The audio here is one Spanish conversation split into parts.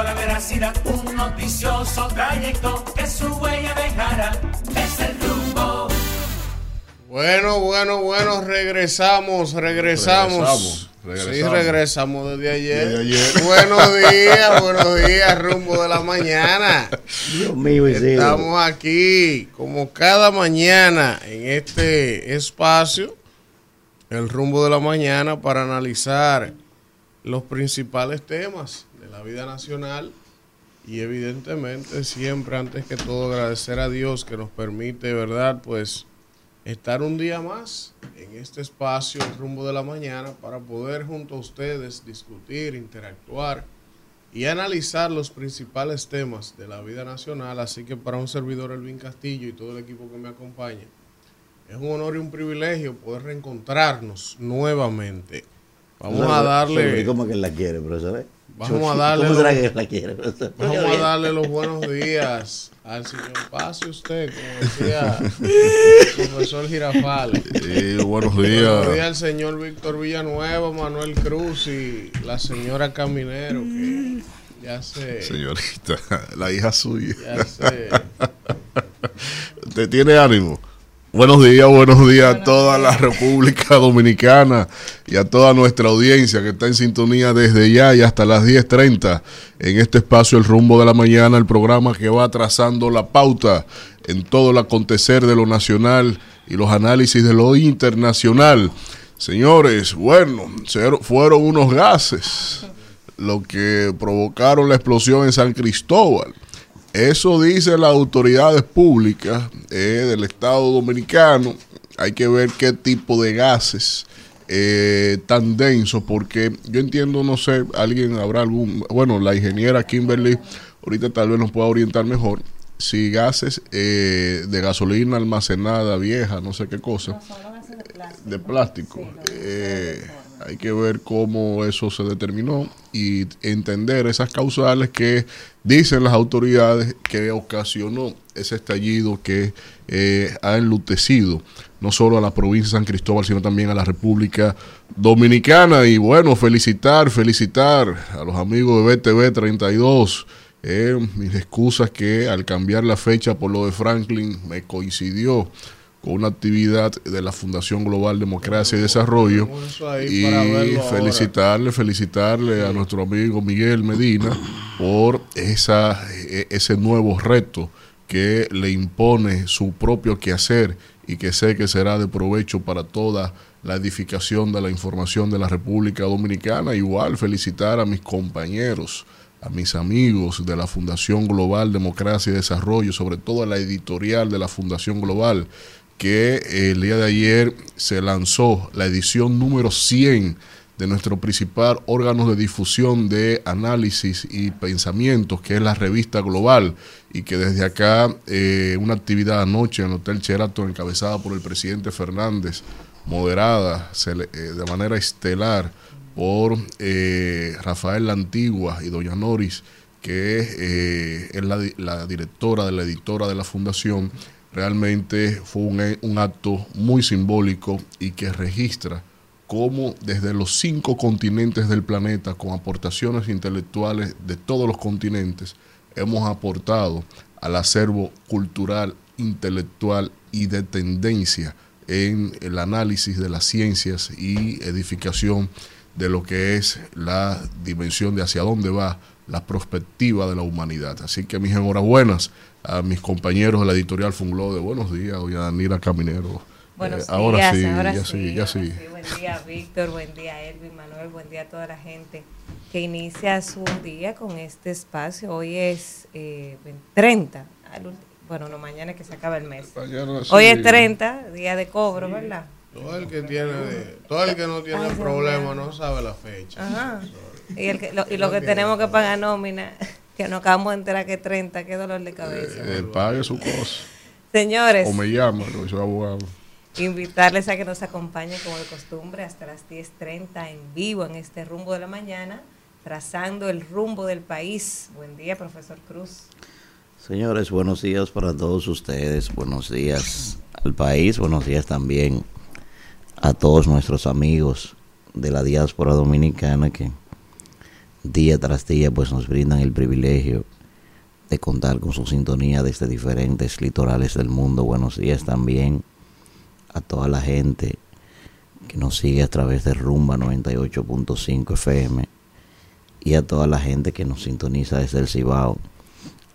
por la veracidad, un noticioso trayecto que su huella dejara. Es el rumbo. Bueno, bueno, bueno, regresamos, regresamos. Regresamos, Sí, regresamos desde ayer. Desde ayer. Buenos días, buenos días, rumbo de la mañana. Dios mío. Estamos aquí, como cada mañana, en este espacio, el rumbo de la mañana, para analizar los principales temas la vida nacional y evidentemente siempre, antes que todo, agradecer a Dios que nos permite, ¿verdad? Pues estar un día más en este espacio, el rumbo de la mañana, para poder junto a ustedes discutir, interactuar y analizar los principales temas de la vida nacional. Así que para un servidor, Elvin Castillo y todo el equipo que me acompaña, es un honor y un privilegio poder reencontrarnos nuevamente. Vamos a darle, ¿Cómo que la quiere, profesor? Vamos a darle ¿Cómo será lo- que él la quiere, profesor? vamos a darle los buenos días al señor. Pase usted, como decía el profesor Girafales. Sí, buenos Buenos días días. al señor Víctor Villanueva, Manuel Cruz y la señora Caminero, que ya se... Señorita, la hija suya. Ya se ¿Te tiene ánimo? Buenos días, buenos días a toda la República Dominicana y a toda nuestra audiencia que está en sintonía desde ya y hasta las 10.30 en este espacio El Rumbo de la Mañana, el programa que va trazando la pauta en todo el acontecer de lo nacional y los análisis de lo internacional. Señores, bueno, fueron unos gases lo que provocaron la explosión en San Cristóbal. Eso dicen las autoridades públicas eh, del Estado Dominicano. Hay que ver qué tipo de gases eh, tan densos, porque yo entiendo, no sé, alguien habrá algún, bueno, la ingeniera Kimberly ahorita tal vez nos pueda orientar mejor, si gases eh, de gasolina almacenada vieja, no sé qué cosa, de plástico. Eh, hay que ver cómo eso se determinó y entender esas causales que dicen las autoridades que ocasionó ese estallido que eh, ha enlutecido no solo a la provincia de San Cristóbal, sino también a la República Dominicana. Y bueno, felicitar, felicitar a los amigos de BTV 32. Eh, mis excusas que al cambiar la fecha por lo de Franklin me coincidió con una actividad de la Fundación Global Democracia y Desarrollo. Y felicitarle, felicitarle a nuestro amigo Miguel Medina por esa, e- ese nuevo reto que le impone su propio quehacer y que sé que será de provecho para toda la edificación de la información de la República Dominicana. Igual felicitar a mis compañeros, a mis amigos de la Fundación Global Democracia y Desarrollo, sobre todo a la editorial de la Fundación Global, que eh, el día de ayer se lanzó la edición número 100 de nuestro principal órgano de difusión de análisis y pensamientos, que es la revista Global, y que desde acá, eh, una actividad anoche en el Hotel Sheraton, encabezada por el presidente Fernández, moderada eh, de manera estelar por Rafael La Antigua y Doña Noris, que es la directora de la editora de la fundación, realmente fue un, acto muy simbólico y que registra cómo desde los cinco continentes del planeta, con aportaciones intelectuales de todos los continentes, hemos aportado al acervo cultural, intelectual y de tendencia en el análisis de las ciencias y edificación de lo que es la dimensión de hacia dónde va la perspectiva de la humanidad. Así que mis enhorabuenas a mis compañeros de la editorial Fungló de Buenos Días, doña Danila Caminero. Buenos Eh, ahora días, sí, ahora ya sí, sí, ya ahora sí. Buen día, Víctor, buen día, Elvin, Manuel, buen día a toda la gente que inicia su día con este espacio. Hoy es eh, 30, al ulti- bueno, no, mañana es que se acaba el mes. Mañana Hoy sí. es 30, día de cobro, ¿verdad? Todo el que tiene, todo el que no tiene Ay, problema no sabe la fecha. Ajá. Y, el que, lo, y lo que tenemos que pagar nómina, que nos acabamos de enterar que es 30, qué dolor de cabeza. Eh, pague su cosa. Señores, O me llama, que soy abogado. invitarles a que nos acompañen como de costumbre hasta las 10.30 en vivo en este rumbo de la mañana, trazando el rumbo del país. Buen día, profesor Cruz. Señores, buenos días para todos ustedes, buenos días al país, buenos días también a todos nuestros amigos de la diáspora dominicana que día tras día pues nos brindan el privilegio de contar con su sintonía desde diferentes litorales del mundo. Buenos días también a toda la gente que nos sigue a través de Rumba 98.5 FM y a toda la gente que nos sintoniza desde el Cibao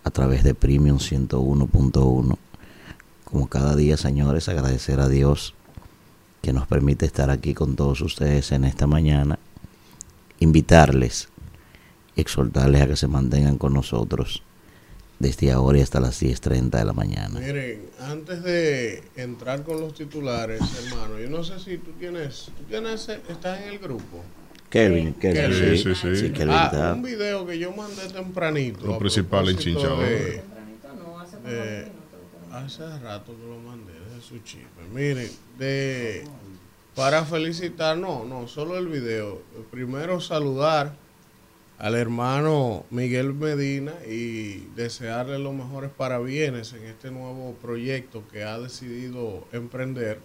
a través de Premium 101.1. Como cada día, señores, agradecer a Dios que nos permite estar aquí con todos ustedes en esta mañana, invitarles, exhortarles a que se mantengan con nosotros desde ahora y hasta las 10.30 de la mañana. Miren, antes de entrar con los titulares, hermano, yo no sé si tú tienes, tú tienes, estás en el grupo. Kevin, Kevin, Kelvin. Sí, sí, sí. Kelvin Ah, está- un video que yo mandé tempranito. Lo principal, propósito enchinchador. de- No, hace como de- hace rato que lo mandé de su chisme. Miren, de para felicitar, no, no, solo el video. Primero saludar al hermano Miguel Medina y desearle los mejores parabienes en este nuevo proyecto que ha decidido emprender,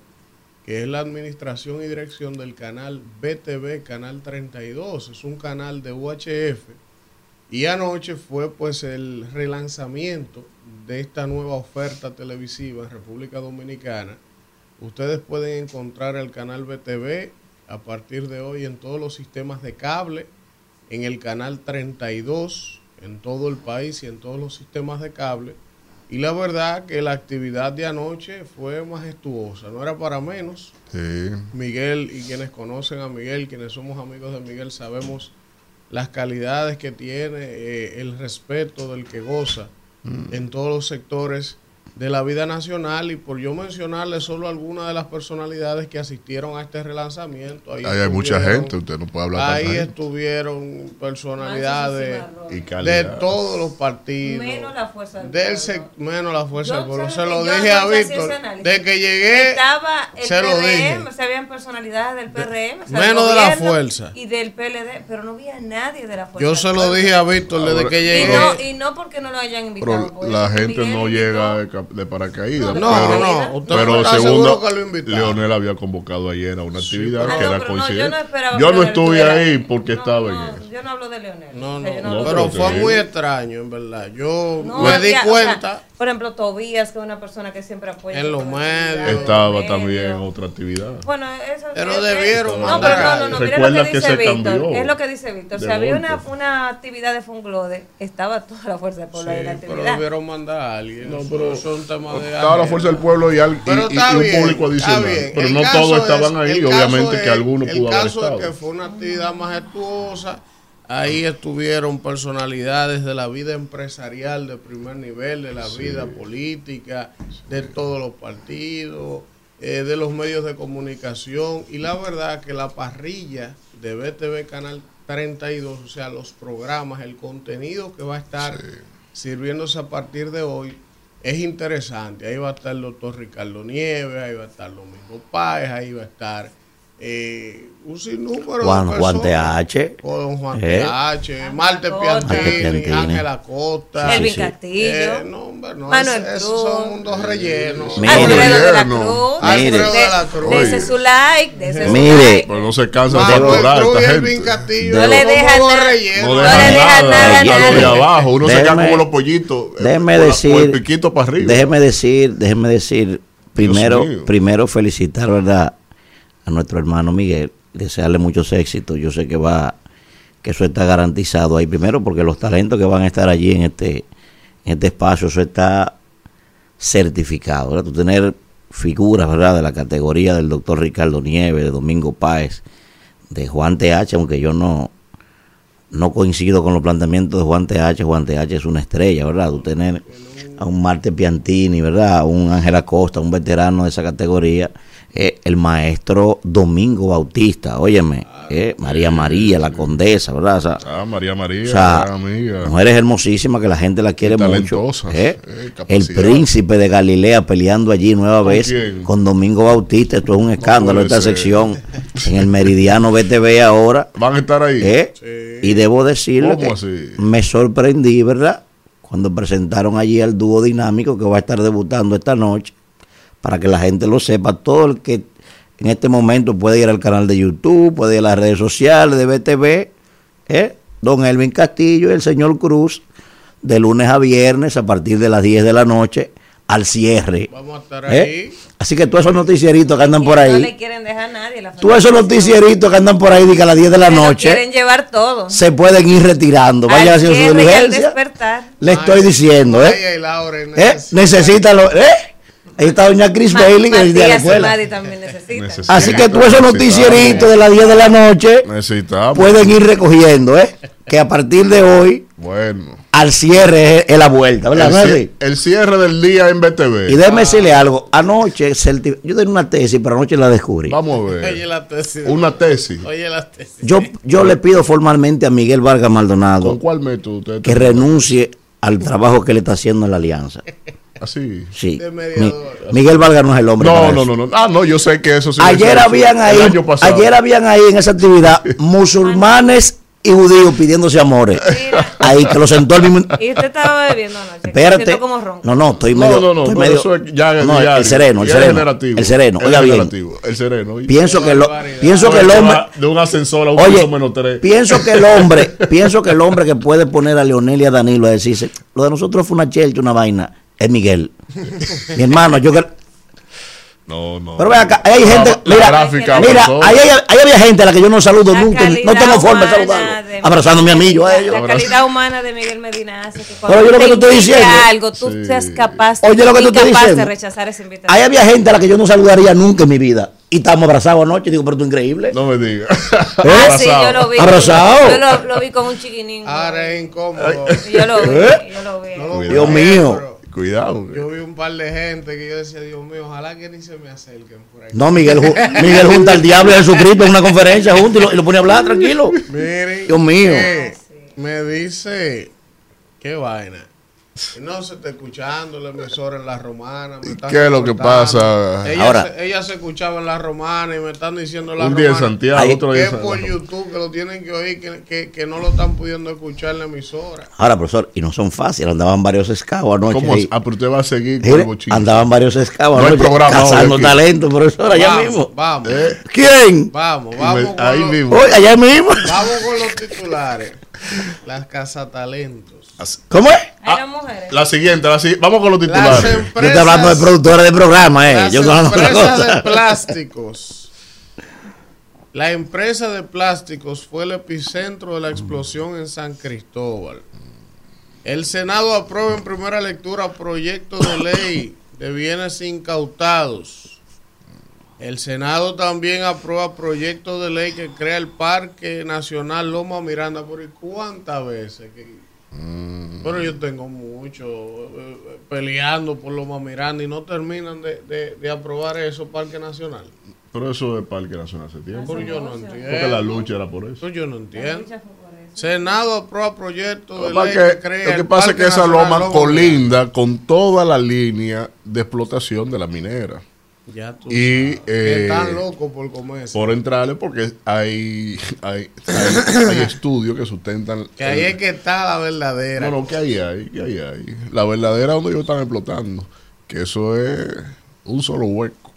que es la administración y dirección del canal BTV, Canal 32. Es un canal de UHF. Y anoche fue pues el relanzamiento de esta nueva oferta televisiva en República Dominicana. Ustedes pueden encontrar el canal BTV a partir de hoy en todos los sistemas de cable, en el canal 32, en todo el país y en todos los sistemas de cable. Y la verdad que la actividad de anoche fue majestuosa, no era para menos. Sí. Miguel y quienes conocen a Miguel, quienes somos amigos de Miguel, sabemos las calidades que tiene, eh, el respeto del que goza en todos los sectores de la vida nacional y por yo mencionarle solo algunas de las personalidades que asistieron a este relanzamiento. Ahí hay mucha estuvieron- gente, usted no puede hablar Ahí estuvieron personalidades Y de todos los partidos. Menos la fuerza del del pueblo. menos la fuerza Yo del pueblo. Se lo dije a Víctor. De que llegué, Estaba el se lo dije. PRM, se habían personalidades del PRM, o sea, menos de la fuerza. Y del PLD, pero no había nadie de la fuerza. Yo se lo dije a Víctor desde que Y llegué. no, y no porque no lo hayan invitado. Pero por la gente no llega de, de paracaídas. No, No, pero, no, usted pero seguro que lo. Leonel había convocado ayer a una actividad Ah, que no, era pero no, coincidente. yo no Yo no estuve ahí porque No, estaba no, en eso. Yo no hablo de Leonel. No, o no, sea, yo no, pero de- fue muy extraño, en verdad. Yo No, me di había- o sea, cuenta. por ejemplo, Tobías, que es una persona que siempre apoya. En los medios. actividad, Estaba también en otra actividad. Bueno, eso Pero es- debieron No, mandar pero no, no, no. alguien. Mira lo Recuerda que se Víctor. cambió Es lo que dice Víctor. de Si había una, actividad de Funglode, estaba toda la fuerza del pueblo en la Sí, pero actividad. debieron mandar a alguien. No, Eso son temas de. Estaba la fuerza del pueblo y, al- y- un bien, público adicional. Pero El no caso todos es- estaban ahí, el obviamente caso que alguno el pudo haber caso estado. es que fue una actividad majestuosa. Ahí estuvieron personalidades de la vida empresarial de primer nivel, de la vida política, de todos los partidos, eh, de los medios de comunicación. Y la verdad que la parrilla de BTV Canal 32, o sea, los programas, el contenido que va a estar sirviéndose a partir de hoy, es interesante. Ahí va a estar el doctor Ricardo Nieves, ahí va a estar Domingo Páez, ahí va a estar eh, un sinnúmero Juan- de Juan personas. TH. Con Juan Eh. TH, Marte. Piantini, Marte Piantini. Ángela Costa. Elvin. Castillo. Eh, no, hombre, no, Manuel esos son mundos rellenos. Mire. Alfredo de la. Cruz. Alfredo de- de la Cruz. Dese su like, dese su Mire. like. Pero no se cansa de y esta gente. Castillo. No le dejan nada. No No dejan le dejan nada, ya lo de abajo. Uno se queda Déjeme- como los pollitos. eh, Déjeme decir, el piquito para arriba. déjeme decir, déjeme decir, primero, primero felicitar, ¿verdad? Nuestro hermano Miguel, desearle muchos éxitos. Yo sé que va, que eso está garantizado ahí primero porque los talentos que van a estar allí en este, en este espacio, eso está certificado, ¿verdad? Tú tener figuras, ¿verdad? De la categoría del doctor Ricardo Nieves, de Domingo Páez, de Juan TH, aunque yo no, no coincido con los planteamientos de Juan TH. Juan TH es una estrella, ¿verdad? Tú tener a un Marte Piantini, ¿verdad? A un Ángel Acosta, un veterano de esa categoría. Eh, el maestro Domingo Bautista, óyeme, eh, María María, la condesa, ¿verdad? O sea, Ah, María María, o sea, amiga. mujeres hermosísimas que la gente la quiere mucho. ¿eh? el príncipe de Galilea peleando allí nueva ¿Con vez quién? con Domingo Bautista. Esto es un escándalo, puede esta ser. sección. En el Meridiano BTV ahora. Van a estar ahí. Y debo decirle ¿Cómo que así? me sorprendí, ¿verdad? Cuando presentaron allí al dúo dinámico que va a estar debutando esta noche, para que la gente lo sepa. Todo el que en este momento puede ir al canal de YouTube, puede ir a las redes sociales de BTV, ¿eh? don Elvin Castillo y el señor Cruz de lunes a viernes a partir de las 10 de la noche al cierre. Vamos a estar ¿Eh? ahí. Así que todos esos noticieritos que andan por No ahí, le quieren dejar a nadie. La todos esos noticieritos que andan por ahí que a las 10 de la noche quieren llevar todo. se pueden ir retirando. Vayan haciendo su diligencia. despertar. Le estoy diciendo, ¿eh? ¿Eh? necesitan- Necesita lo, ¿eh? Ahí está doña Chris Ma- Bailey que es de la escuela. También. Necesita. Así que todos esos noticieritos de las 10 de la noche pueden ir recogiendo, ¿eh? Que a partir de hoy Bueno. al cierre es, es la vuelta, ¿verdad? El, ¿No el cierre del día en BTV. Y déjeme decirle algo. Anoche, yo tenía una tesis, pero anoche la descubrí. Vamos a Oye ver. la tesis. Una tesis. Oye la tesis. Yo, yo le pido formalmente a Miguel Vargas ¿Con Maldonado cuál método usted? que renuncie al trabajo que le está haciendo en la alianza. Así. Sí. De Mi- mediador. Miguel Vargas no es el hombre. No, para no, eso. no, no. Ah, no, yo sé que eso sí. Ayer habían el ahí, año pasado. ayer habían ahí en esa actividad musulmanes y judíos pidiéndose amores. Mira. Ahí que lo sentó el mismo. Y usted estaba bebiendo anoche. Espérate. siento como ronco. No, no, estoy No, medio. no, no, estoy pero medio- eso es ya no, diario. el sereno, el Ya es sereno. generativo. El sereno, oiga bien. El sereno. Pienso que, lo, pienso que el hombre. De un ascensor a un Oye, piso menos tres. pienso que el hombre, pienso que el hombre que puede poner a Leonel y a Danilo a decirse, lo de nosotros fue una chelcha, una vaina, es Miguel. Mi hermano, yo que No, no. Pero ve acá, ahí hay gente, La mira, gráfica mira, ahí, había gente a la que yo no saludo La nunca, no tengo forma de saludarlo. de Abrazándome a mí, yo a La, ellos. la calidad humana de Miguel Medina hace que Pero cuando yo lo que te estoy diciendo- algo, tú Sí. seas capaz, Oye, lo que te diciendo. de rechazar esa invitación. Ahí había gente a la que yo no saludaría nunca en mi vida. Y estamos abrazados anoche, digo, pero tú increíble. No me digas. Ah, sí, yo lo vi. Abrazado. Yo lo, lo vi con un chiquinín. Ahora es incómodo. Yo lo vi, ¿Eh? yo lo vi. No lo vi, Dios mío. Cuidado. Yo vi un par de gente que yo decía, Dios mío, ojalá que ni se me acerquen por ahí. No, Miguel, Miguel junta al diablo y a Jesucristo en una conferencia junto y lo, y lo pone a hablar tranquilo. Miren, Dios mío. me dice, qué vaina. Y no se está escuchando la emisora en la romana. me están qué es lo que pasa? Ella, Ahora- se, ella se escuchaba en la romana y me están diciendo la Un día en romana Santiago, Ahí- otro que día es en por YouTube que lo tienen que oír, que, que, que no lo están pudiendo escuchar en la emisora. Ahora, profesor, y no son fáciles, andaban varios escabos anoche. ¿Cómo? ahí. Ah, pero usted va a seguir con el bochinche. andaban varios escabos No hay anoche, programa cazando talento, profesor, allá vamos, mismo. Vamos, ¿Eh? ¿Quién? vamos, Y vamos. me- ahí los- mismo. Hoy, allá mismo. Vamos con los titulares. Las casatalentos. ¿Cómo es? Mujeres. La siguiente, la si- vamos con los titulares. Yo empresas, estoy hablando de productores de programa, eh. las Yo estoy hablando de otra empresas cosa. de plásticos. La empresa de plásticos fue el epicentro de la explosión en San Cristóbal. El Senado aprueba en primera lectura proyecto de ley de bienes incautados. El Senado también aprueba proyecto de ley que crea el Parque Nacional Loma Miranda. ¿Por cuántas veces? que- Pero yo tengo mucho eh, peleando por Loma Miranda y no terminan de, de- de aprobar eso, Parque Nacional. Pero eso es Parque Nacional hace tiempo. Pero yo no Porque la lucha era por eso. Eso yo no entiendo. Senado aprueba proyecto de Lo ley que, que crea lo que pasa es que esa Nacional loma colinda con toda la línea de explotación de la minera. Ya tú Y, eh, Están locos por comerse. Por entrarle, porque hay, hay, hay, hay estudios que sustentan. que ahí el- es que está la verdadera. No, no, que ahí hay, que ahí hay. La verdadera donde ellos están explotando. Que eso es un solo hueco.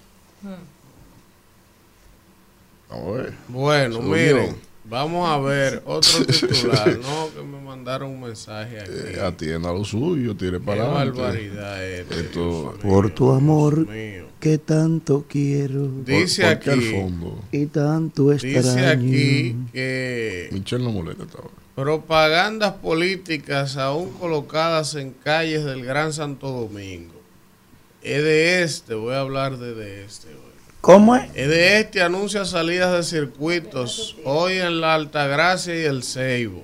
Vamos a ver. Bueno, miren. Vamos a ver otro titular. no, que me mandaron un mensaje aquí. Eh, atienda lo suyo, tire Qué para adelante. barbaridad es. Esto- Por tu amor, que tanto quiero Dice aquí, fondo. y tanto dice extraño. aquí que Michelle no molesta propagandas políticas aún colocadas en calles del Gran Santo Domingo. Es de este, voy a hablar de, de este hoy. ¿Cómo es? Es de este anuncia salidas de circuitos hoy en la Altagracia y el Ceibo.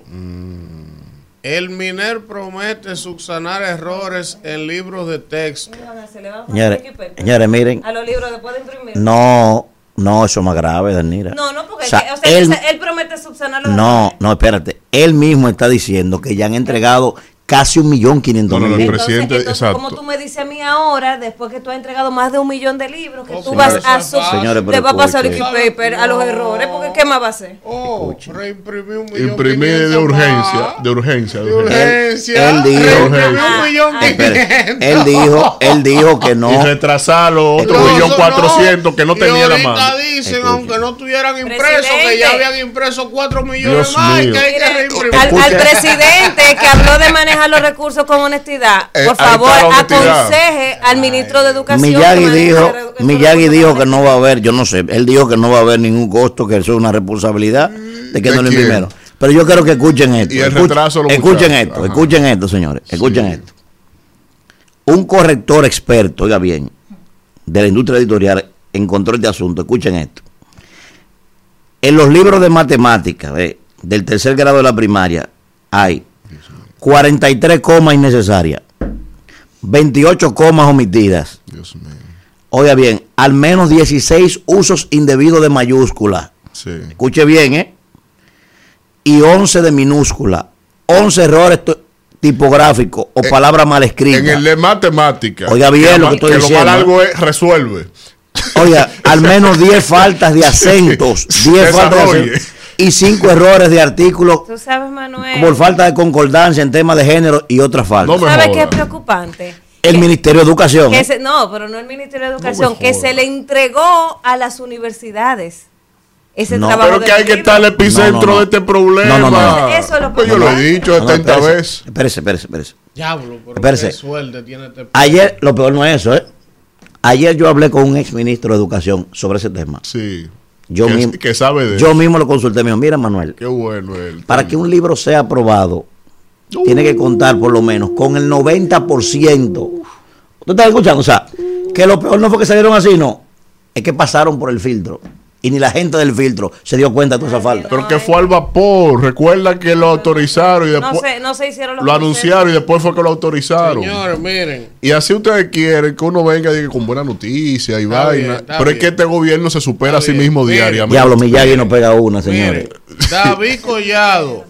El Miner promete subsanar errores en libros de texto. Señores, señores, miren, A los libros después de imprimir. no, no, eso es más grave, Danira. No, no, porque O sea, o sea, él- promete subsanar los No, errores. no, espérate. Él mismo está diciendo que ya han entregado casi un millón quinientos mil no, el libros. presidente, entonces, exacto. como tú me dices a mí ahora, después que tú has entregado más de un millón de libros, que Oh, tú señores, vas a. Señores, pero le va a pasar el paper a los errores, porque ¿qué más va a hacer? Oh, reimprimí un millón. Imprimir de urgencia, de urgencia, de urgencia. Él dijo- reimprimí un millón ah. Él dijo, él dijo que Y no. retrasarlo otro No, millón cuatrocientos que no Y tenía la ahorita mano. dicen, Escuche. aunque no tuvieran impreso, que ya habían impreso cuatro millones Dios más y mío. que hay que reimprimir. al presidente que habló de manejar los recursos con honestidad, Eh, por favor, aconseje al ministro de Educación. Miyagi dijo, Miyagi dijo que no va a haber, yo no sé, él dijo que no va a haber ningún costo, que eso es una responsabilidad de que ¿De no lo imprimieron. Pero yo quiero que escuchen esto. Y el escuchen, retraso esto, Ajá. escuchen esto, señores, escuchen Sí. esto. Un corrector experto, oiga bien, de la industria editorial encontró este asunto, escuchen esto. En los libros de matemáticas eh, del tercer grado de la primaria hay 43 comas innecesarias, 28 comas omitidas. Dios mío. Oiga bien, al menos 16 usos indebidos de mayúscula. Sí. Escuche bien, ¿eh? Y 11 de minúscula. 11 errores tipográficos o Eh, palabras mal En escritas. el de matemática. Oiga bien lo que estoy lo diciendo, más ¿eh? largo es resuelve. Oiga, al menos 10 faltas de acentos. 10 faltas de acentos. Y 5 errores de artículos Tú sabes, Manuel. por falta de concordancia en temas de género y otras faltas. No ¿Sabes qué es preocupante? el Ministerio de Educación. Que se- no, pero no el Ministerio de Educación, que se le entregó a las universidades ese No. trabajo. Pero que hay que estar el epicentro No, no, no. de este problema. No, no, no. Eso es lo Pues yo lo he dicho No, no, 70 espérese, veces. Espérese, espérese, espérese. Diablo, pero Espérese. qué suerte tiene este Ayer, lo peor no es eso, ¿eh? Ayer yo hablé con un ex ministro de Educación sobre ese tema. Sí. Yo, que, mismo, que sabe de yo eso. mismo lo consulté. Me mira, Manuel, Qué bueno él. para que un libro sea aprobado, tiene que contar por lo menos con el 90%. ¿Tú estás escuchando? O sea, que lo peor no fue que salieron así, no. Es que pasaron por el filtro. Y ni la gente del filtro se dio cuenta de toda esa falta. Pero que fue al vapor. Recuerda que lo autorizaron y No después se, no se hicieron los lo anunciaron y después fue que lo autorizaron. Señores, miren. Y así ustedes quieren que uno venga y diga con buena noticia y Está vaina. bien, pero es que bien. este gobierno se supera a sí bien. mismo Mire, diariamente. Diablo, Miyagi no pega una, señores. Miren, David Collado.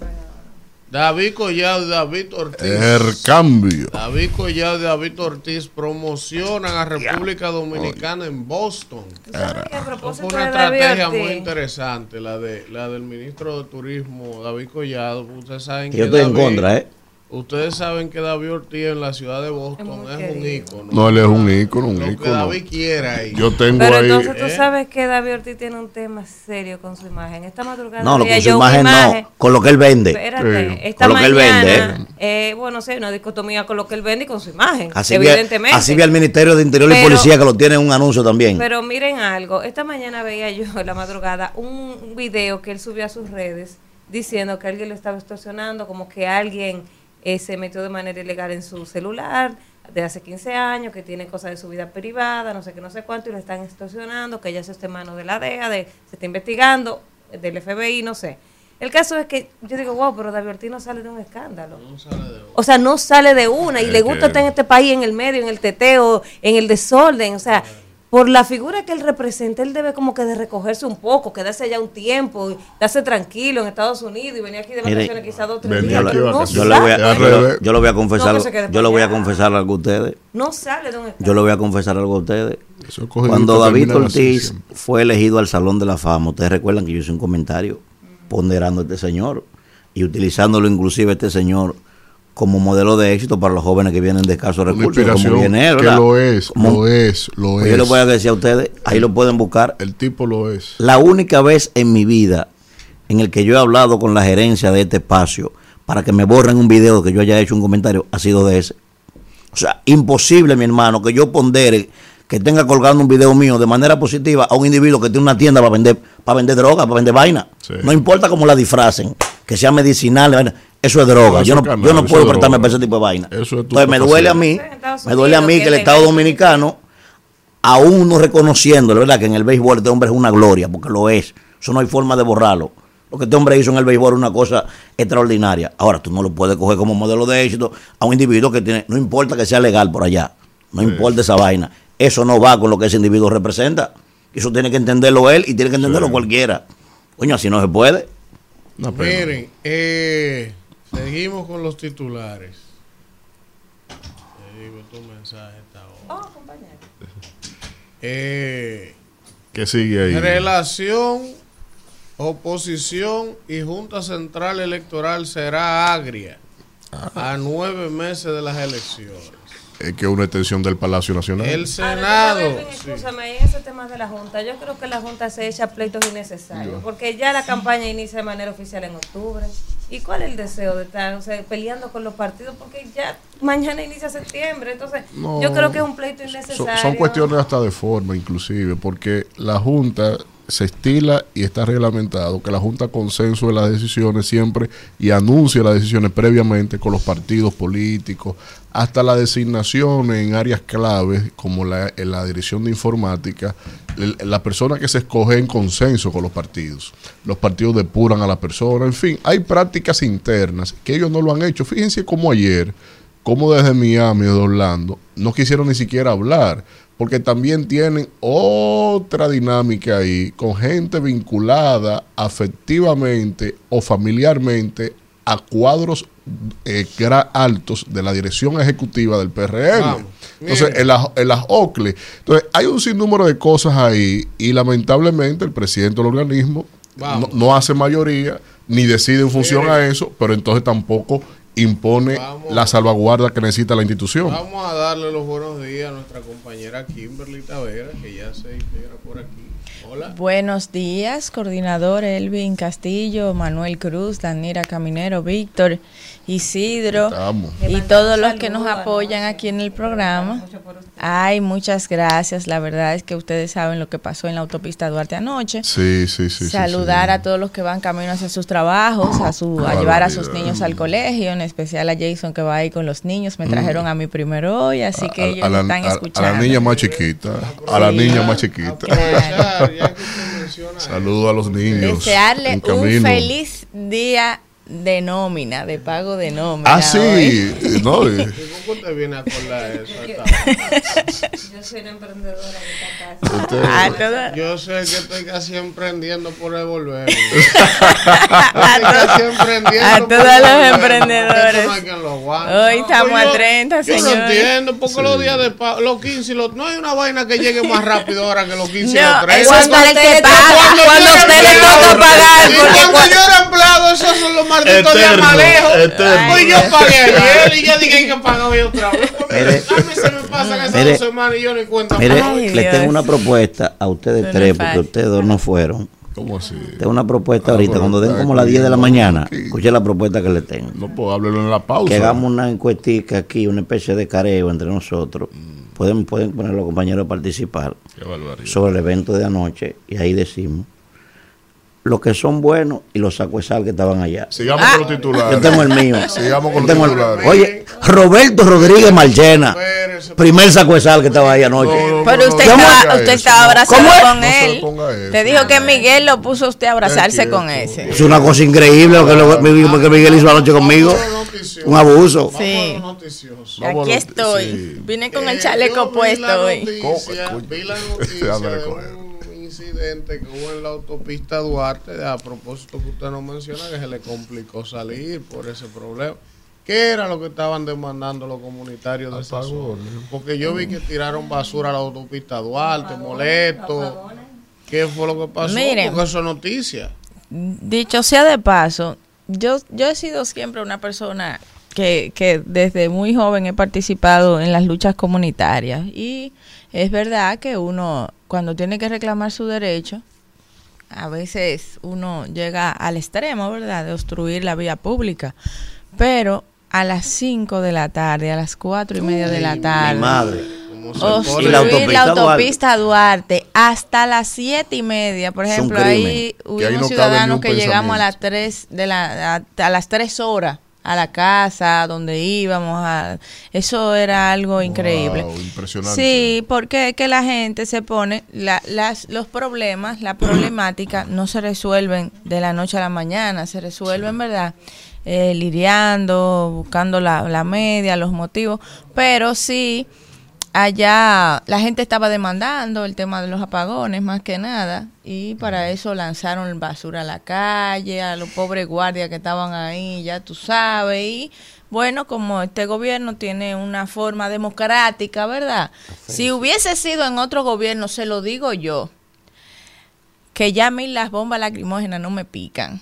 David Collado y David Ortiz. El cambio. David Collado y David Ortiz promocionan a República Dominicana en Boston. ¿Tú sabes que a Eso propósito fue una David estrategia muy interesante, la de la del ministro de Turismo, David Collado. Ustedes saben Que que yo estoy en contra, ¿eh? Ustedes saben que David Ortiz en la ciudad de Boston Es es, un ícono. No, él es un ícono, un Lo que. David quiera ahí. Yo tengo Pero ahí. entonces tú ¿eh? sabes que David Ortiz tiene un tema serio con su imagen. Esta madrugada No, veía con su imagen no, con lo que él vende. Espérate, Sí. esta Con lo que él mañana, vende, eh, bueno, sí, una dicotomía con lo que él vende y con su imagen, Así vi, evidentemente. así vi al Ministerio de Interior y Pero- Policía que lo tiene en un anuncio también. Pero miren algo, esta mañana veía yo en la madrugada un video que él subió a sus redes diciendo que alguien lo estaba extorsionando, como que alguien eh, se metió de manera ilegal en su celular de hace 15 años, que tiene cosas de su vida privada, no sé qué, no sé cuánto, y lo están extorsionando, que ya se está en manos de la DEA, de, se está investigando, del FBI, no sé. El caso es que yo digo, wow, pero David Ortiz no sale de un escándalo. O sea, no sale de una y Es le gusta que- estar en este país en el medio, en el teteo, en el desorden. O sea, por la figura que él representa, él debe como que de recogerse un poco, quedarse allá un tiempo, y darse tranquilo en Estados Unidos y venir aquí de vacaciones quizás dos o tres venía días. pero no yo, le voy a, yo yo voy a confesar, No, yo le voy a confesar algo a ustedes. no sale de un escándalo. Yo le voy a confesar algo a ustedes. Cuando David Ortiz fue elegido al Salón de la Fama, ustedes recuerdan que yo hice un comentario ponderando a este señor y utilizándolo inclusive a este señor como modelo de éxito para los jóvenes que vienen de escasos recursos, como viene que lo es, Como- lo es, lo Pues es. yo les voy a decir a ustedes, ahí lo pueden buscar. El tipo lo es. La única vez en mi vida en el que yo he hablado con la gerencia de este espacio para que me borren un video que yo haya hecho un comentario ha sido de ese. O sea, imposible, mi hermano, que yo pondere que tenga colgando un video mío de manera positiva a un individuo que tiene una tienda para vender para vender droga, para vender vaina. Sí. No importa cómo la disfracen, que sea medicinal, vaina, eso es droga. No, yo, no, yo no puedo es prestarme para ese tipo de vaina. Eso es tu Entonces me duele a mí, me duele a mí que el Estado Dominicano aún no reconociéndole, ¿verdad? Que en el béisbol este hombre es una gloria, porque lo es. Eso no hay forma de borrarlo. Lo que este hombre hizo en el béisbol es una cosa extraordinaria. Ahora, tú no lo puedes coger como modelo de éxito a un individuo que tiene, no importa que sea legal por allá, no importa esa vaina. Eso no va con lo que ese individuo representa. Eso tiene que entenderlo él y tiene que entenderlo Sí. cualquiera. Coño, así no se puede. Pena. Miren, eh, seguimos con los titulares. recibe tu mensaje esta hora. Oh, compañero. Eh, ¿Qué sigue ahí? relación, oposición y Junta Central Electoral será agria a nueve meses de las elecciones. Es que es una extensión del Palacio Nacional. El Senado. Sí. Escúchame, en ese tema de la Junta, yo creo que la Junta se echa pleitos innecesarios, porque ya la campaña inicia de manera oficial en octubre. ¿Y cuál es el deseo de estar o sea, peleando con los partidos? Porque ya mañana inicia septiembre, entonces No. yo creo que es un pleito Son, innecesario. son cuestiones hasta de forma, inclusive, porque la Junta se estila y está reglamentado que la Junta consensue las decisiones siempre y anuncie las decisiones previamente con los partidos políticos, hasta la designación en áreas claves como la, en la dirección de informática, la persona que se escoge en consenso con los partidos. Los partidos depuran a la persona, en fin, hay prácticas internas que ellos no lo han hecho. Fíjense cómo ayer como desde Miami o de Orlando no quisieron ni siquiera hablar, porque también tienen otra dinámica ahí con gente vinculada afectivamente o familiarmente a cuadros eh, altos de la dirección ejecutiva del PRM. Vamos, Entonces, en las, en las OCLE. Entonces, hay un sinnúmero de cosas ahí y lamentablemente el presidente del organismo no, hace mayoría ni decide en función a eso, pero entonces tampoco impone Vamos. la salvaguarda que necesita la institución. Vamos a darle los buenos días a nuestra compañera Kimberly Tavera, que ya se integra por aquí. Hola. Buenos días, coordinador Elvin Castillo, Manuel Cruz, Danira Caminero, Víctor, Isidro Estamos. Y todos los que nos apoyan aquí en el programa. Ay, muchas gracias. La verdad es que ustedes saben lo que pasó en la autopista Duarte anoche. Sí, sí, sí. Saludar sí. a todos los que van camino hacia sus trabajos, a su a llevar a sus niños al colegio, en especial a Jason que va ahí con los niños. Me trajeron a mí primero hoy, así que A- ellos a, la, están a- a escuchando. la niña más chiquita. A la Sí. niña más chiquita. Menciona Saludos a los niños. Desearle un feliz día de nómina, de pago de nómina. Ah, hoy. sí. No, y- eso. ¿Y ¿Cómo te viene a acordar eso? Yo soy una emprendedora de esta casa. usted- A, todo- Yo sé que estoy casi emprendiendo por devolver. estoy casi emprendiendo A todos los emprendedores. No. Hoy estamos a yo- 30, Yo no entiendo, porque los días de pago, los 15 y los, no hay una vaina que llegue más rápido ahora que los 15 y No, los 30. eso es para el que usted- paga, Cuando usted le toca pagar. Cuando yo era empleado, esos son los malditos días Eterno, más lejos. eterno. Pues yo pagué ayer y ya dije que pagar hoy otra vez. Mire. a mí se me pasan esas Mire. dos semanas y yo ni cuenta. Mire, pago. Ay, le Dios. tengo una propuesta a ustedes no tres, es porque ustedes dos no fueron. ¿Cómo así? Tengo una propuesta Ah, ahorita, cuando den como las aquí, 10 de la no, mañana. aquí. Escuche la propuesta que le tengo. No puedo hablarlo en la pausa. Que hagamos una encuestica aquí, una especie de careo entre nosotros. Mm. Pueden, pueden poner los compañeros a participar Qué sobre el evento de anoche y ahí decimos los que son buenos y los sacos de sal que estaban allá. Sigamos Ah. con los titulares. Yo tengo el mío. Sigamos con Yo los tengo el- titulares. Oye, Roberto Rodríguez Marchena, primer saco de sal que estaba ahí anoche. No, no, Pero usted no estaba, usted estaba abrazado con él. Te dijo que Miguel lo puso a usted a abrazarse con ese. Es una cosa increíble lo que, lo que Miguel hizo anoche conmigo. Un abuso. Sí. Aquí estoy. Vine con Eh, el chaleco puesto hoy. Vi la noticia anda a de recoger. un incidente que hubo en la autopista Duarte, a propósito que usted nos menciona, que se le complicó salir por ese problema. ¿Qué era lo que estaban demandando los comunitarios de esa zona? Porque yo vi que tiraron basura a la autopista Duarte, molesto. ¿Qué fue lo que pasó? Miren. Porque eso es noticia. Dicho sea de paso, yo, yo he sido siempre una persona que, que desde muy joven he participado en las luchas comunitarias y es verdad que uno cuando tiene que reclamar su derecho, a veces uno llega al extremo, ¿verdad?, de obstruir la vía pública, pero a las 5 de la tarde, a las cuatro y media de la Mi tarde, madre. Como se obstruir la la autopista Duarte hasta las siete y media, por ejemplo, ahí hubimos no ciudadanos que llegamos a las pensamiento. tres de la a, a las tres horas a la casa donde íbamos a eso era algo increíble. Wow, impresionante. Sí, porque es que la gente se pone, la, las, los problemas, la problemática no se resuelven de la noche a la mañana, se resuelven, ¿verdad? Eh, lidiando, buscando la, la media, los motivos, pero sí, allá la gente estaba demandando el tema de los apagones más que nada y para eso lanzaron basura a la calle, a los pobres guardias que estaban ahí, ya tú sabes, y Bueno, como este gobierno tiene una forma democrática, ¿verdad? Si hubiese sido en otro gobierno, se lo digo yo, que ya a mí las bombas lacrimógenas no me pican.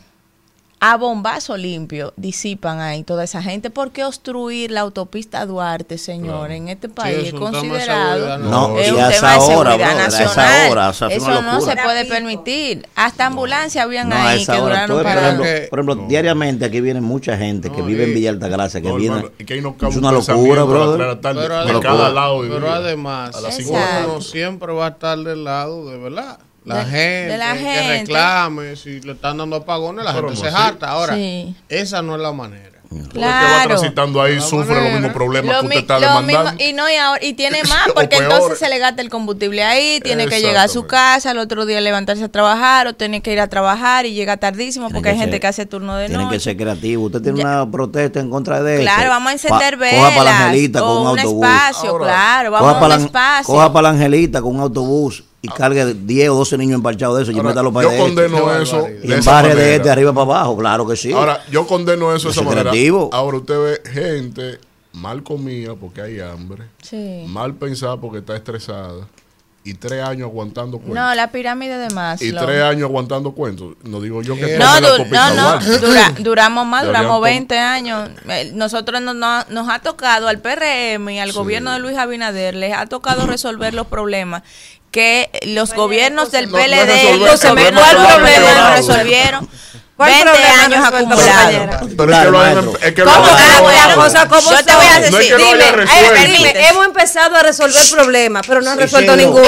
A bombazo limpio disipan ahí toda esa gente. ¿Por qué obstruir la autopista Duarte, señor? En este país es considerado No, es y un a tema esa de hora, seguridad brother, a esa nacional. hora, o sea, es Eso no se puede permitir. Hasta ambulancia habían No, a ahí que esa hora. duraron ves, por para... ejemplo, Que- por ejemplo, diariamente aquí viene mucha gente que No, vive en Villa Altagracia, que No, viene. hermano, que no es un una locura, tarde, Pero, de además, cada lado de pero día. además, A las cinco Exacto. de la uno siempre va a estar del lado de verdad. La De- gente de la que gente. reclame, si le están dando apagones, la Pero gente no, se sí. harta. Ahora, Sí. esa no es la manera. Todo el que va Claro. transitando ahí sufre los mismos problemas Lo que usted está lo demandando. mismo- y no y, ahora- y tiene más porque entonces se le gasta el combustible ahí tiene que llegar a su casa al otro día levantarse a trabajar o tiene que ir a trabajar y llega tardísimo Tienen porque hay que gente que hace turno de Tienen que noche ser creativos. Usted tiene Ya. una protesta en contra de eso. claro vamos a encender Pa- Coja para la velas Angelita con un autobús. espacio Ahora, claro vamos Coja a un la, espacio coja para la Angelita con un autobús y cargue 10 o 12 niños emparchados de eso y Ahora, métalo para yo este. condeno eso. Y barrio de este arriba para abajo, claro que sí. Ahora, yo condeno eso de esa manera. creativo. Ahora usted ve gente mal comida porque hay hambre, sí mal pensada porque está estresada y tres años aguantando cuentos. no la pirámide de y Maslow tres años aguantando cuentos. No digo yo que No, du- no, no, dura- duramos más, duramos tom- 20 años. Eh, Nosotros no- no- nos ha tocado al PRM y al gobierno de Luis Abinader, les ha tocado resolver los problemas que los gobiernos del No, no PLD, resolver, los gobiernos no resolvieron. ¿Cuál 20 problema años acumulados. Claro, es que lo ¿Cómo como Yo te voy a decir, No es que lo dime, eh, hemos empezado a resolver problemas, pero no han Sí, resuelto sí, no. ninguno.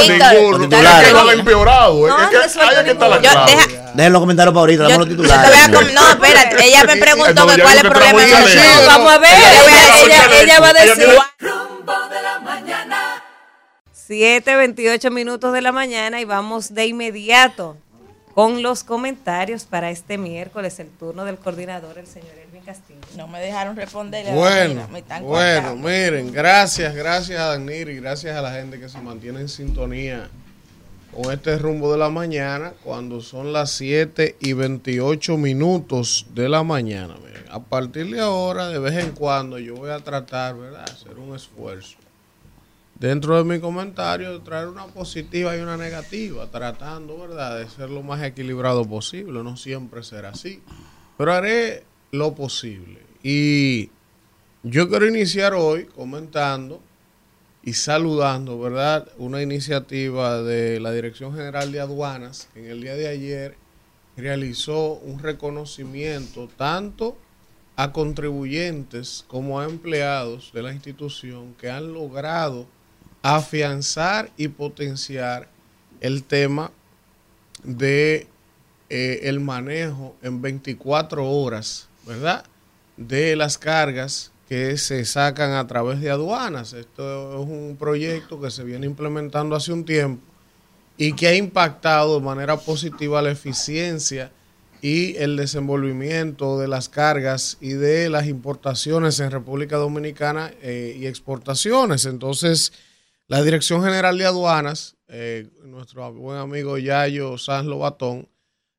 Empeorado. No Es han que resuelto ahí es que está la ninguno. Yo- clave. deja- Dejen los comentarios para ahorita, damos los titulares. no, espérate, ella me preguntó cuál es el problema. Vamos a ver, Ella ella, va a decir- Rumbo de la. 7:28 minutos de la mañana y vamos de inmediato con los comentarios para este miércoles, el turno del coordinador, el señor Elvin Castillo. No me dejaron responder. Bueno, me están bueno, miren, gracias, gracias a Danir y gracias a la gente que se mantiene en sintonía con este rumbo de la mañana cuando son las 7 y 28 minutos de la mañana. Miren, a partir de ahora, de vez en cuando, yo voy a tratar, ¿verdad?, hacer un esfuerzo dentro de mi comentario traer una positiva y una negativa, tratando, ¿verdad?, de ser lo más equilibrado posible. No siempre será así, pero haré lo posible. Y yo quiero iniciar hoy comentando y saludando, ¿verdad?, una iniciativa de la Dirección General de Aduanas que en el día de ayer realizó un reconocimiento tanto a contribuyentes como a empleados de la institución que han logrado afianzar y potenciar el tema de eh, el manejo en 24 horas, ¿verdad? De las cargas que se sacan a través de aduanas. Esto es un proyecto que se viene implementando hace un tiempo y que ha impactado de manera positiva la eficiencia y el desenvolvimiento de las cargas y de las importaciones en República Dominicana eh, y exportaciones. Entonces, la Dirección General de Aduanas, eh, nuestro buen amigo Yayo Sanz Lobatón,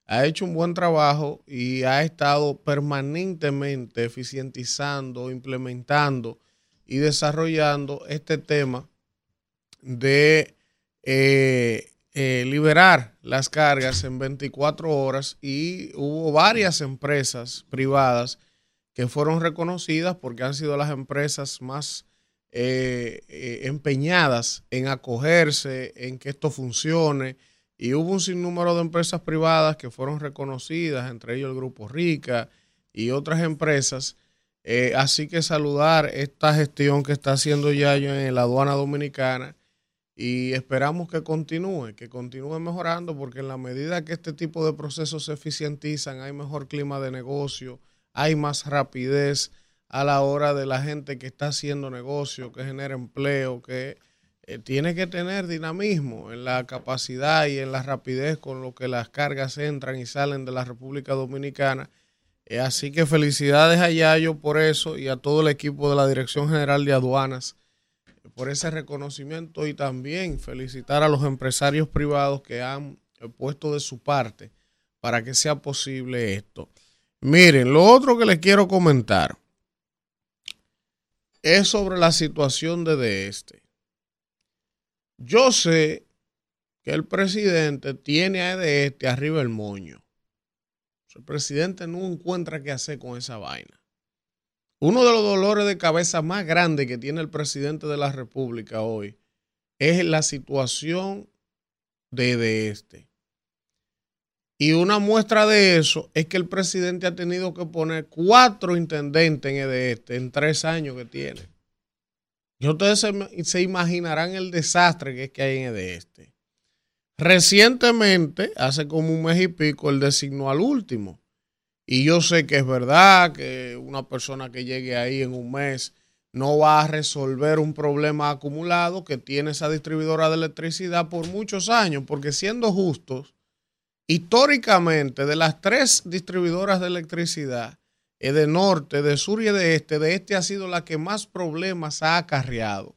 ha hecho un buen trabajo y ha estado permanentemente eficientizando, implementando y desarrollando este tema de eh, eh, liberar las cargas en 24 horas y hubo varias empresas privadas que fueron reconocidas porque han sido las empresas más eh, eh, empeñadas en acogerse, en que esto funcione. Y hubo un sinnúmero de empresas privadas que fueron reconocidas, entre ellos el Grupo Rica y otras empresas. Eh, así que saludar esta gestión que está haciendo Yayo en la aduana dominicana y esperamos que continúe, que continúe mejorando, porque en la medida que este tipo de procesos se eficientizan, hay mejor clima de negocio, hay más rapidez a la hora de la gente que está haciendo negocio, que genera empleo, que eh, tiene que tener dinamismo en la capacidad y en la rapidez con lo que las cargas entran y salen de la República Dominicana. Eh, así que felicidades a Yayo por eso y a todo el equipo de la Dirección General de Aduanas por ese reconocimiento y también felicitar a los empresarios privados que han eh, puesto de su parte para que sea posible esto. Miren, lo otro que les quiero comentar. Es sobre la situación de este. Yo sé que el presidente tiene a de este arriba el moño. El presidente no encuentra qué hacer con esa vaina. Uno de los dolores de cabeza más grandes que tiene el presidente de la República hoy es la situación de, de este. Y una muestra de eso es que el presidente ha tenido que poner cuatro intendentes en este en tres años que tiene. Y ustedes se, imaginarán el desastre que es que hay en este. Recientemente, hace como un mes y pico, él designó al último. Y yo sé que es verdad que una persona que llegue ahí en un mes no va a resolver un problema acumulado que tiene esa distribuidora de electricidad por muchos años, porque siendo justos, históricamente de las tres distribuidoras de electricidad, eh, de norte, de sur y de este, de este ha sido la que más problemas ha acarreado.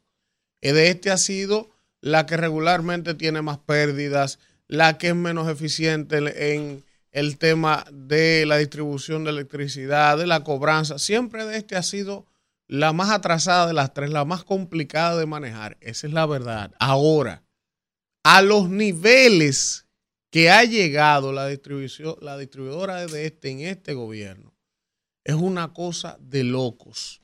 Eh, de este ha sido la que regularmente tiene más pérdidas, la que es menos eficiente en el tema de la distribución de electricidad, de la cobranza. Siempre de este ha sido la más atrasada de las tres, la más complicada de manejar. Esa es la verdad. Ahora, a los niveles que ha llegado la, la distribuidora de este en este gobierno, es una cosa de locos.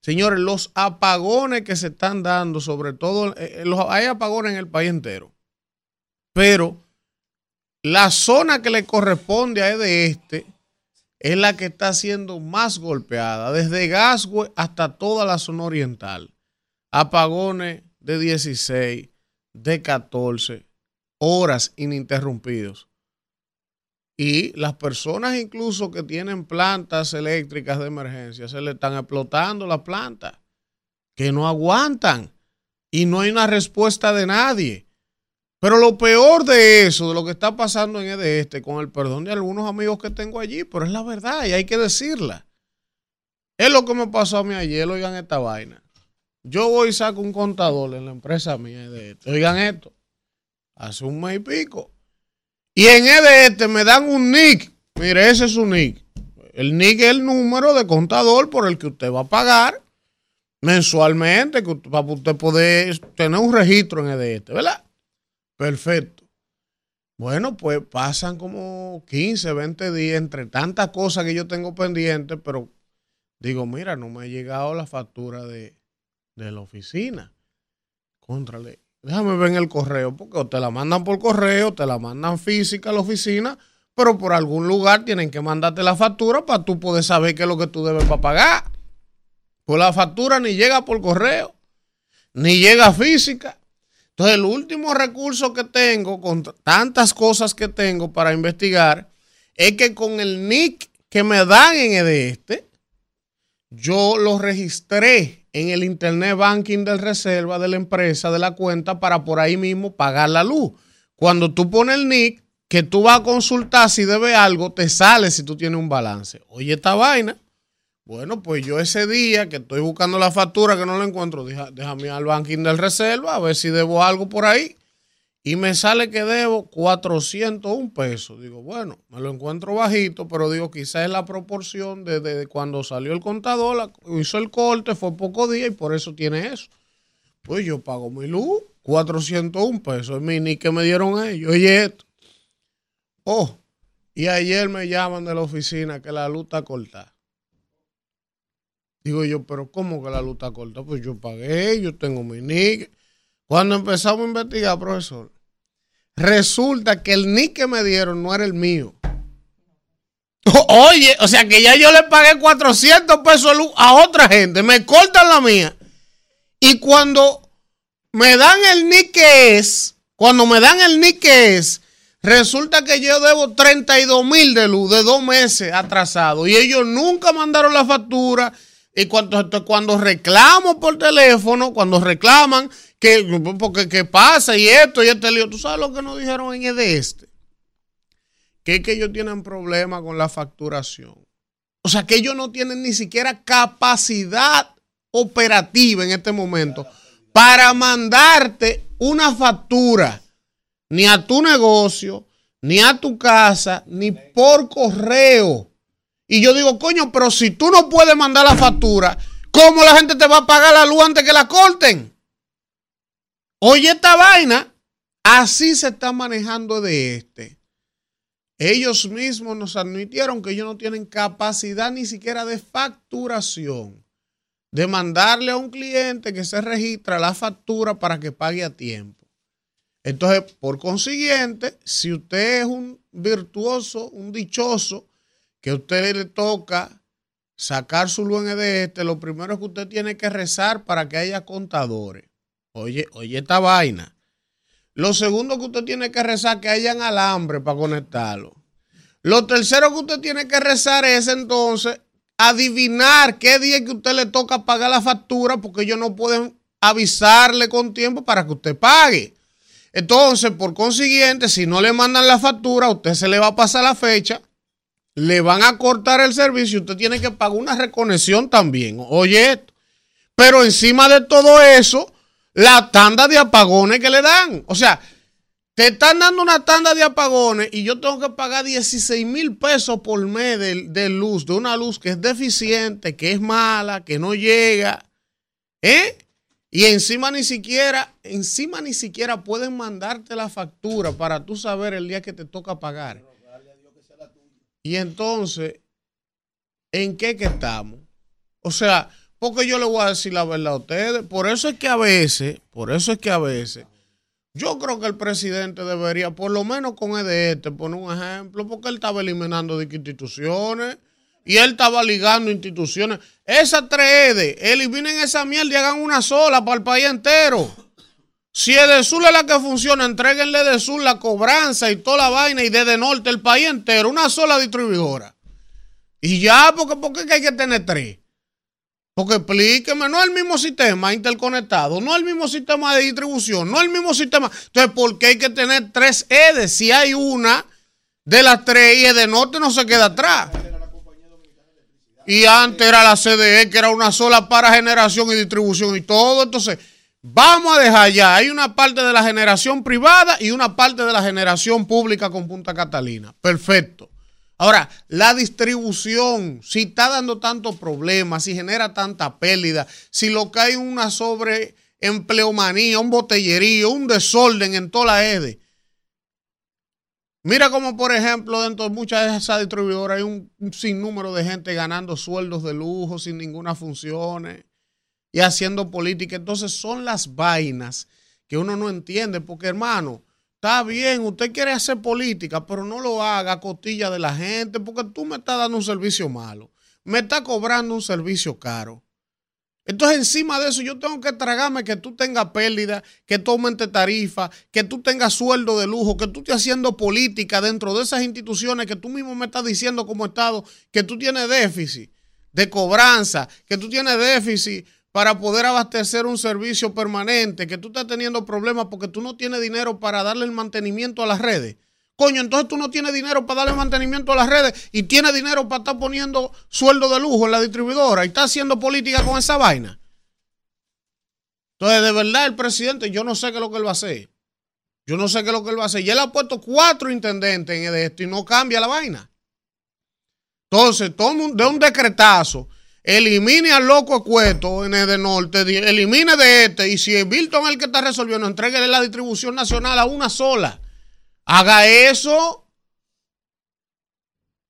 Señores, los apagones que se están dando, sobre todo, eh, eh, hay apagones en el país entero, pero la zona que le corresponde a de este es la que está siendo más golpeada, desde Gasgüe hasta toda la zona oriental. Apagones de 16, de 14 horas ininterrumpidos. Y las personas incluso que tienen plantas eléctricas de emergencia, se le están explotando las plantas, que no aguantan. Y no hay una respuesta de nadie. Pero lo peor de eso, de lo que está pasando en el este, con el perdón de algunos amigos que tengo allí, pero es la verdad y hay que decirla. Es lo que me pasó a mí ayer, oigan esta vaina. Yo voy y saco un contador en la empresa mía de. Oigan esto. Hace un mes y pico. Y en este me dan un nick. Mire, ese es su nick. El nick es el número de contador por el que usted va a pagar mensualmente, para usted poder tener un registro en este, ¿verdad? Perfecto. Bueno, pues pasan como 15, 20 días entre tantas cosas que yo tengo pendientes, pero digo, mira, no me ha llegado la factura de, la oficina. Contrale. Déjame ver el correo, porque te la mandan por correo, te la mandan física a la oficina, pero por algún lugar tienen que mandarte la factura para tú poder saber qué es lo que tú debes para pagar. Pues la factura ni llega por correo, ni llega física. Entonces, el último recurso que tengo, con tantas cosas que tengo para investigar, es que con el NIC que me dan en el este, yo lo registré en el Internet Banking del Reserva de la empresa, de la cuenta, para por ahí mismo pagar la luz. Cuando tú pones el NIC, que tú vas a consultar si debe algo, te sale si tú tienes un balance. Oye, esta vaina. Bueno, pues yo ese día que estoy buscando la factura que no la encuentro, déjame al banking del reserva a ver si debo algo por ahí. Y me sale que debo 401 pesos. Digo, bueno, me lo encuentro bajito, pero digo, quizás es la proporción de, cuando salió el contador, hizo el corte, fue poco día y por eso tiene eso. Pues yo pago mi luz, 401 pesos. Es mi ni que me dieron ellos. Y esto. Oh, y ayer me llaman de la oficina que la luz está cortada. Digo yo, pero ¿cómo que la luz está corta? Pues yo pagué, yo tengo mi NIC. Cuando empezamos a investigar, profesor, resulta que el NIC que me dieron no era el mío. Oye, o sea que ya yo le pagué 400 pesos a otra gente, me cortan la mía. Y cuando me dan el NIC que es, cuando me dan el NIC que es, resulta que yo debo 32 mil de luz de dos meses atrasado. Y ellos nunca mandaron la factura y cuando, cuando reclamo por teléfono, cuando reclaman que, porque, qué pasa y esto y este lío, ¿tú sabes lo que nos dijeron en el de este? Que es que ellos tienen problemas con la facturación. O sea, que ellos no tienen ni siquiera capacidad operativa en este momento para mandarte una factura ni a tu negocio, ni a tu casa, ni por correo. Y yo digo, coño, pero si tú no puedes mandar la factura, ¿Cómo la gente te va a pagar la luz antes que la corten? Oye, esta vaina, así se está manejando de este. Ellos mismos nos admitieron que ellos no tienen capacidad ni siquiera de facturación, de mandarle a un cliente que se registra la factura para que pague a tiempo. Entonces, por consiguiente, si usted es un virtuoso, un dichoso, que a usted le toca sacar su luz de este, lo primero es que usted tiene que rezar para que haya contadores. Oye, oye esta vaina. Lo segundo que usted tiene que rezar que hayan alambre para conectarlo. Lo tercero que usted tiene que rezar es entonces adivinar qué día que usted le toca pagar la factura porque ellos no pueden avisarle con tiempo para que usted pague. Entonces, por consiguiente, si no le mandan la factura, a usted se le va a pasar la fecha, le van a cortar el servicio, usted tiene que pagar una reconexión también. Oye, pero encima de todo eso, la tanda de apagones que le dan. O sea, te están dando una tanda de apagones y yo tengo que pagar 16 mil pesos por mes de, de, luz, de una luz que es deficiente, que es mala, que no llega. ¿Eh? Y encima ni siquiera, encima ni siquiera pueden mandarte la factura para tú saber el día que te toca pagar. Y entonces, ¿en qué que estamos? O sea, porque yo le voy a decir la verdad a ustedes. Por eso es que a veces, por eso es que a veces, yo creo que el presidente debería, por lo menos con EDT, poner un ejemplo, porque él estaba eliminando de instituciones y él estaba ligando instituciones. Esas tres EDE, eliminen esa mierda y hagan una sola para el país entero. Si Edesur es la que funciona, entreguenle a Edesur la cobranza y toda la vaina y desde norte el país entero, una sola distribuidora. Y ya, porque, porque hay que tener tres. Porque explíqueme, no es el mismo sistema interconectado, no es el mismo sistema de distribución, no es el mismo sistema. Entonces, ¿por qué hay que tener tres EDES? Si hay una de las tres y de norte no se queda atrás. Y antes era la CDE, que era una sola para generación y distribución y todo. Entonces, vamos a dejar ya. Hay una parte de la generación privada y una parte de la generación pública con Punta Catalina. Perfecto. Ahora, la distribución, si está dando tantos problemas, si genera tanta pérdida, si lo que hay una sobreempleomanía, un botellerío, un desorden en toda la EDE. Mira como, por ejemplo, dentro de muchas de esas distribuidoras hay un, un sinnúmero de gente ganando sueldos de lujo sin ninguna función y haciendo política. Entonces son las vainas que uno no entiende, porque hermano, Está bien, usted quiere hacer política, pero no lo haga a costilla de la gente, porque tú me estás dando un servicio malo, me estás cobrando un servicio caro. Entonces, encima de eso, yo tengo que tragarme que tú tengas pérdida, que tú aumentes tarifa, que tú tengas sueldo de lujo, que tú estés haciendo política dentro de esas instituciones que tú mismo me estás diciendo como Estado que tú tienes déficit de cobranza, que tú tienes déficit para poder abastecer un servicio permanente, que tú estás teniendo problemas porque tú no tienes dinero para darle el mantenimiento a las redes. Coño, entonces tú no tienes dinero para darle mantenimiento a las redes y tienes dinero para estar poniendo sueldo de lujo en la distribuidora y estás haciendo política con esa vaina. Entonces, de verdad, el presidente, yo no sé qué es lo que él va a hacer. Yo no sé qué es lo que él va a hacer. Y él ha puesto cuatro intendentes en esto y no cambia la vaina. Entonces, todo de un decretazo elimine al loco Acueto en el de norte, elimine de este, y si Milton es el que está resolviendo, entreguele la distribución nacional a una sola. Haga eso.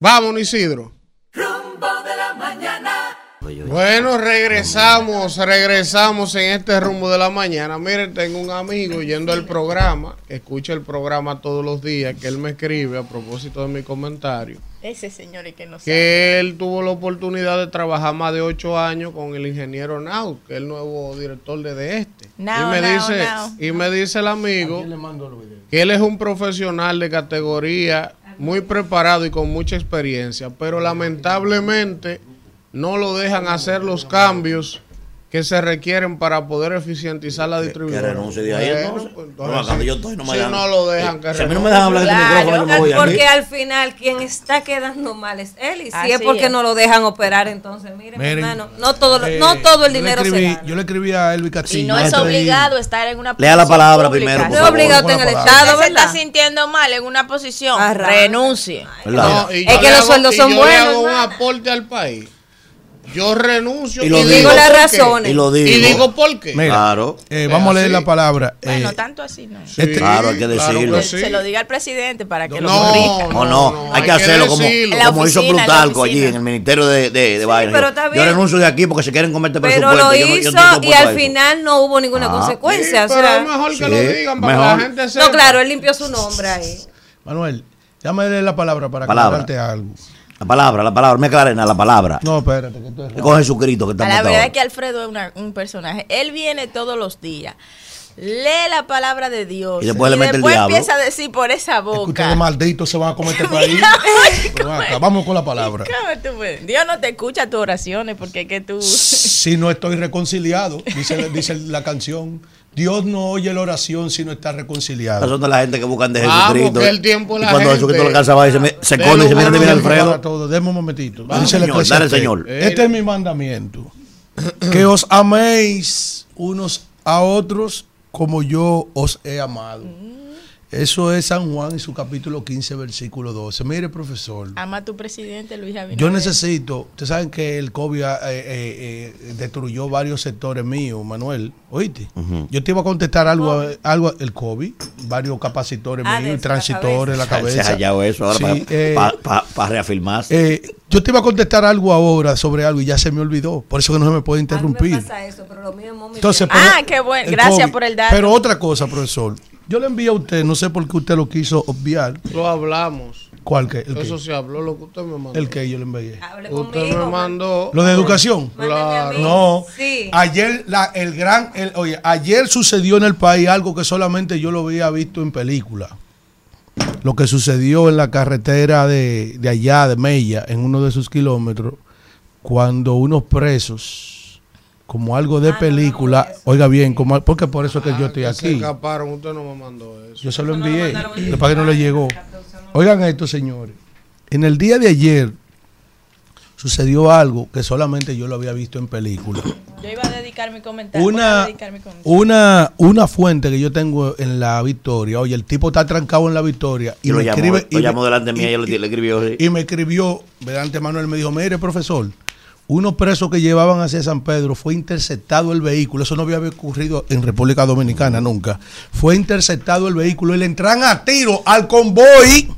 Vamos, Isidro. Rumbo de la mañana. Bueno, regresamos, regresamos en este rumbo de la mañana. Miren, tengo un amigo yendo al programa, que escucha el programa todos los días, que él me escribe a propósito de mi comentario. Ese señor y que no Que él tuvo la oportunidad de trabajar más de ocho años con el ingeniero Now, que es el nuevo director de, de este. Now, y me now, dice, now. y me dice el amigo que él es un profesional de categoría muy preparado y con mucha experiencia, pero lamentablemente no lo dejan hacer los cambios que se requieren para poder eficientizar la Que distribuidora. renuncie de ahí Bueno, entonces. pues, No, entonces, acá donde yo estoy no me si dejan. no lo dejan que Si a mí no me dejan hablar de este Claro, micrófono, yo me voy a porque al final quien está quedando mal es él y si Así es porque es. no lo dejan operar entonces mire mi Miren, hermano no todo lo- eh, no todo el dinero se escribí- gana Yo le escribí a Elvi Castillo. Y no es obligado estar en una Lea la posición palabra pública. primero, no es obligado en el estado se está sintiendo mal en una posición, renuncie. No, Es que los sueldos son buenos, Le hago un aporte al país. Yo renuncio Y y, lo digo las razones. Y lo digo. Y digo por qué. Mira, Claro. eh, vamos a leer así. la palabra. Bueno, eh, tanto así no. Sí, Claro, hay que decirlo. que Se- sí. Se lo diga al presidente para que lo No, corrija. O no, hay, que hacerlo como, como hizo Plutarco allí en el Ministerio de, de, de Sí, pero Yo- renuncio de aquí porque se quieren comer este Pero presupuesto. lo yo no- yo hizo no y al eso. final no hubo ninguna Ah. Sí, consecuencia. o pero sea, es mejor que Sí, lo digan para mejor. que la gente sepa. no, claro, él limpió su nombre ahí. Manuel, déjame leer la palabra para aclararte algo. La palabra, la palabra, me aclaren a la palabra. No, espérate, que esto es con Jesucristo que estamos la verdad ahora. es que Alfredo es una- un personaje. Él viene todos los días. Lee la palabra de Dios. Y después le mete el después diablo. empieza a decir por esa Es que ustedes boca. malditos se van a comer este país. Ven acá, vamos con la palabra. ¿Cómo tú puedes? Dios no te escucha tus oraciones porque es que tú... Si no estoy reconciliado, dice, dice la canción. Dios no oye la oración si no está reconciliado. son de la gente que buscan de Vamos, Jesucristo. que el tiempo y cuando. Jesucristo lo alcanza va y se, me- se esconde y se mira mira. Alfredo. Todo, Deme un momentito. Vamos, Dice el señor, dale, Eclesiastés, señor. Este es mi mandamiento. Que os améis unos a otros como yo os he amado. Eso es San Juan en su capítulo 15, versículo 12. Mire, profesor. Ama a tu presidente Luis Abinader. Yo necesito, ustedes saben que el COVID eh, eh, eh, destruyó varios sectores míos, Manuel, ¿oíste? Yo te iba a contestar algo, algo el COVID, varios capacitores Ah, míos, de la transitores, la Se ha cabeza. hallado eso ahora Sí, eh, para reafirmarse. eh, yo te iba a contestar algo ahora sobre algo y ya se me olvidó, por eso que no se me puede A mí me interrumpir. pasa eso, pero lo mío es muy Entonces. Ah, qué bueno. Gracias por el dato. Pero otra cosa, profesor, yo le envié a usted, no sé por qué usted lo quiso obviar. Lo hablamos. ¿Cuál que? El Eso que, se habló, lo que usted me mandó. el que yo le envié. Hable Usted conmigo. me mandó. Lo de educación. Mí. No, Sí. ayer la, el gran, el- oye, ayer sucedió en el país algo que solamente yo lo había visto en película. Lo que sucedió en la carretera de, de allá, de Mella, en uno de sus kilómetros, cuando unos presos, como algo de Ah, película, no, no, eso. oiga bien, como, porque por eso es que yo Ah, estoy que Se aquí. escaparon, usted no me mandó eso. Yo se lo envié, lo es que no le llegó. Oigan esto, señores. En el día de ayer sucedió algo que solamente yo lo había visto en película. Yo iba a dedicar mi comentario. Una, dedicar mi comentario. una, una fuente que yo tengo en la Victoria, oye, el tipo está trancado en la Victoria y Y lo me llamó, escribe lo y llamó me- delante de mí y- y le, le escribió. y me escribió, delante Manuel me dijo, mire profesor, unos presos que llevaban hacia San Pedro fue interceptado el vehículo, eso no había ocurrido en República Dominicana nunca, fue interceptado el vehículo y le entran a tiro al convoy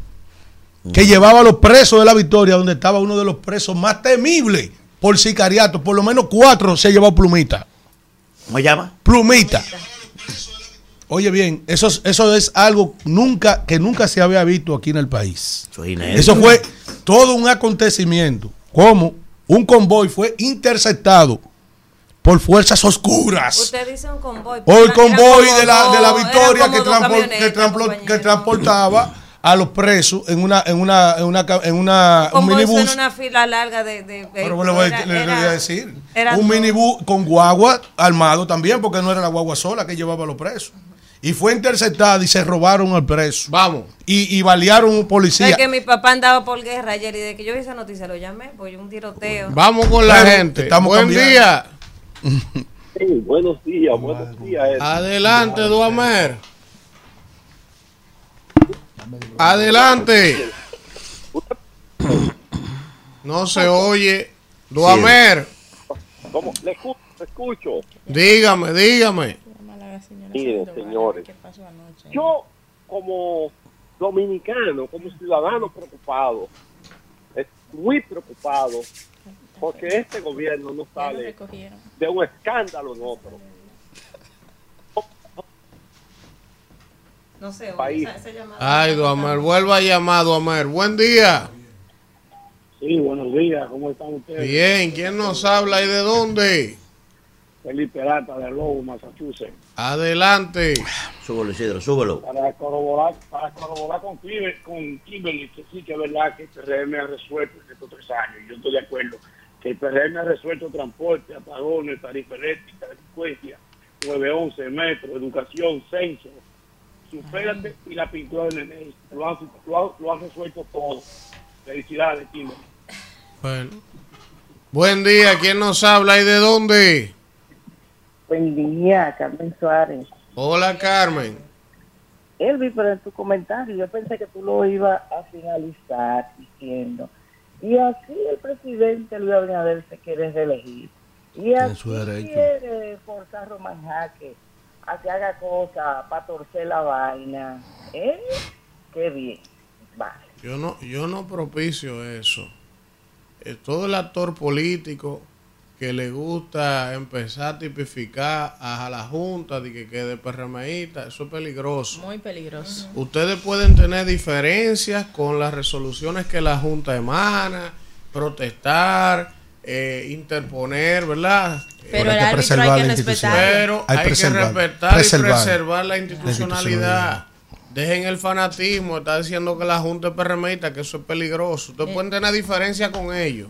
que llevaba a los presos de la Victoria, donde estaba uno de los presos más temibles por sicariato, por lo menos cuatro se ha llevado plumita. ¿Cómo se llama? Plumita. Oye bien, eso, es- eso es algo nunca que nunca se había visto aquí en el país. Eso fue todo un acontecimiento. Como un convoy fue interceptado por fuerzas oscuras. Usted dice un convoy. O el convoy de la, de la Victoria que, transportaba a los presos en una en una en una, en una un minibús. en una fila larga de. de Pero era- le- voy a decir. un dos. minibús con guagua armado también, porque no era la guagua sola que llevaba a los presos. Y fue interceptada y se robaron al preso. Vamos. Y, y balearon un policía. Es que mi papá andaba por guerra ayer y de que yo vi esa noticia lo llamé, pues un tiroteo. Vamos con la Pero gente. estamos Buen cambiando. día. Sí, buenos días, buenos días. Ed. Adelante, Duamer. Adelante. No se oye. Duamer, ¿Cómo? Le escucho, le escucho. dígame, dígame. Miren, señores, yo como dominicano, como ciudadano preocupado, eh, muy preocupado, porque este gobierno no sale de un escándalo en otro. No sé, País. esa, esa llamada. Ay, Duamer, vuelva a llamar, Duamer. Buen día. Sí, buenos días, ¿cómo están ustedes? Bien, ¿quién nos habla y de dónde? Felipe Peralta de Lobo, Massachusetts. Adelante. Súbelo, Isidro, súbelo. Para corroborar, para corroborar con, Kimber- con Kimberly, que sí que es verdad que el PRM ha resuelto en estos tres años, y yo estoy de acuerdo, que el PRM ha resuelto transporte, apagones, tarifa eléctrica, delincuencia, 911, metro, educación, censo, supérate y la pintura del nene. Lo han, lo, han, lo han resuelto todo. Felicidades, Kimberly. Bueno. Buen día, ¿quién nos habla y de dónde? Buen día, Carmen Suárez. Hola, Carmen. Elvi, pero en tu comentario yo pensé que tú lo ibas a finalizar diciendo Y así el presidente Luis Abinader se quiere reelegir. Y así quiere forzar Román Jaque a que haga cosas para torcer la vaina. ¿Eh? Qué bien. Vale. Yo no, yo no propicio eso. Eh, todo el actor político que le gusta empezar a tipificar a la Junta de que quede PRMista, eso es peligroso. Muy peligroso. Ustedes pueden tener diferencias con las resoluciones que la Junta emana, protestar, eh, interponer, ¿verdad? Pero hay que árbitro preservar hay la que institución. respetarlo. Pero Hay hay, que preservar, respetar y preservar preservar la la institucionalidad. Dejen el fanatismo, está diciendo que la Junta es PRMista, que eso es peligroso. Ustedes pueden tener diferencias con ellos.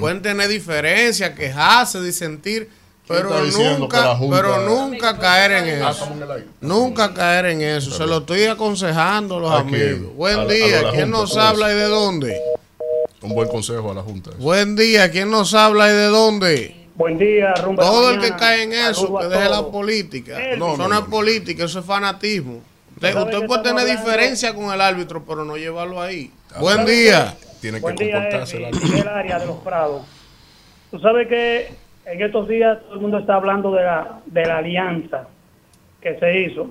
Pueden tener diferencias, quejarse, disentir, pero nunca, Junta- pero nunca caer en Ah, eso. estamos en el aire. Nunca caer en eso. Se lo estoy aconsejando a los amigos. Buen A la- a día. la ¿Quién Junta, nos por habla y eso. de dónde? Un buen consejo a la Junta. eso. Buen día. ¿Quién nos habla y de dónde? Buen día, rumbo a la Todo el que cae en eso, que deje la política. Elvis. No, eso no es política, eso es fanatismo. Usted, ¿Sabe usted que puede tener hablando? diferencia con el árbitro, pero no llevarlo ahí. Ah, Buen ¿sabe día. Tiene que Buen día, comportarse la Miguel Arias de los Prados. Tú sabes que en estos días todo el mundo está hablando de la, de la alianza que se hizo,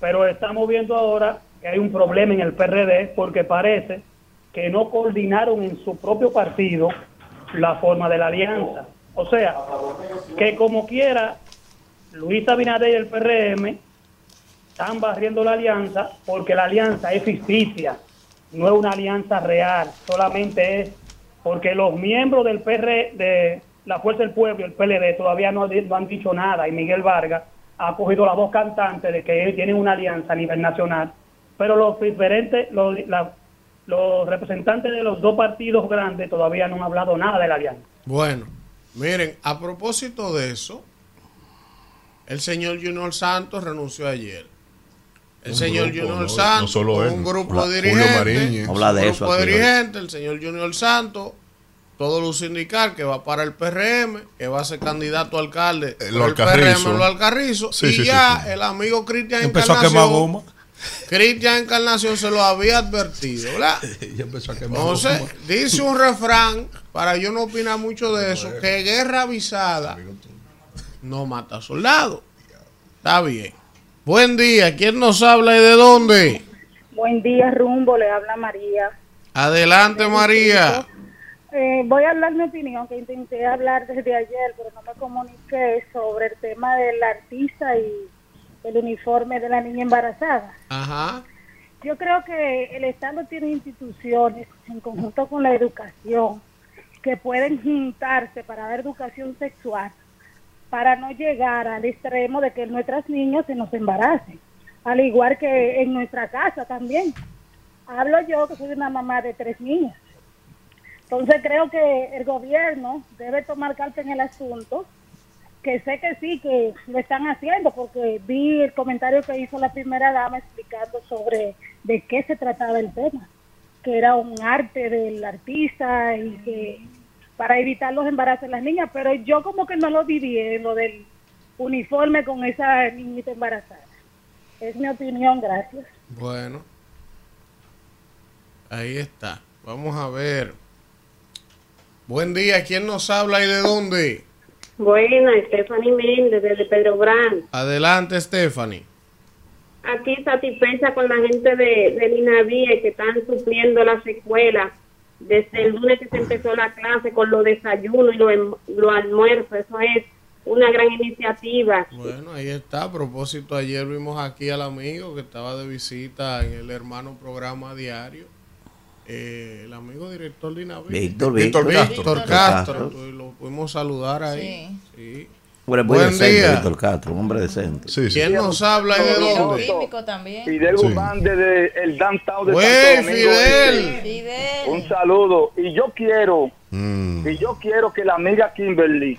pero estamos viendo ahora que hay un problema en el PRD porque parece que no coordinaron en su propio partido la forma de la alianza. O sea, que como quiera, Luis Abinader y el PRM están barriendo la alianza porque la alianza es ficticia, no es una alianza real, solamente es porque los miembros del PR de la Fuerza del Pueblo el PLD todavía no, han dicho nada y Miguel Vargas ha cogido la voz cantante de que tienen una alianza a nivel nacional, pero los diferentes, los, los representantes de los dos partidos grandes todavía no han hablado nada de la alianza. Bueno, miren, a propósito de eso, el señor Junior Santos renunció ayer. El Un señor grupo, Junior no- Santos, no solo con él. un grupo Habla- Mariñez. Habla de un grupo dirigentes, el señor Junior Santos, todo lo sindical que va para el PRM, que va a ser candidato a alcalde El por el Alcarrizo. PRM, lo Alcarrizo, Sí, y sí, ya sí. el amigo Cristian Empezó a Encarnación, quemar goma. Cristian Encarnación se lo había advertido, ¿verdad? Empezó a quemar Entonces, goma. dice un refrán, para yo no opinar mucho de eso, que guerra avisada no mata soldados. Está bien. Buen día, ¿quién nos habla y de dónde? Buen día, Rumbo, le habla María. Adelante, María. Eh, voy a hablar mi opinión, que intenté hablar desde ayer, pero no me comuniqué sobre el tema del artista y el uniforme de la niña embarazada. Ajá. Yo creo que el Estado tiene instituciones en conjunto con la educación que pueden juntarse para dar educación sexual para no llegar al extremo de que nuestras niñas se nos embaracen, al igual que en nuestra casa también. Hablo yo que soy una mamá de tres niñas. Entonces creo que el gobierno debe tomar carta en el asunto, que sé que sí, que lo están haciendo, porque vi el comentario que hizo la primera dama explicando sobre de qué se trataba el tema, que era un arte del artista y que para evitar los embarazos de las niñas, pero yo como que no lo viví en lo del uniforme con esa niñita embarazada. Es mi opinión, gracias. Bueno. Ahí está. Vamos a ver. Buen día, ¿quién nos habla y de dónde? Buena, Stephanie Méndez, desde Pedro. Adelante, Stephanie. Aquí satisfecha con la gente de, del INAVIE que están supliendo las escuelas desde el lunes que se empezó la clase con los desayunos y los em- los almuerzos. Eso es una gran iniciativa. Bueno, ahí está. A propósito, ayer vimos aquí al amigo que estaba de visita en el hermano programa diario. Eh, el amigo director de. Víctor, Víctor Víctor. Castro. Víctor Castro. Castro. Entonces, Lo pudimos saludar ahí. Sí. Hombre, muy Buen decente, día. Víctor Castro, un hombre decente. ¿Quién nos habla y de dónde? También. Fidel Guzmán desde el downtown de Güey, Santo Domingo. Fidel. Fidel. Un saludo. Y yo quiero, y yo quiero que la amiga Kimberly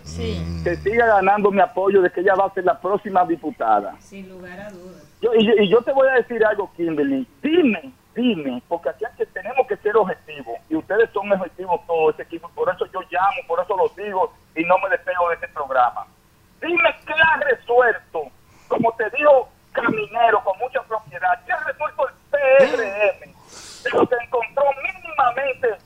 se siga ganando mi apoyo de que ella va a ser la próxima diputada. Sin lugar a dudas. Yo, y, yo- y yo te voy a decir algo, Kimberly. Dime, dime, porque aquí hay que- tenemos que ser objetivos. Y ustedes son objetivos todo ese equipo. Por eso yo llamo, por eso los digo y no me despego de este programa. Dime qué ha resuelto, como te dijo Caminero, con mucha propiedad, qué ha resuelto el PRM. De lo que encontró mínimamente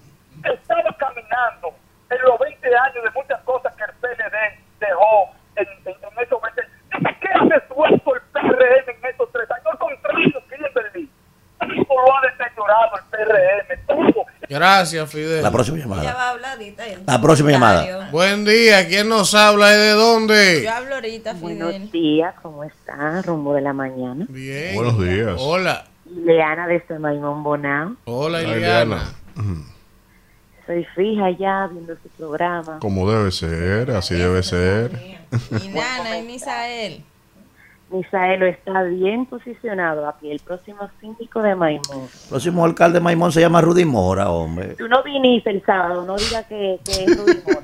estaba caminando en los 20 años de muchas cosas que el PLD dejó en, en, en esos 20 años. Dime, ¿Qué ha resuelto el PRM en estos tres años? Al contrario, Kimberly. Esto lo ha deteriorado el PRM. Todo. Gracias, Fidel. La próxima Ella llamada. va a hablar ahorita. en La próxima llamada. Buen día, ¿quién nos habla y de dónde? Yo hablo ahorita, Fidel. Buenos días, ¿cómo está? Rumbo de la mañana. Bien. Buenos días. Hola. Leana desde Maimón Bonao. Hola, Ileana. Soy fija ya viendo su programa. Como debe ser, así debe ser. Y Nana y Misael. Misaelo está bien posicionado aquí, el próximo síndico de Maimón. Próximo alcalde de Maimón se llama Rudy Mora, hombre. Tú no viniste el sábado, no digas que, que es Rudy Mora.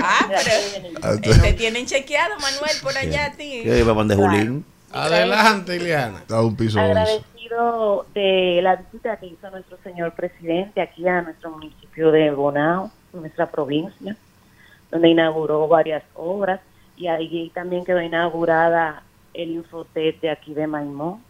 Ah, pero eh, te tienen chequeado, Manuel, por allá a ti. Que iba de Julín. Adelante, Ileana. Da un piso. Agradecido de la visita que hizo nuestro señor presidente aquí a nuestro municipio de Bonao, nuestra provincia, donde inauguró varias obras y ahí también quedó inaugurada el Infotet de aquí de Maimón.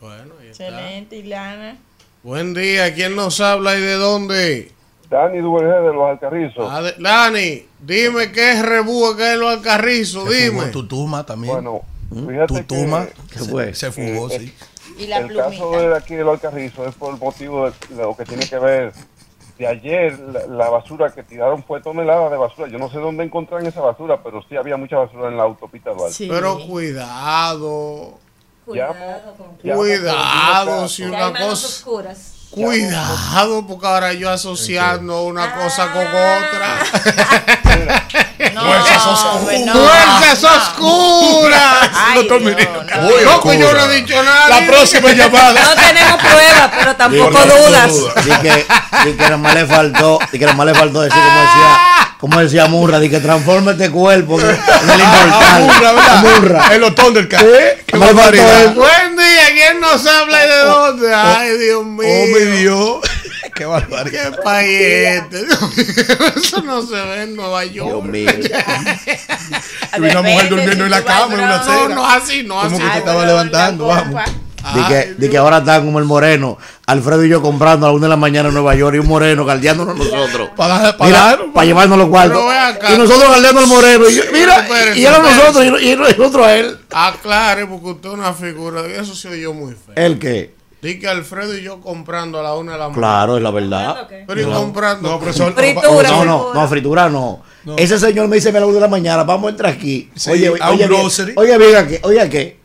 Bueno, ahí está. Excelente, Ilana. Buen día, ¿quién nos habla y de dónde? Dani Duvergé de los Alcarrizos. Dani, dime qué es rebúa que es los alcarrizos, Se dime. Tutuma también. Bueno, fíjate Tutuma que se, fue? se fugó, Eh, sí. Y la el caso de aquí de los Alcarrizos es por el motivo de lo que tiene que ver de ayer la, la basura que tiraron fue tonelada de basura. Yo no sé dónde encontraron esa basura, pero sí había mucha basura en la autopista Duarte. Pero cuidado. Cuidado con Cuidado, si una cosa. oscuras. Cuidado, porque ahora yo asociando una cosa con otra. Fuerzas oscuras. ¡Fuerzas oscuras! Doctor Merino. No, que yo no he dicho nada. La próxima llamada. No tenemos pruebas, pero tampoco dudas. Di que, que nada más le faltó, di que nada más le faltó decir como decía, como decía Murra, di que transforme este cuerpo en, el inmortal. Murra, ¿verdad? Murra. El otón del carro. Qué barbaridad. Buen día, ¿quién nos habla y de dónde? Ay, Dios mío. Oh, me dio. Qué barbaridad. Qué país este. Eso no se ve en Nueva York. Dios mío. Y una mujer durmiendo en la cama en una No, no así, no Como así. que te estaba levantando, vamos. Di que, di que ahora están como el moreno, Alfredo y yo comprando a la una de la mañana en Nueva York y un moreno galdeándonos nosotros. Para, Mira, para llevarnos los cuartos. Y nosotros galdeando al moreno. Y, yo- mira, y él a espérese. nosotros y, y nosotros a él. Aclare, porque usted es una figura. Eso se oyó muy feo. ¿El qué? Di que Alfredo y yo comprando a la una de la mañana. Claro, es la verdad. Pero y comprando. No, profesor. Fritura. No, no, no, fritura no. Ese señor me dice a la una de la mañana, vamos a entrar aquí. Sí, oye, a un oye, grocery. oye, bien, ¿qué? Oye, ¿qué?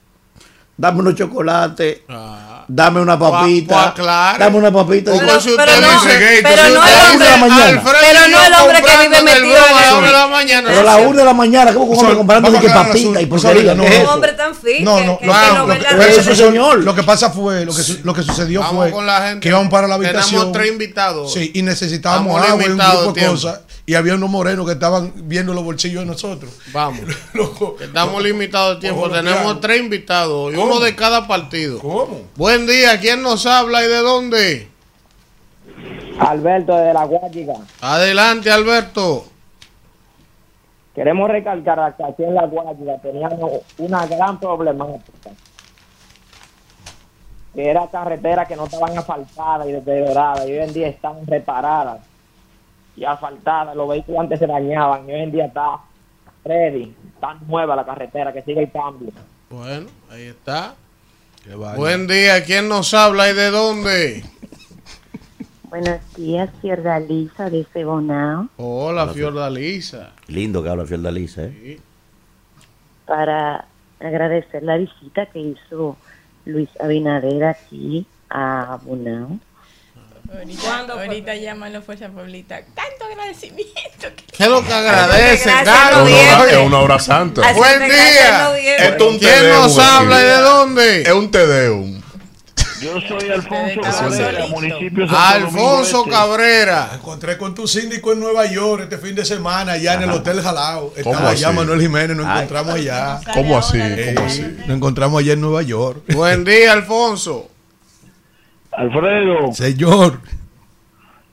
Dame unos chocolates, Ah. dame una papita, aclare. dame una papita. Si pero usted no, pero no el hombre. mañana. Pero no el hombre que vive en metido a la en una de la mañana. Pero a la una de la mañana, ¿cómo un hombre comprando vamos de que papita y porquería? ¿Qué es Un eso? hombre tan fit No, no, no, no, no señor. Lo que pasa fue, lo que, lo que sucedió Vamos fue con la gente. que íbamos para la habitación. Tenemos tres invitados. Sí, y necesitábamos agua y un grupo de cosas. Y había unos morenos que estaban viendo los bolsillos de nosotros. Vamos. Loco. Estamos limitados de tiempo. Ojo, Tenemos claro. tres invitados y ¿Cómo? uno de cada partido. ¿Cómo? Buen día, ¿quién nos habla y de dónde? Alberto de la Guayiga. Adelante, Alberto. Queremos recalcar que aquí en la Guayiga teníamos una gran problemática. Que era carreteras que no estaban asfaltadas y deterioradas y hoy en día están reparadas y asfaltadas. Los vehículos antes se dañaban y hoy en día está ready, está nueva la carretera, que sigue el cambio. Bueno, ahí está. Buen día, ¿quién nos habla y de dónde? Buenos días, Fiordalisa de Cebonao. Hola, Fiordalisa. Lindo que habla Fiordalisa, ¿eh? para agradecer la visita que hizo Luis Abinader aquí a Bonao. Ahorita, ahorita llaman los Fuerza Pueblita. Tanto agradecimiento. que- ¿Qué es lo que agradece, noviembre. Es una hora santa. Así Buen día. Esto un ¿Quién tedeum nos habla y de dónde? Es un tedeum. Yo soy Alfonso Cabrera, municipio de Alfonso Este. Cabrera. Me encontré con tu síndico en Nueva York este fin de semana, allá en el Hotel Jalao. ¿Cómo Estaba allá así? Manuel Jiménez, nos Ay. encontramos allá. ¿Cómo así? Eh, ¿Cómo así? nos encontramos allá en Nueva York. Buen día, Alfonso. Alfredo, Señor,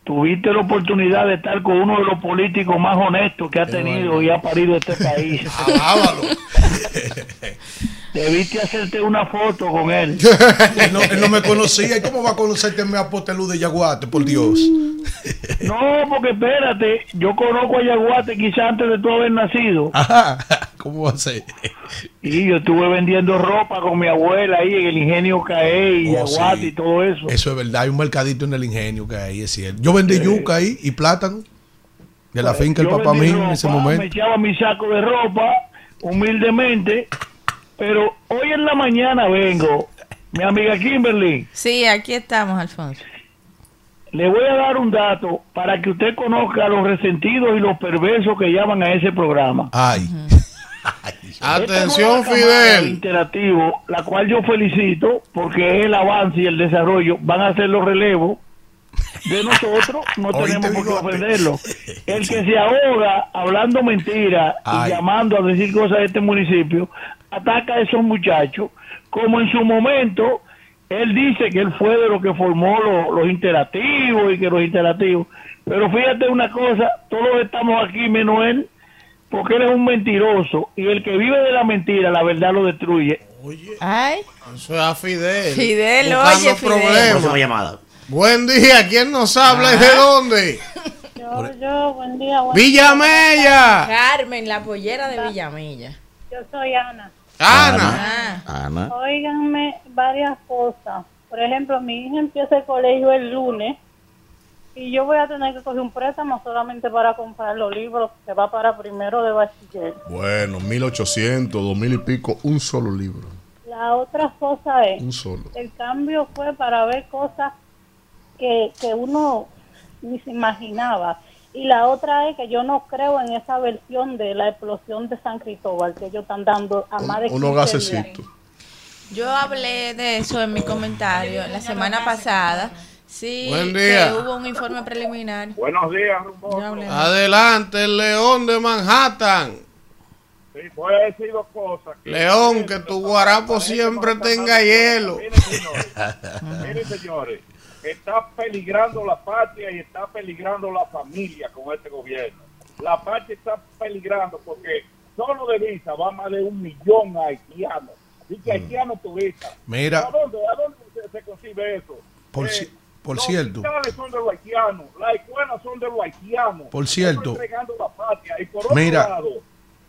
tuviste la oportunidad de estar con uno de los políticos más honestos que ha tenido y ha parido este país. alábalo. Debiste hacerte una foto con él. él, no, él no me conocía. ¿Y cómo va a conocerte a Apostelú de Yaguate, por Dios? No, porque espérate, yo conozco a Yaguate quizás antes de tú haber nacido. Ajá, ¿cómo va a ser? Y yo estuve vendiendo ropa con mi abuela ahí en el ingenio CAE y Oh, sí. y todo eso. Eso es verdad, hay un mercadito en el ingenio que hay, es cierto. Yo vendí yuca ahí y plátano de la finca del Yo papá mío en ese momento. Me echaba mi saco de ropa, humildemente, pero hoy en la mañana vengo, mi amiga Kimberly, Sí, aquí estamos, Alfonso. le voy a dar un dato para que usted conozca los resentidos y los perversos que llaman a ese programa. Ay. Cámara Fidel. Interactivo, la cual yo felicito porque es el avance y el desarrollo, van a ser los relevos de nosotros, no tenemos por qué ofenderlo. El que se ahoga hablando mentiras y llamando a decir cosas de este municipio, ataca a esos muchachos, como en su momento él dice que él fue de los que formó lo- los interactivos y que los interactivos. Pero fíjate una cosa, todos estamos aquí menos él, porque él es un mentiroso y el que vive de la mentira, la verdad lo destruye. Ay. Eso es a Fidel. Fidel, oye, Fidel. Próxima llamada. Buen día, ¿quién nos habla y de Ajá. dónde? Yo, yo, buen día. buen Villamella. Carmen, la pollera de Villamella. Yo soy Ana. Ana. Ah, Ana. Óiganme varias cosas. Por ejemplo, mi hija empieza el colegio el lunes y yo voy a tener que coger un préstamo solamente para comprar los libros que va para primero de bachiller. Bueno, 1800, 2000 y pico, un solo libro. La otra cosa es, Un solo. el cambio fue para ver cosas que, que uno ni se imaginaba. Y la otra es que yo no creo en esa versión de la explosión de San Cristóbal que ellos están dando a más de 15 Unos días. gasecitos. Yo hablé de eso en mi comentario la semana pasada. Sí, Buen día. que hubo un informe preliminar. Buenos días, Adelante, el león de Manhattan. Sí, voy a decir dos cosas. León, que tu guarapo siempre tenga hielo. Miren, señores, miren, señores, está peligrando la patria y está peligrando la familia con este gobierno. La patria está peligrando porque solo de visa va más de un millón haitianos. Así que haitianos turistas. Mira. ¿A dónde, a dónde se, se concibe eso? Por, Eh, ci- por los cierto, son de los haitianos, las escuelas son de los haitianos. Por cierto. Entregando la patria. Y por otro Mira. lado,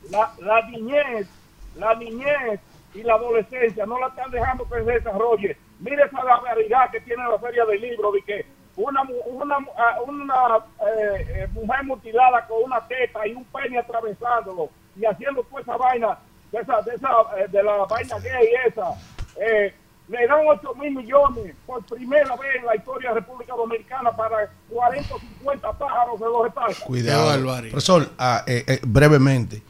la, la niñez, la niñez y la adolescencia no la están dejando que se desarrolle. Mire esa barbaridad que tiene la feria del libro de que una una, ah, una eh, eh, mujer mutilada con una teta y un pene atravesándolo y haciendo toda esa vaina de esa de esa eh, de la vaina gay esa eh, le dan 8 mil millones por primera vez en la historia de la República Dominicana para 40 o 50 pájaros de los estados. cuidado. Profesor, ah, eh, eh, brevemente.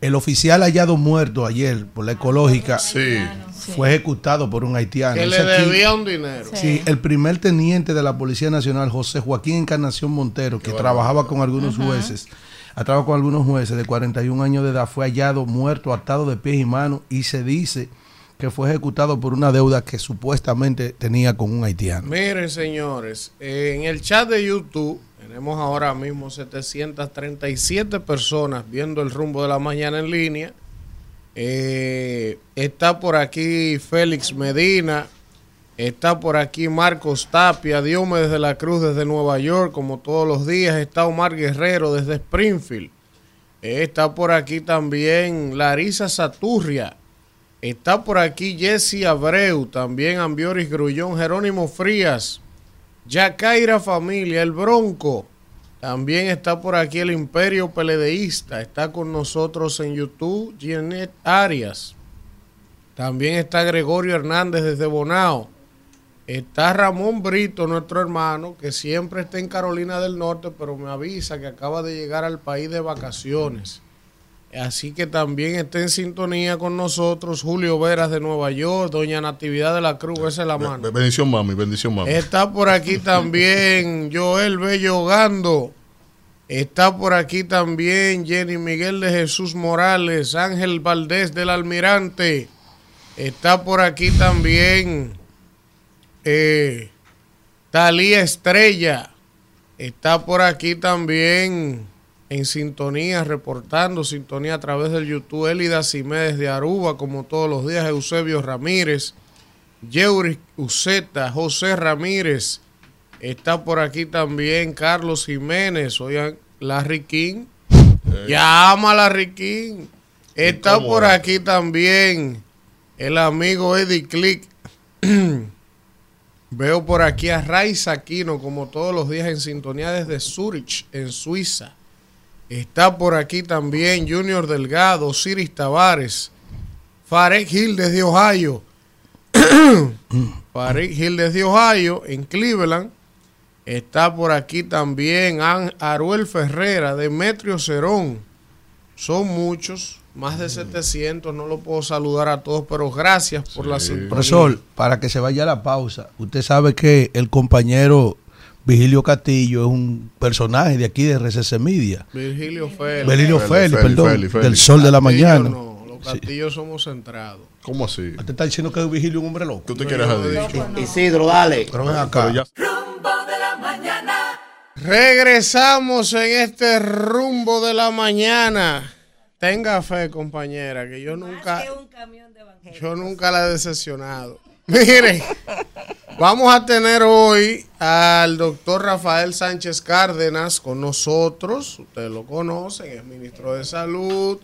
El oficial hallado muerto ayer por la ecológica fue ejecutado por un haitiano. Que le debía un dinero. Sí, el primer teniente de la Policía Nacional, José Joaquín Encarnación Montero, que trabajaba con algunos jueces, ha trabajado con algunos jueces de 41 años de edad, fue hallado muerto, atado de pies y manos, y se dice que fue ejecutado por una deuda que supuestamente tenía con un haitiano. Miren, señores, en el chat de YouTube tenemos ahora mismo 737 personas viendo el rumbo de la mañana en línea. Eh, está por aquí Félix Medina, está por aquí Marcos Tapia, Diomedes de la Cruz desde Nueva York, como todos los días, está Omar Guerrero desde Springfield, Eh, está por aquí también Larisa Saturria, Está por aquí Jesse Abreu, también Ambioris Grullón, Jerónimo Frías, Yacaira Familia, El Bronco. También está por aquí el Imperio Peledeísta. Está con nosotros en YouTube Janet Arias. También está Gregorio Hernández desde Bonao. Está Ramón Brito, nuestro hermano, que siempre está en Carolina del Norte, pero me avisa que acaba de llegar al país de vacaciones. Así que también está en sintonía con nosotros Julio Veras de Nueva York, Doña Natividad de la Cruz, esa es la mano. Be- Bendición, mami, bendición, mami. Está por aquí también Joel Bello Gando. Está por aquí también Jenny Miguel de Jesús Morales, Ángel Valdés del Almirante. Está por aquí también eh, Talía Estrella. Está por aquí también en sintonía, reportando sintonía a través del YouTube. Elida Simé desde Aruba, como todos los días. Eusebio Ramírez, Yeuris Uceta, José Ramírez. Está por aquí también Carlos Jiménez. Oigan, Larry King. Llama a Larry King. Está ¿Cómo por aquí también el amigo Eddie Click. Veo por aquí a Raiza Aquino, como todos los días en sintonía desde Zurich, en Suiza. Está por aquí también Junior Delgado, Osiris Tavares, Farek Hill desde Ohio. Farek Hill desde Ohio, en Cleveland. Está por aquí también An- Aruel Ferrera, Demetrio Cerón. Son muchos, más de 700. No lo puedo saludar a todos, pero gracias por la sintonía. Profesor, para que se vaya a la pausa, usted sabe que el compañero Vigilio Castillo es un personaje de aquí de RCC Media. Virgilio Félix. Virgilio Félix, perdón, del Sol de la Mañana. No, los castillos somos centrados. ¿Cómo así? Usted está diciendo que Vigilio es un hombre loco. ¿Qué usted quiere haber dicho? Isidro, dale. Pero ven acá. Rumbo de la mañana. Regresamos en este rumbo de la mañana. Tenga fe, compañera, que yo nunca, yo nunca la he decepcionado. Miren, vamos a tener hoy al doctor Rafael Sánchez Cárdenas con nosotros. Ustedes lo conocen, es ministro de Salud,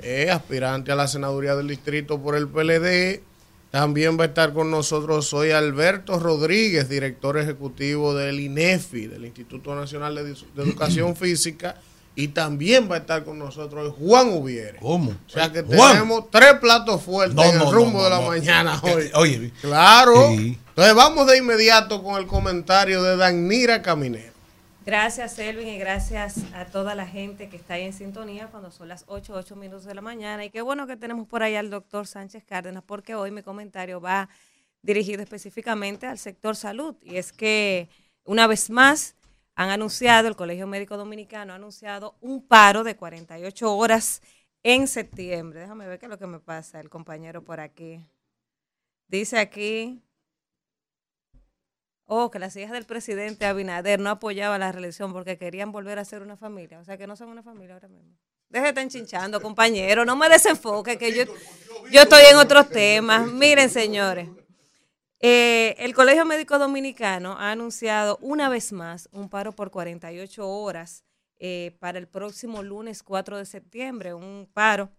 es aspirante a la senaduría del distrito por el PLD. También va a estar con nosotros hoy Alberto Rodríguez, director ejecutivo del INEFI, del Instituto Nacional de Educación Física. Y también va a estar con nosotros Juan Ubiere. ¿Cómo? O sea que Juan. tenemos tres platos fuertes No, en el no, rumbo no, de la no. mañana hoy. Oye, Claro. Sí. Entonces vamos de inmediato con el comentario de Danira Caminero. Gracias, Elvin, y gracias a toda la gente que está ahí en sintonía cuando son las 8, 8 minutos de la mañana. Y qué bueno que tenemos por ahí al doctor Sánchez Cárdenas, porque hoy mi comentario va dirigido específicamente al sector salud. Y es que, una vez más, han anunciado, el Colegio Médico Dominicano ha anunciado un paro de 48 horas en septiembre. Déjame ver qué es lo que me pasa, el compañero por aquí. Dice aquí, Oh, que las hijas del presidente Abinader no apoyaban la reelección porque querían volver a ser una familia. O sea, que no son una familia ahora mismo. Deje de estar chinchando, compañero. No me desenfoque, que yo, yo estoy en otros temas. Miren, señores. Eh, el Colegio Médico Dominicano ha anunciado una vez más un paro por 48 horas eh, para el próximo lunes 4 de septiembre. Un paro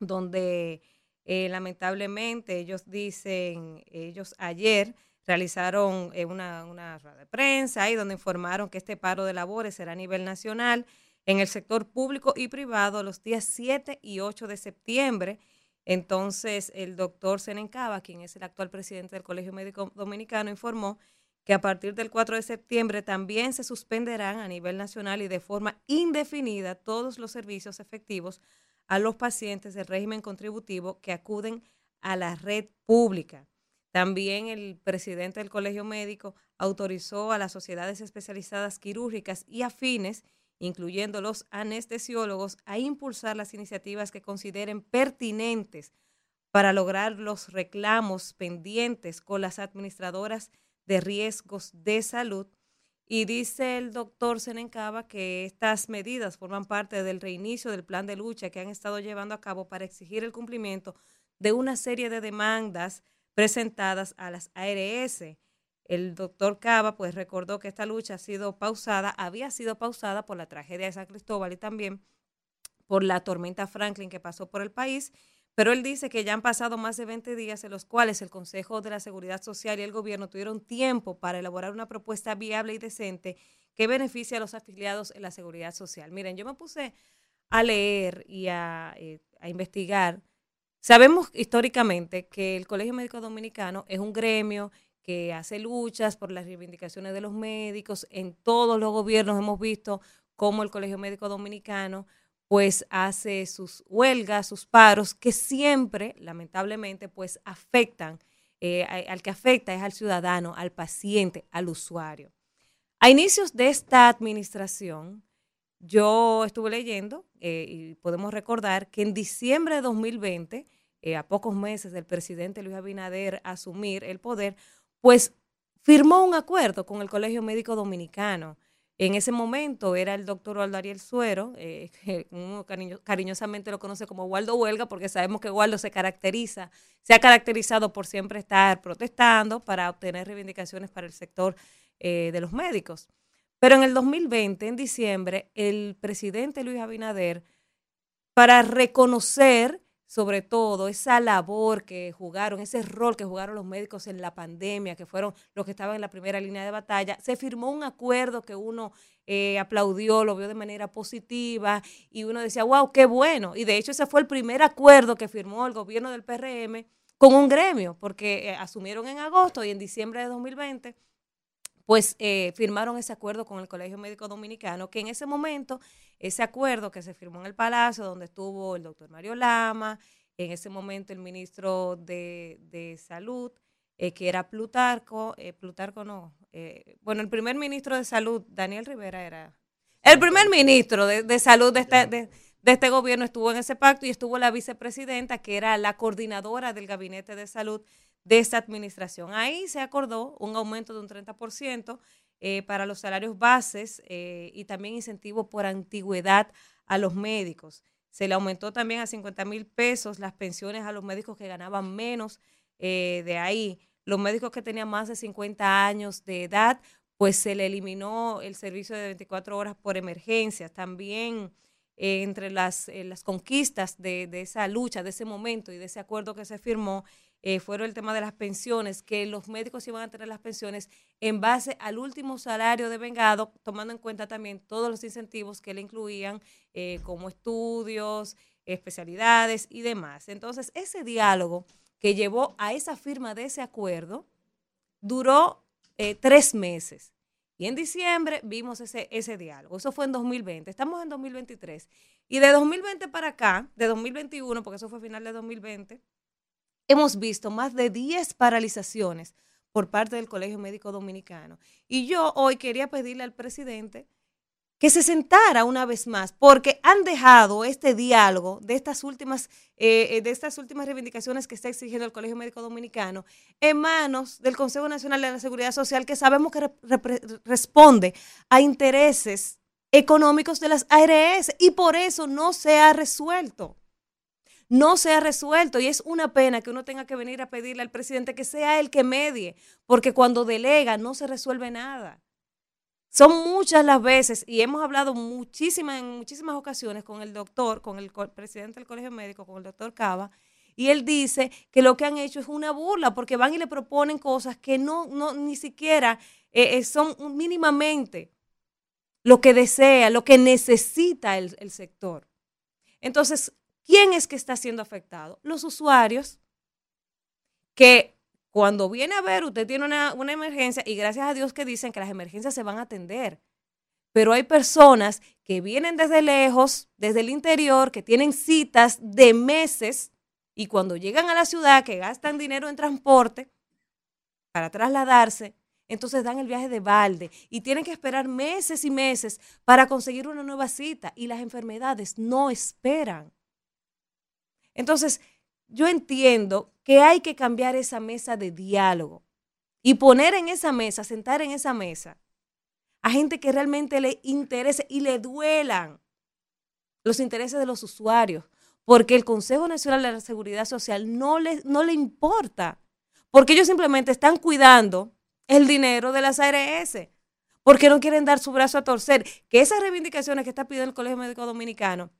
donde eh, lamentablemente ellos dicen, ellos ayer realizaron eh, una, una rueda de prensa ahí donde informaron que este paro de labores será a nivel nacional en el sector público y privado los días 7 y 8 de septiembre. Entonces, el doctor Senencaba, quien es el actual presidente del Colegio Médico Dominicano, informó que a partir del 4 de septiembre también se suspenderán a nivel nacional y de forma indefinida todos los servicios efectivos a los pacientes del régimen contributivo que acuden a la red pública. También el presidente del Colegio Médico autorizó a las sociedades especializadas quirúrgicas y afines, incluyendo los anestesiólogos, a impulsar las iniciativas que consideren pertinentes para lograr los reclamos pendientes con las administradoras de riesgos de salud. Y dice el doctor Senencaba que estas medidas forman parte del reinicio del plan de lucha que han estado llevando a cabo para exigir el cumplimiento de una serie de demandas presentadas a las ARS. El doctor Cava pues recordó que esta lucha ha sido pausada, había sido pausada por la tragedia de San Cristóbal y también por la tormenta Franklin que pasó por el país, pero él dice que ya han pasado más de 20 días en los cuales el Consejo de la Seguridad Social y el gobierno tuvieron tiempo para elaborar una propuesta viable y decente que beneficie a los afiliados en la seguridad social. Miren, yo me puse a leer y a, eh, a investigar Sabemos históricamente que el Colegio Médico Dominicano es un gremio que hace luchas por las reivindicaciones de los médicos. En todos los gobiernos hemos visto cómo el Colegio Médico Dominicano pues hace sus huelgas, sus paros, que siempre, lamentablemente, pues afectan, eh, al que afecta es al ciudadano, al paciente, al usuario. A inicios de esta administración, yo estuve leyendo eh, y podemos recordar que en diciembre de 2020, eh, a pocos meses del presidente Luis Abinader asumir el poder, pues firmó un acuerdo con el Colegio Médico Dominicano. En ese momento era el doctor Waldo Ariel Suero, eh, que uno cariño- cariñosamente lo conoce como Waldo Huelga, porque sabemos que Waldo se caracteriza, se ha caracterizado por siempre estar protestando para obtener reivindicaciones para el sector eh, de los médicos. Pero en el 2020, en diciembre, el presidente Luis Abinader, para reconocer sobre todo esa labor que jugaron, ese rol que jugaron los médicos en la pandemia, que fueron los que estaban en la primera línea de batalla, se firmó un acuerdo que uno eh, aplaudió, lo vio de manera positiva y uno decía, wow, qué bueno. Y de hecho ese fue el primer acuerdo que firmó el gobierno del PRM con un gremio, porque eh, asumieron en agosto y en diciembre de 2020 pues eh, firmaron ese acuerdo con el Colegio Médico Dominicano, que en ese momento, ese acuerdo que se firmó en el Palacio, donde estuvo el doctor Mario Lama, en ese momento el ministro de, de Salud, eh, que era Plutarco, eh, Plutarco no, eh, bueno, el primer ministro de Salud, Daniel Rivera era, el primer ministro de, de Salud de este, de, de este gobierno estuvo en ese pacto y estuvo la vicepresidenta, que era la coordinadora del Gabinete de Salud de esta administración. Ahí se acordó un aumento de un 30% eh, para los salarios bases eh, y también incentivo por antigüedad a los médicos. Se le aumentó también a 50 mil pesos las pensiones a los médicos que ganaban menos eh, de ahí. Los médicos que tenían más de 50 años de edad, pues se le eliminó el servicio de 24 horas por emergencias. También entre las, las conquistas de, de esa lucha, de ese momento y de ese acuerdo que se firmó, eh, fueron el tema de las pensiones, que los médicos iban a tener las pensiones en base al último salario de vengado, tomando en cuenta también todos los incentivos que le incluían, eh, como estudios, especialidades y demás. Entonces, ese diálogo que llevó a esa firma de ese acuerdo duró eh, tres meses. Y en diciembre vimos ese, ese diálogo. Eso fue en 2020. Estamos en 2023. Y de 2020 para acá, de 2021, porque eso fue final de 2020, hemos visto más de 10 paralizaciones por parte del Colegio Médico Dominicano. Y yo hoy quería pedirle al presidente que se sentara una vez más, porque han dejado este diálogo de estas últimas, eh, de estas últimas reivindicaciones que está exigiendo el Colegio Médico Dominicano en manos del Consejo Nacional de la Seguridad Social, que sabemos que responde a intereses económicos de las ARS y por eso no se ha resuelto no se ha resuelto y es una pena que uno tenga que venir a pedirle al presidente que sea el que medie, porque cuando delega no se resuelve nada. Son muchas las veces y hemos hablado muchísimas en muchísimas ocasiones con el doctor, con el presidente del Colegio Médico, con el doctor Cava, y él dice que lo que han hecho es una burla porque van y le proponen cosas que no, no ni siquiera eh, eh, son mínimamente lo que desea, lo que necesita el, el sector. Entonces, ¿quién es que está siendo afectado? Los usuarios que cuando viene a ver, usted tiene una, una emergencia y gracias a Dios que dicen que las emergencias se van a atender. Pero hay personas que vienen desde lejos, desde el interior, que tienen citas de meses y cuando llegan a la ciudad, que gastan dinero en transporte para trasladarse, entonces dan el viaje de balde y tienen que esperar meses y meses para conseguir una nueva cita y las enfermedades no esperan. Entonces, yo entiendo que hay que cambiar esa mesa de diálogo y poner en esa mesa, sentar en esa mesa a gente que realmente le interese y le duelan los intereses de los usuarios, porque el Consejo Nacional de la Seguridad Social no le, no le importa, porque ellos simplemente están cuidando el dinero de las ARS, porque no quieren dar su brazo a torcer, que esas reivindicaciones que está pidiendo el Colegio Médico Dominicano,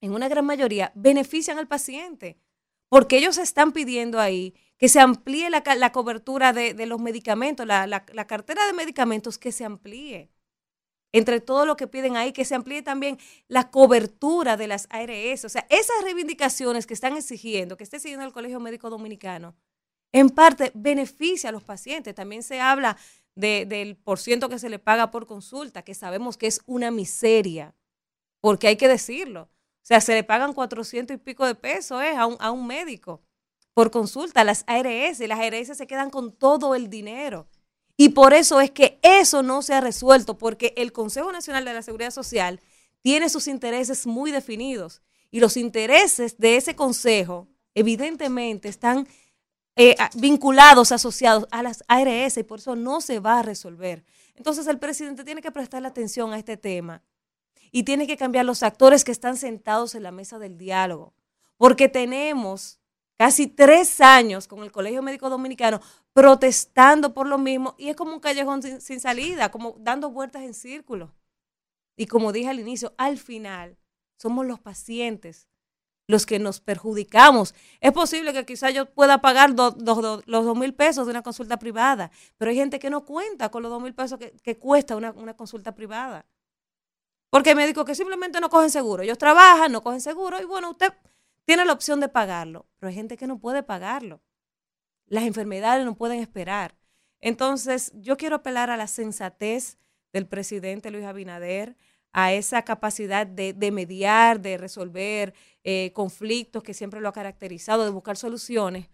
en una gran mayoría, benefician al paciente, porque ellos están pidiendo ahí que se amplíe la, la cobertura de, de los medicamentos, la, la- la cartera de medicamentos que se amplíe. Entre todo lo que piden ahí, que se amplíe también la cobertura de las ARS. O sea, esas reivindicaciones que están exigiendo, que esté siguiendo el Colegio Médico Dominicano, en parte beneficia a los pacientes. También se habla de- del porciento que se le paga por consulta, que sabemos que es una miseria, porque hay que decirlo. O sea, se le pagan 400 y pico de pesos eh, a, un, a un médico por consulta, las ARS, las ARS se quedan con todo el dinero. Y por eso es que eso no se ha resuelto, porque el Consejo Nacional de la Seguridad Social tiene sus intereses muy definidos. Y los intereses de ese consejo, evidentemente, están eh, vinculados, asociados a las ARS, y por eso no se va a resolver. Entonces el presidente tiene que prestarle atención a este tema y tiene que cambiar los actores que están sentados en la mesa del diálogo, porque tenemos casi tres años con el Colegio Médico Dominicano protestando por lo mismo y es como un callejón sin, salida, como dando vueltas en círculo. Y como dije al inicio, al final somos los pacientes los que nos perjudicamos. Es posible que quizá yo pueda pagar los dos mil pesos de una consulta privada, pero hay gente que no cuenta con los dos mil pesos que, cuesta una consulta privada. Porque hay médicos que simplemente no cogen seguro. Ellos trabajan, no cogen seguro y bueno, usted tiene la opción de pagarlo, pero hay gente que no puede pagarlo. Las enfermedades no pueden esperar. Entonces, yo quiero apelar a la sensatez del presidente Luis Abinader, a esa capacidad de, mediar, de resolver eh, conflictos que siempre lo ha caracterizado, de buscar soluciones,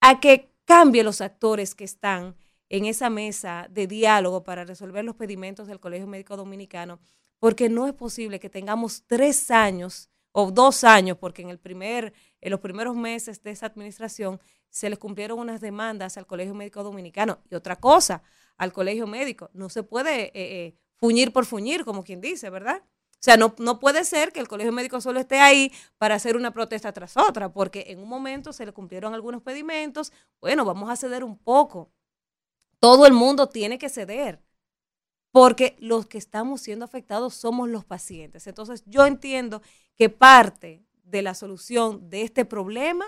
a que cambie los actores que están en esa mesa de diálogo para resolver los pedimentos del Colegio Médico Dominicano, porque no es posible que tengamos tres años o dos años, porque en, el primer, en los primeros meses de esa administración se les cumplieron unas demandas al Colegio Médico Dominicano. Y otra cosa, al Colegio Médico, no se puede eh, eh, fuñir por fuñir, como quien dice, ¿verdad? O sea, no, no puede ser que el Colegio Médico solo esté ahí para hacer una protesta tras otra, porque en un momento se le cumplieron algunos pedimentos, bueno, vamos a ceder un poco. Todo el mundo tiene que ceder, porque los que estamos siendo afectados somos los pacientes. Entonces, yo entiendo que parte de la solución de este problema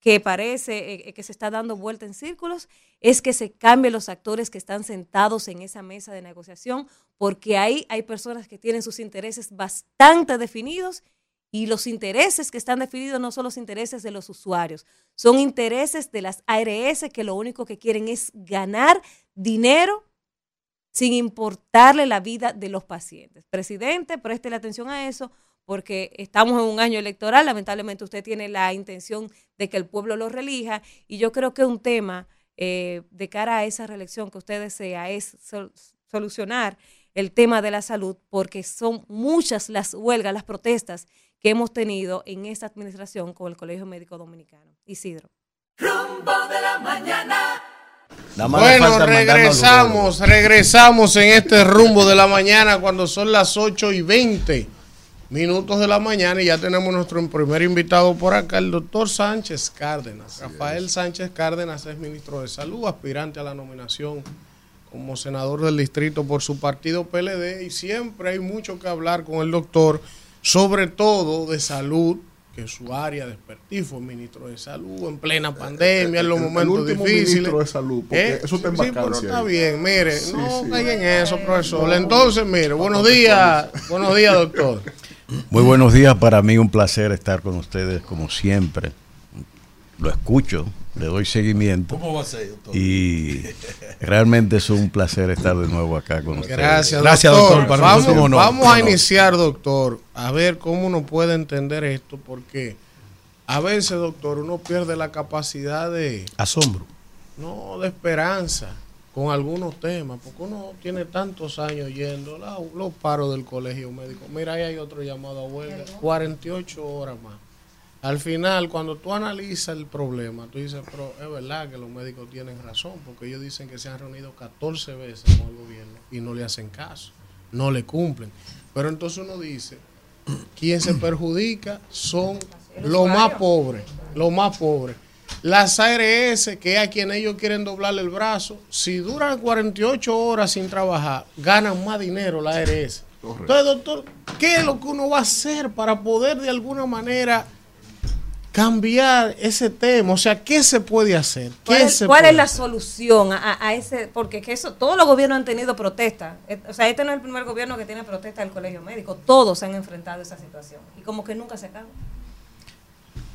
que parece eh, que se está dando vuelta en círculos es que se cambien los actores que están sentados en esa mesa de negociación, porque ahí hay personas que tienen sus intereses bastante definidos y los intereses que están definidos no son los intereses de los usuarios, son intereses de las ARS que lo único que quieren es ganar dinero sin importarle la vida de los pacientes. Presidente, preste la atención a eso porque estamos en un año electoral, lamentablemente usted tiene la intención de que el pueblo lo relija y yo creo que un tema eh, de cara a esa reelección que usted desea es sol- solucionar el tema de la salud porque son muchas las huelgas, las protestas que hemos tenido en esta administración con el Colegio Médico Dominicano. Isidro. Rumbo de la mañana. Bueno, regresamos, regresamos en este rumbo de la mañana cuando son las 8 y 20 minutos de la mañana y ya tenemos nuestro primer invitado por acá, el doctor Sánchez Cárdenas. Rafael Sánchez Cárdenas es ministro de Salud, aspirante a la nominación como senador del distrito por su partido PLD y siempre hay mucho que hablar con el doctor, sobre todo de salud, que es su área de expertise, fue ministro de salud en plena pandemia, en los el- el momentos último difíciles. ministro de salud, porque ¿Eh? eso está en Sí, pero vacancia está bien, mire, Sí, no sí. caigan en eso, profesor. Entonces, mire, buenos días, buenos días, doctor. Muy buenos días, para mí un placer estar con ustedes como siempre. Lo escucho, le doy seguimiento. ¿Cómo va a ser, doctor? Y realmente es un placer estar de nuevo acá con ustedes. Gracias, Gracias, doctor. vamos, a iniciar, doctor, a ver cómo uno puede entender esto, porque a veces, doctor, uno pierde la capacidad de, Asombro. no, de esperanza con algunos temas, porque uno tiene tantos años yendo, la- los paros del colegio médico. Mira, ahí hay otro llamado a huelga, 48 horas más. Al final, cuando tú analizas el problema, tú dices, pero es verdad que los médicos tienen razón, porque ellos dicen que se han reunido 14 veces con el gobierno y no le hacen caso, no le cumplen. Pero entonces uno dice, quien se perjudica son los más pobres, los más pobres. Las ARS, que es a quien ellos quieren doblarle el brazo, si duran 48 horas sin trabajar, ganan más dinero la ARS. Entonces, doctor, ¿qué es lo que uno va a hacer para poder de alguna manera cambiar ese tema? O sea, ¿qué se puede hacer? ¿Qué ¿Cuál, es, se cuál puede es la hacer? solución a, a- a ese? Porque que eso, todos los gobiernos han tenido protestas. Eh, O sea, este no es el primer gobierno que tiene protesta del colegio médico. Todos han enfrentado esa situación. Y como que nunca se acaba.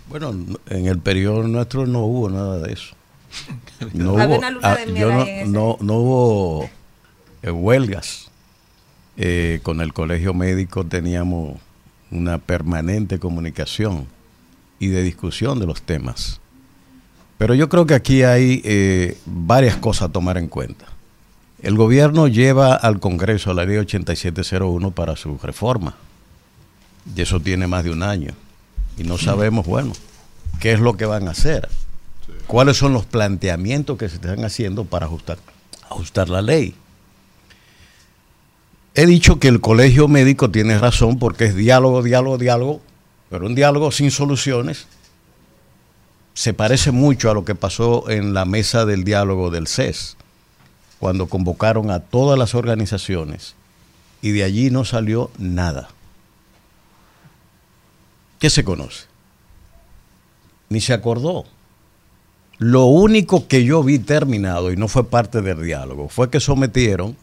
Bueno, en el periodo nuestro no hubo nada de eso. No Había hubo, ah, yo no, no, no hubo eh, huelgas. Eh, con el colegio médico teníamos una permanente comunicación y de discusión de los temas. Pero yo creo que aquí hay eh, varias cosas a tomar en cuenta. El gobierno lleva al Congreso la ley 8701 para su reforma. Y eso tiene más de un año. Y no sabemos, bueno, qué es lo que van a hacer. ¿Cuáles son los planteamientos que se están haciendo para ajustar, ajustar la ley? He dicho que el colegio médico tiene razón porque es diálogo, diálogo, diálogo, pero un diálogo sin soluciones se parece mucho a lo que pasó en la mesa del diálogo del CES, cuando convocaron a todas las organizaciones y de allí no salió nada. ¿Qué se conoce? Ni se acordó. Lo único que yo vi terminado, y no fue parte del diálogo, fue que sometieron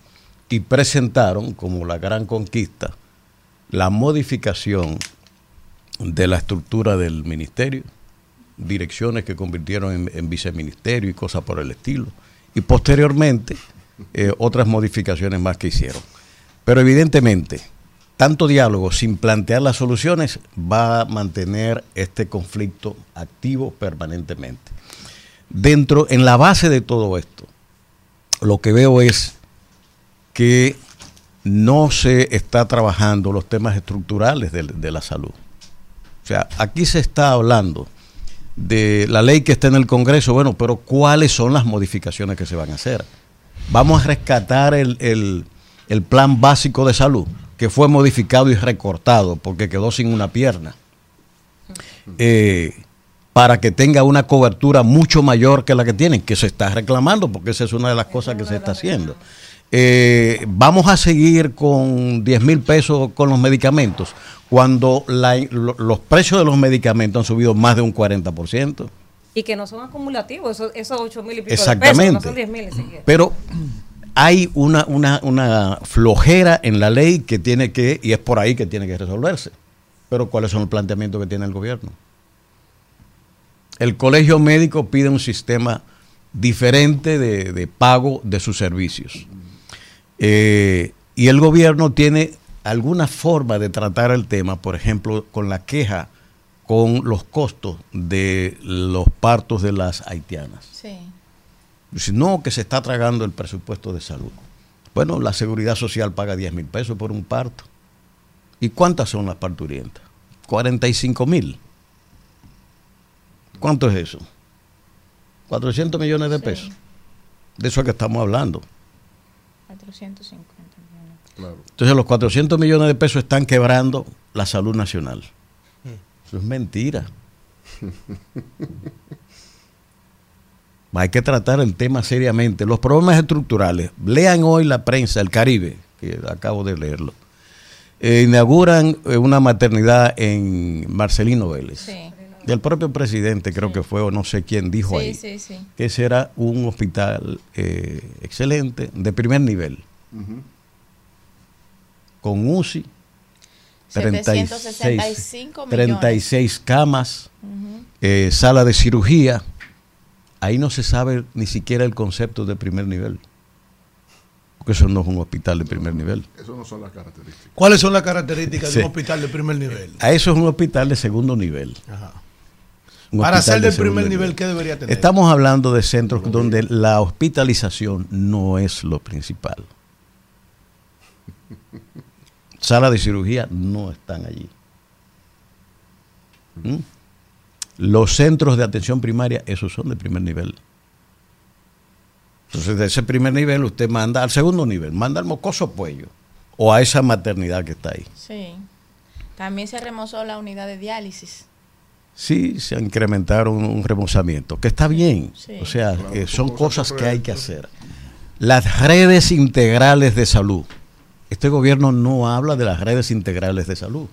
y presentaron como la gran conquista la modificación de la estructura del ministerio, direcciones que convirtieron en, viceministerio y cosas por el estilo, y posteriormente eh, otras modificaciones más que hicieron. Pero evidentemente, tanto diálogo sin plantear las soluciones va a mantener este conflicto activo permanentemente. Dentro, en la base de todo esto, lo que veo es que no se está trabajando los temas estructurales de la salud. O sea, aquí se está hablando de la ley que está en el Congreso, bueno, pero ¿cuáles son las modificaciones que se van a hacer? Vamos a rescatar el, el, el plan básico de salud, que fue modificado y recortado porque quedó sin una pierna, eh, para que tenga una cobertura mucho mayor que la que tienen, que se está reclamando, porque esa es una de las cosas que se está haciendo. Eh, vamos a seguir con 10 mil pesos con los medicamentos, cuando la- lo- los precios de los medicamentos han subido más de un 40%. Y que no son acumulativos, esos, esos 8 mil y pico Exactamente. de pesos, no son 10 mil. Pero hay una, una, una flojera en la ley que tiene que, y es por ahí que tiene que resolverse. Pero ¿cuáles son los planteamientos que tiene el gobierno? El colegio médico pide un sistema diferente de, de pago de sus servicios. Eh, y el gobierno tiene alguna forma de tratar el tema, por ejemplo, con la queja con los costos de los partos de las haitianas. Sí. Dice, no, que se está tragando el presupuesto de salud. Bueno, la seguridad social paga 10 mil pesos por un parto. ¿Y cuántas son las parturientas? 45 mil. ¿Cuánto es eso? 400 millones de pesos. De eso es que estamos hablando. 450 millones. Entonces los 400 millones de pesos están quebrando la salud nacional. Eso es mentira. Hay que tratar el tema seriamente. Los problemas estructurales. Lean hoy la prensa, el Caribe, que acabo de leerlo. Eh, inauguran eh, una maternidad en Marcelino Vélez. Sí. Del propio presidente, creo que fue, o no sé quién dijo Sí, ahí, sí, sí. que ese era un hospital eh, excelente, de primer nivel, con UCI, 765 millones. 36 camas, Ujú. eh, sala de cirugía. Ahí no se sabe ni siquiera el concepto de primer nivel. Porque eso no es un hospital de primer nivel. Eso no son las características. ¿Cuáles son las características Sí. de un hospital de primer nivel? A eso es un hospital de segundo nivel. Un Para ser de del primer nivel, ¿qué debería tener? Estamos hablando de centros donde la hospitalización no es lo principal. Sala de cirugía no están allí. ¿Mm? Los centros de atención primaria, esos son de primer nivel. Entonces, de ese primer nivel usted manda al segundo nivel, manda al mocoso puello o a esa maternidad que está ahí. Sí. También se remozó la unidad de diálisis. Sí, se incrementaron un remozamiento, que está bien. Sí. O sea, eh, son cosas que hay que hacer. Las redes integrales de salud. Este gobierno no habla de las redes integrales de salud.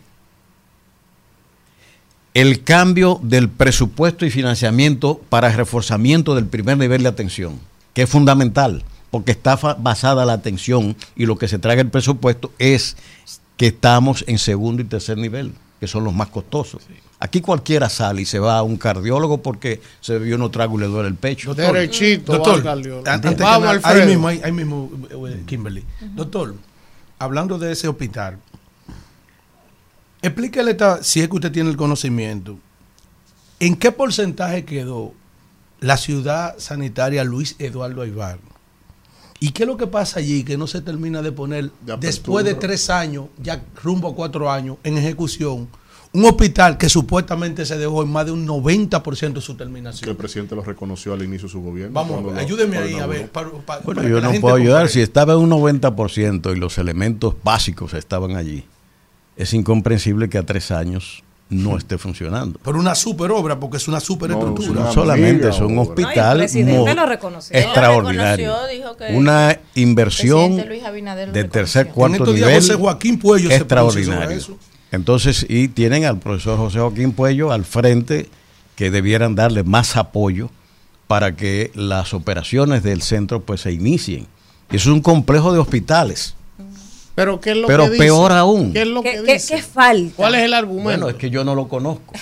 El cambio del presupuesto y financiamiento para el reforzamiento del primer nivel de atención, que es fundamental, porque está basada la atención y lo que se traga el presupuesto es que estamos en segundo y tercer nivel, que son los más costosos. Aquí cualquiera sale y se va a un cardiólogo porque se bebió unos tragos y le duele el pecho. Derechito, Doctor, cardiólogo. antes que Vamos, nada, Alfredo. ahí mismo, ahí, ahí mismo, eh, Kimberly. Doctor, hablando de ese hospital, explíquele esta- si es que usted tiene el conocimiento, ¿en qué porcentaje quedó la ciudad sanitaria Luis Eduardo Aybar? ¿Y qué es lo que pasa allí que no se termina de poner después de tres años, ya rumbo a cuatro años, en ejecución, Un hospital que supuestamente se dejó en más de un 90% de su Que el terminación. presidente lo reconoció al inicio de su gobierno. Vamos, ayúdeme ahí a ver. para- para- Bueno, para yo no puedo ayudar. Si estaba en un 90% y los elementos básicos estaban allí, es incomprensible que a tres años no esté funcionando. Pero una super obra, porque es una super estructura. No solamente es un hospital No, lo reconoció. extraordinario. Lo reconoció, dijo que Una inversión de tercer, cuarto estos días nivel José Joaquín Puello extraordinario. Entonces, y tienen al profesor José Joaquín Puello al frente que debieran darle más apoyo para que las operaciones del centro pues se inicien. Eso es un complejo de hospitales. Pero ¿qué es lo Pero que dice? peor aún. ¿Qué es lo ¿Qué, que qué- dice? qué falta? ¿Cuál es el argumento? Bueno, es que yo no lo conozco.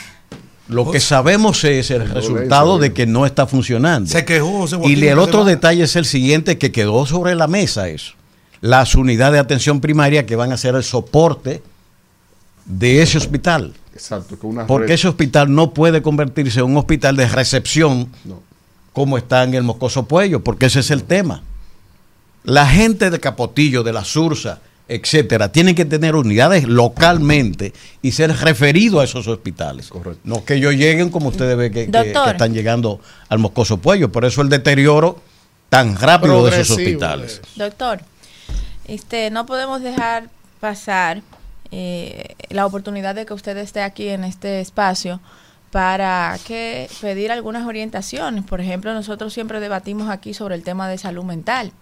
Lo que sabemos es el resultado de que no está funcionando. Se quejó José Joaquín. Y el otro detalle es el siguiente, que quedó sobre la mesa eso. Las unidades de atención primaria que van a ser el soporte de ese hospital. Exacto, una Porque red- ese hospital no puede convertirse en un hospital de recepción No. como está en el Moscoso Puello, porque ese es el tema. La gente de Capotillo, de la Sursa, etcétera, tienen que tener unidades localmente y ser referidos a esos hospitales. No que ellos lleguen como ustedes ven que, que- están llegando al Moscoso Puello. Por eso el deterioro tan rápido de esos hospitales. Doctor, este, no podemos dejar pasar eh, la oportunidad de que usted esté aquí en este espacio para que pedir algunas orientaciones. Por ejemplo, nosotros siempre debatimos aquí sobre el tema de salud mental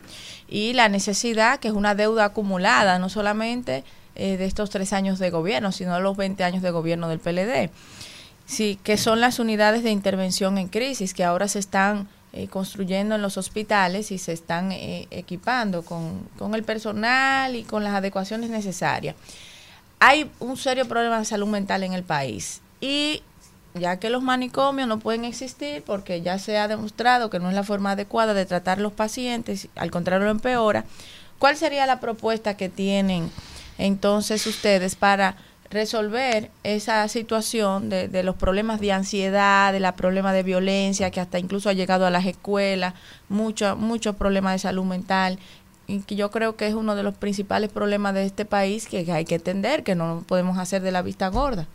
y la necesidad, que es una deuda acumulada, no solamente eh, de estos tres años de gobierno, sino los 20 años de gobierno del PLD. Sí, que son las unidades de intervención en crisis que ahora se están eh, construyendo en los hospitales y se están eh, equipando con, con el personal y con las adecuaciones necesarias. Hay un serio problema de salud mental en el país. Y ya que los manicomios no pueden existir porque ya se ha demostrado que no es la forma adecuada de tratar los pacientes, al contrario lo empeora, ¿cuál sería la propuesta que tienen entonces ustedes para resolver esa situación de, de los problemas de ansiedad, de los problemas de violencia, que hasta incluso ha llegado a las escuelas, muchos muchos problemas de salud mental, que yo creo que es uno de los principales problemas de este país que hay que entender, que no podemos hacer de la vista gorda.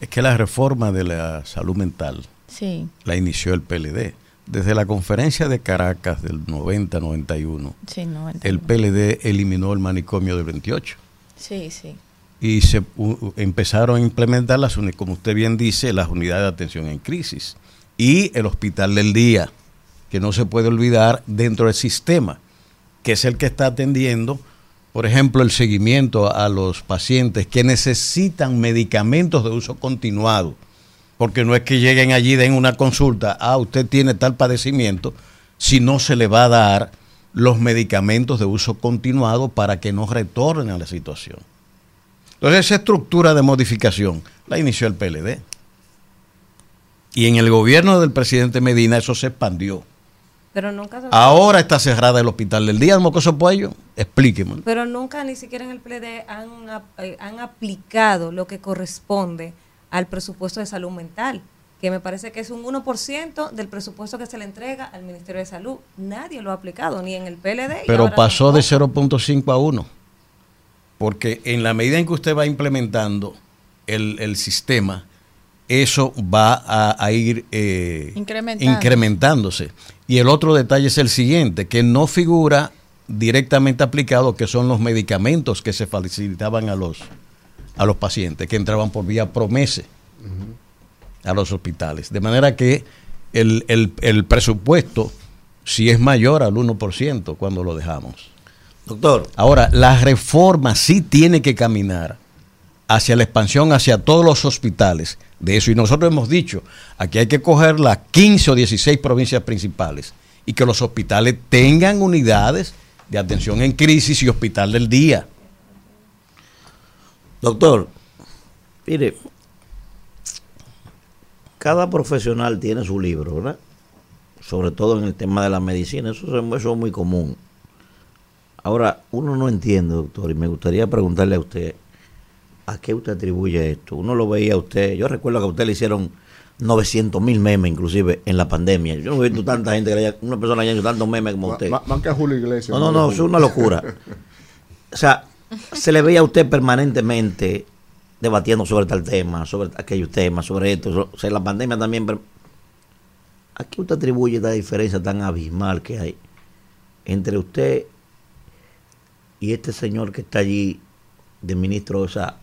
Es que la reforma de la salud mental Sí, la inició el PLD. Desde la conferencia de Caracas del 90-91, sí, el PLD eliminó el manicomio del 28 sí, sí. y se u- u- empezaron a implementar las como usted bien dice las unidades de atención en crisis y el hospital del día que no se puede olvidar dentro del sistema que es el que está atendiendo por ejemplo el seguimiento a los pacientes que necesitan medicamentos de uso continuado porque no es que lleguen allí den una consulta ah usted tiene tal padecimiento si no se le va a dar los medicamentos de uso continuado para que no retornen a la situación entonces esa estructura de modificación la inició el PLD. Y en el gobierno del presidente Medina eso se expandió. Pero nunca se- Ahora está cerrada el hospital del día, el Mocoso Puello. Explíqueme. Pero nunca ni siquiera en el PLD han, ap- eh, han aplicado lo que corresponde al presupuesto de salud mental, que me parece que es un 1% del presupuesto que se le entrega al Ministerio de Salud. Nadie lo ha aplicado, ni en el PLD. y Pero pasó de tampoco. 0.5 a 1. Porque en la medida en que usted va implementando el, el sistema, eso va a, a ir eh, Incrementando. incrementándose. Y el otro detalle es el siguiente, que no figura directamente aplicado, que son los medicamentos que se facilitaban a los, a los pacientes, que entraban por vía promese a los hospitales. De manera que el, el, el presupuesto si es mayor al 1% cuando lo dejamos. Doctor. Ahora, la reforma sí tiene que caminar hacia la expansión, hacia todos los hospitales de eso. Y nosotros hemos dicho, aquí hay que coger las 15 o 16 provincias principales y que los hospitales tengan unidades de atención en crisis y hospital del día. Doctor, mire, cada profesional tiene su libro, ¿verdad? Sobre todo en el tema de la medicina, eso, es- eso es muy común. Ahora, uno no entiende, doctor, y me gustaría preguntarle a usted, ¿a qué usted atribuye esto? Uno lo veía a usted, yo recuerdo que a usted le hicieron 900 mil memes inclusive en la pandemia. Yo no he visto tanta gente, que haya- una persona haya hecho tantos memes como usted. Más que a Julio Iglesias. No, no, no, es una locura. O sea, se le veía a usted permanentemente debatiendo sobre tal tema, sobre aquellos temas, sobre esto, o sea, la pandemia también. ¿A qué usted atribuye esta diferencia tan abismal que hay entre usted y este señor que está allí de ministro? O sea,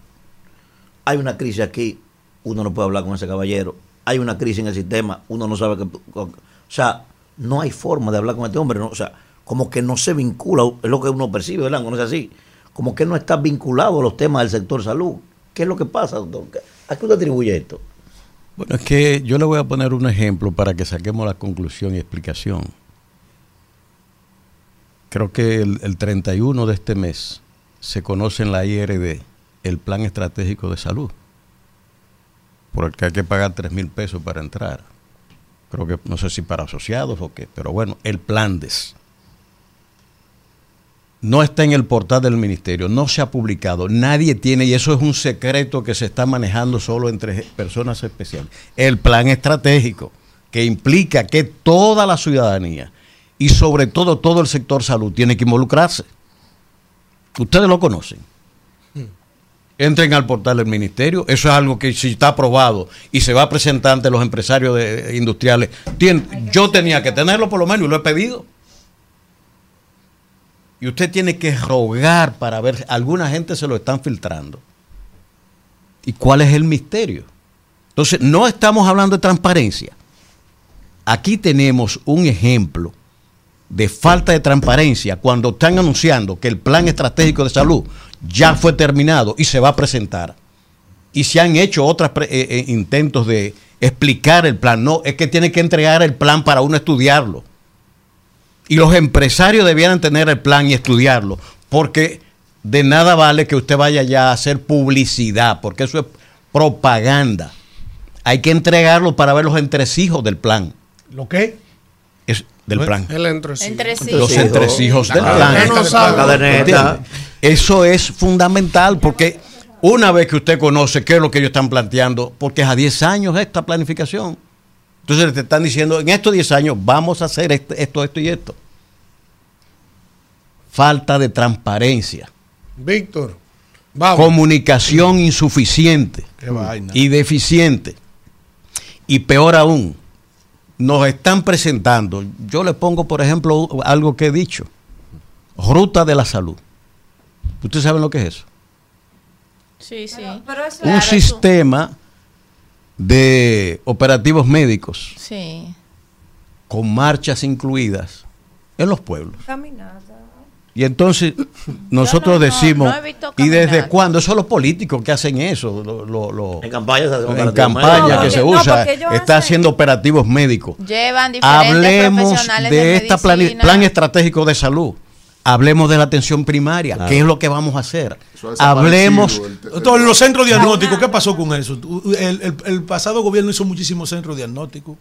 hay una crisis aquí, uno no puede hablar con ese caballero. Hay una crisis en el sistema, uno no sabe que. O sea, no hay forma de hablar con este hombre. O sea, como que no se vincula, es lo que uno percibe, ¿verdad? No es así. Como que no está vinculado a los temas del sector salud. ¿Qué es lo que pasa, doctor? ¿Qué- ¿A qué usted atribuye esto? Bueno, es que yo le voy a poner un ejemplo para que saquemos la conclusión y explicación. Creo que el, el 31 de este mes se conoce en la IRD el Plan Estratégico de Salud, por el que hay que pagar 3 mil pesos para entrar. Creo que no sé si para asociados o qué, pero bueno, el plan DES. No está en el portal del ministerio, no se ha publicado, nadie tiene, y eso es un secreto que se está manejando solo entre personas especiales. El plan estratégico, que implica que toda la ciudadanía y sobre todo todo el sector salud tiene que involucrarse. Ustedes lo conocen. Entren al portal del ministerio, eso es algo que si está aprobado y se va a presentar ante los empresarios de- industriales, tien- yo tenía que tenerlo por lo menos y lo he pedido. Y usted tiene que rogar para ver, alguna gente se lo están filtrando. ¿Y cuál es el misterio? Entonces, no estamos hablando de transparencia. Aquí tenemos un ejemplo de falta de transparencia cuando están anunciando que el plan estratégico de salud ya fue terminado y se va a presentar. Y se han hecho otros intentos de explicar el plan. No, es que tiene que entregar el plan para uno estudiarlo. Y los empresarios debieran tener el plan y estudiarlo, porque de nada vale que usted vaya ya a hacer publicidad, porque eso es propaganda. Hay que entregarlo para ver los entresijos del plan. ¿Lo qué? Del plan. El entresijo. Los entresijos del La plan. no. ¿Entiende? Eso es fundamental porque una vez que usted conoce qué es lo que ellos están planteando, porque es a 10 años esta planificación. Entonces te están diciendo, en estos 10 años vamos a hacer esto, esto, esto y esto. Falta de transparencia. Víctor, vamos. Comunicación insuficiente Qué vaina. y deficiente. Y peor aún, nos están presentando, yo le pongo por ejemplo algo que he dicho, ruta de la salud. ¿Ustedes saben lo que es eso? Sí, sí. Un sistema de operativos médicos Sí. con marchas incluidas en los pueblos. Caminata. Y entonces nosotros no, decimos, no ¿y desde cuándo? Son los políticos que hacen eso. lo- lo- lo- En campaña se hace en campaña que se usa, está haciendo operativos médicos. Llevan diferentes Hablemos profesionales de, de, este plan, plan estratégico de salud. Hablemos de la atención primaria. Claro. ¿Qué es lo que vamos a hacer? Hablemos. Doctor, los centros diagnósticos, ¿qué pasó con eso? El, el- el pasado gobierno hizo muchísimos centros diagnósticos.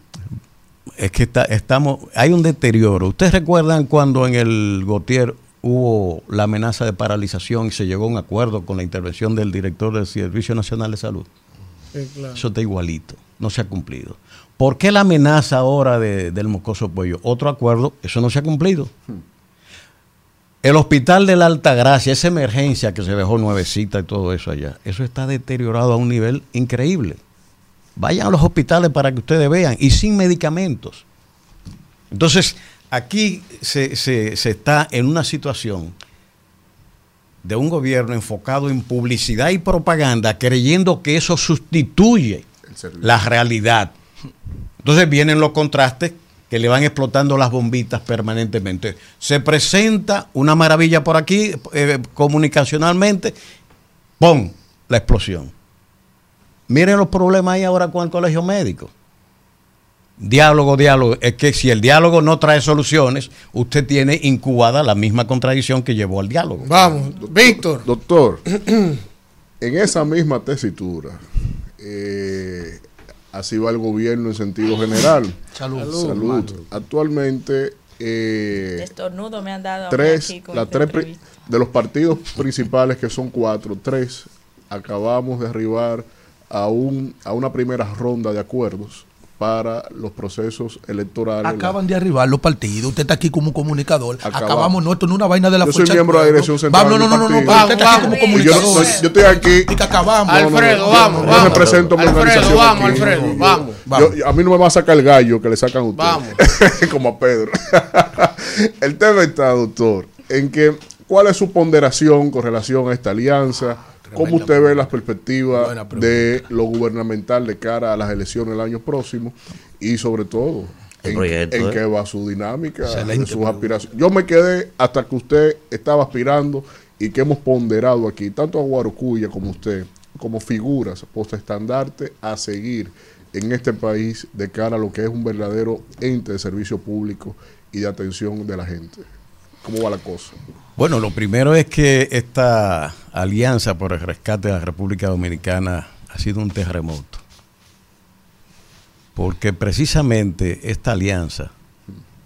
Es que está- estamos, hay un deterioro. ¿Ustedes recuerdan cuando en el Gautier hubo la amenaza de paralización y se llegó a un acuerdo con la intervención del director del Servicio Nacional de Salud? Sí, claro. Eso está igualito, no se ha cumplido. ¿Por qué la amenaza ahora de- del mocoso pollo? Otro acuerdo, eso no se ha cumplido. El hospital de la Alta Gracia, esa emergencia que se dejó nuevecita y todo eso allá, eso está deteriorado a un nivel increíble. Vayan a los hospitales para que ustedes vean y sin medicamentos. Entonces, aquí se, se- se está en una situación de un gobierno enfocado en publicidad y propaganda, creyendo que eso sustituye la realidad. Entonces vienen los contrastes que le van explotando las bombitas permanentemente. Se presenta una maravilla por aquí, eh, comunicacionalmente, ¡pum! La explosión. Miren los problemas ahí ahora con el colegio médico. Diálogo, diálogo. Es que si el diálogo no trae soluciones, usted tiene incubada la misma contradicción que llevó al diálogo. Vamos, Víctor. Doctor, en esa misma tesitura, eh, así va el gobierno en sentido general. Salud. Salud. Actualmente, eh, Estornudo me han dado a mí tres, aquí con entrevista. de los partidos principales, que son cuatro, tres, acabamos de arribar a, un, a una primera ronda de acuerdos para los procesos electorales. Acaban de arribar los partidos. Usted está aquí como comunicador. Acabamos. Acabamos, no, esto no es una vaina de la Yo soy miembro de la dirección central. Vamos, no, no, no, no, usted está aquí como comunicador. yo estoy aquí. Y que acabamos. Alfredo, yo- vamos, yo vamos. represento mi Alfredo, organización vamos, aquí. Alfredo, vamos. a mí no me va a sacar el gallo que le sacan a usted. Vamos. Como a Pedro. el tema está, doctor, en que cuál es su ponderación con relación a esta alianza. ¿Cómo usted ve las perspectivas de lo gubernamental de cara a las elecciones del año próximo? Y sobre todo, en, proyecto, en ¿eh? qué va su dinámica, en Excelente sus aspiraciones. Yo me quedé hasta que usted estaba aspirando y que hemos ponderado aquí, tanto a Guarocuya como usted, como figuras postestandarte a seguir en este país de cara a lo que es un verdadero ente de servicio público y de atención de la gente. ¿Cómo va la cosa? Bueno, lo primero es que esta alianza por el rescate de la República Dominicana ha sido un terremoto. Porque precisamente esta alianza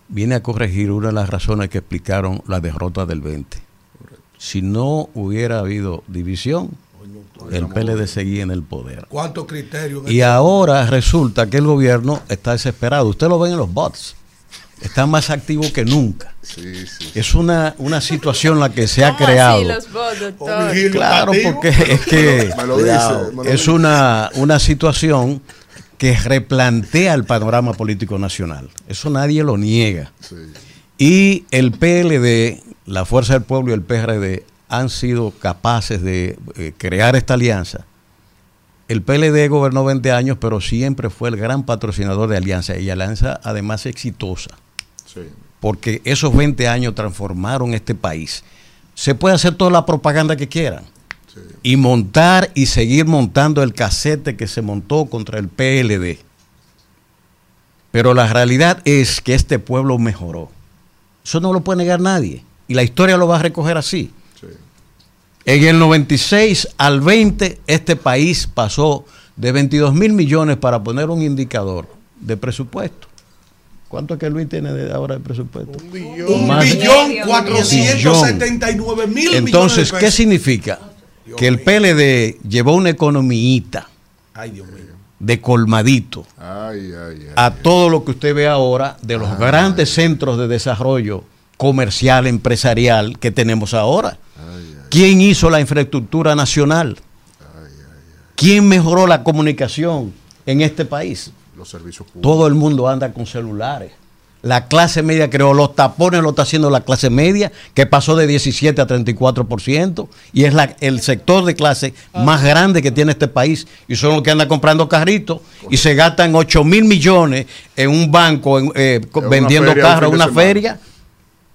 viene a corregir una de las razones que explicaron la derrota del 20. Si no hubiera habido división, el PLD seguía en el poder. ¿Cuántos criterios? Y ahora resulta que el gobierno está desesperado. Usted lo ve en los bots. Está más activo que nunca. Es una, una situación la que se ha ¿Cómo creado. así los bots, doctor? Claro, porque es que Me lo dice, me lo es una, una situación que replantea el panorama político nacional. Eso nadie lo niega. Y el PLD, la Fuerza del Pueblo y el PRD han sido capaces de eh, crear esta alianza. El PLD gobernó 20 años, pero siempre fue el gran patrocinador de Alianza y Alianza además exitosa Sí. porque esos 20 años transformaron este país. Se puede hacer toda la propaganda que quieran y montar y seguir montando el casete que se montó contra el PLD. Pero la realidad es que este pueblo mejoró. Eso no lo puede negar nadie. Y la historia lo va a recoger así. En el 96 al 20, este país pasó de 22 mil millones para poner un indicador de presupuesto. ¿Cuánto es que Luis tiene de ahora de presupuesto? Un billón cuatrocientos setenta y nueve mil millones Entonces, ¿qué significa? Que el PLD llevó una mío. de colmadito Ay, ay, ay. a todo lo que usted ve ahora de los grandes centros de desarrollo comercial, empresarial que tenemos ahora. ¿Quién hizo la infraestructura nacional? ¿Quién mejoró la comunicación en este país? Los servicios públicos. Todo el mundo anda con celulares. La clase media creó los tapones, lo está haciendo la clase media, que pasó de 17 a 34%, y es la, el sector de clase más grande que tiene este país, y son los que andan comprando carritos, y se gastan 8 mil millones en un banco en, eh, vendiendo carros una feria,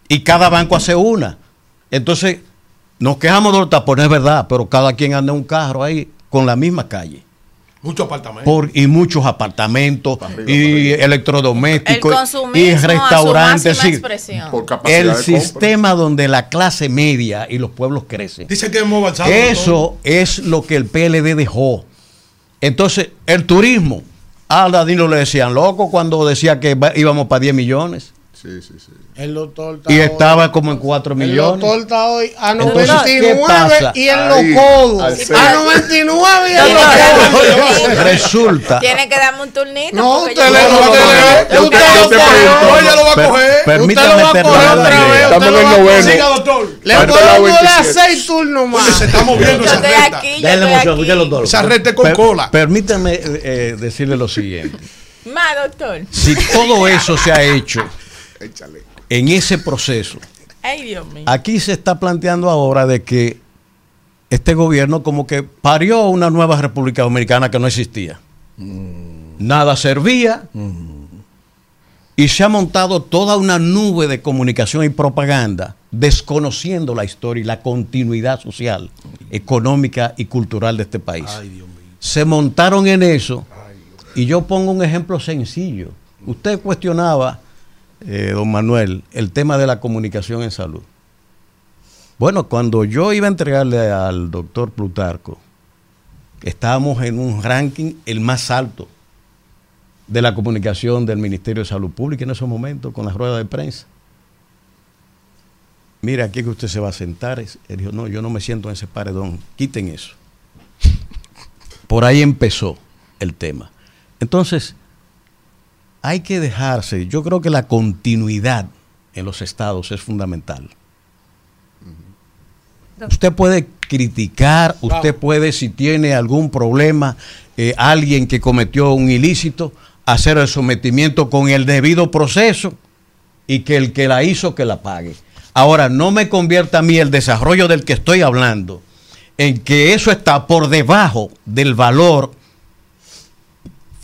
y cada banco hace una. Entonces, nos quejamos de los tapones, es verdad, pero cada quien anda en un carro ahí con la misma calle. Muchos apartamentos. Por, y muchos apartamentos y electrodomésticos El y restaurantes. sí. expresión. Por capacidad el sistema donde la clase media y los pueblos crecen. Dice que hemos avanzado. Eso es lo que el PLD dejó. Entonces, el turismo. A Danilo le decían loco cuando decía que íbamos para 10 millones. Sí, sí, sí. El doctor está Y hoy- estaba como en 4 El millones. doctor está hoy a Entonces, 99 ¿qué pasa? y en los codos. A centro. 99 y en los codos. Resulta. Tiene que darme un turnito. No, usted yo- le No, no, no, usted lo va a coger. Permítame Usted lo va a coger otra vez. Estamos usted en lo el va a noveno. coger. Siga, doctor. Le podemos dar 27. seis turnos Oye, más. se está moviendo esa yo Denle emoción, aquí. escúchalo, doctor. Esa recta con cola. Permítame eh, eh, decirle lo siguiente. Más, doctor. Si todo eso se ha hecho. En ese proceso, Ay, Dios mío. aquí se está planteando ahora de que este gobierno como que parió una nueva República Dominicana que no existía. Nada servía y se ha montado toda una nube de comunicación y propaganda desconociendo la historia y la continuidad social, económica y cultural de este país. Se montaron en eso y yo pongo un ejemplo sencillo. Usted cuestionaba, eh, don Manuel, el tema de la comunicación en salud. Bueno, cuando yo iba a entregarle al doctor Plutarco, estábamos en un ranking el más alto de la comunicación del Ministerio de Salud Pública en esos momentos, con la rueda de prensa. Mira, aquí que usted se va a sentar. Él dijo, no, yo no me siento en ese paredón, quiten eso. Por ahí empezó el tema. Entonces, hay que dejarse, yo creo que la continuidad en los estados es fundamental. Usted puede criticar, usted puede, si tiene algún problema, eh, alguien que cometió un ilícito, hacer el sometimiento con el debido proceso y que el que la hizo que la pague. Ahora, no me convierta a mí el desarrollo del que estoy hablando en que eso está por debajo del valor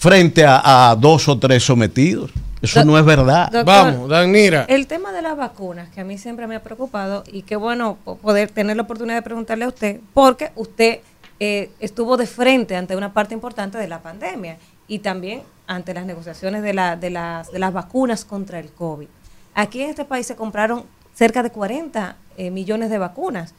frente a, a dos o tres sometidos. Eso Do- no es verdad. Doctor, Vamos, Danira. El tema de las vacunas, que a mí siempre me ha preocupado y qué bueno po- poder tener la oportunidad de preguntarle a usted, porque usted eh, estuvo de frente ante una parte importante de la pandemia y también ante las negociaciones de, la, de, las, de las vacunas contra el COVID. Aquí en este país se compraron cerca de 40 eh, millones de vacunas.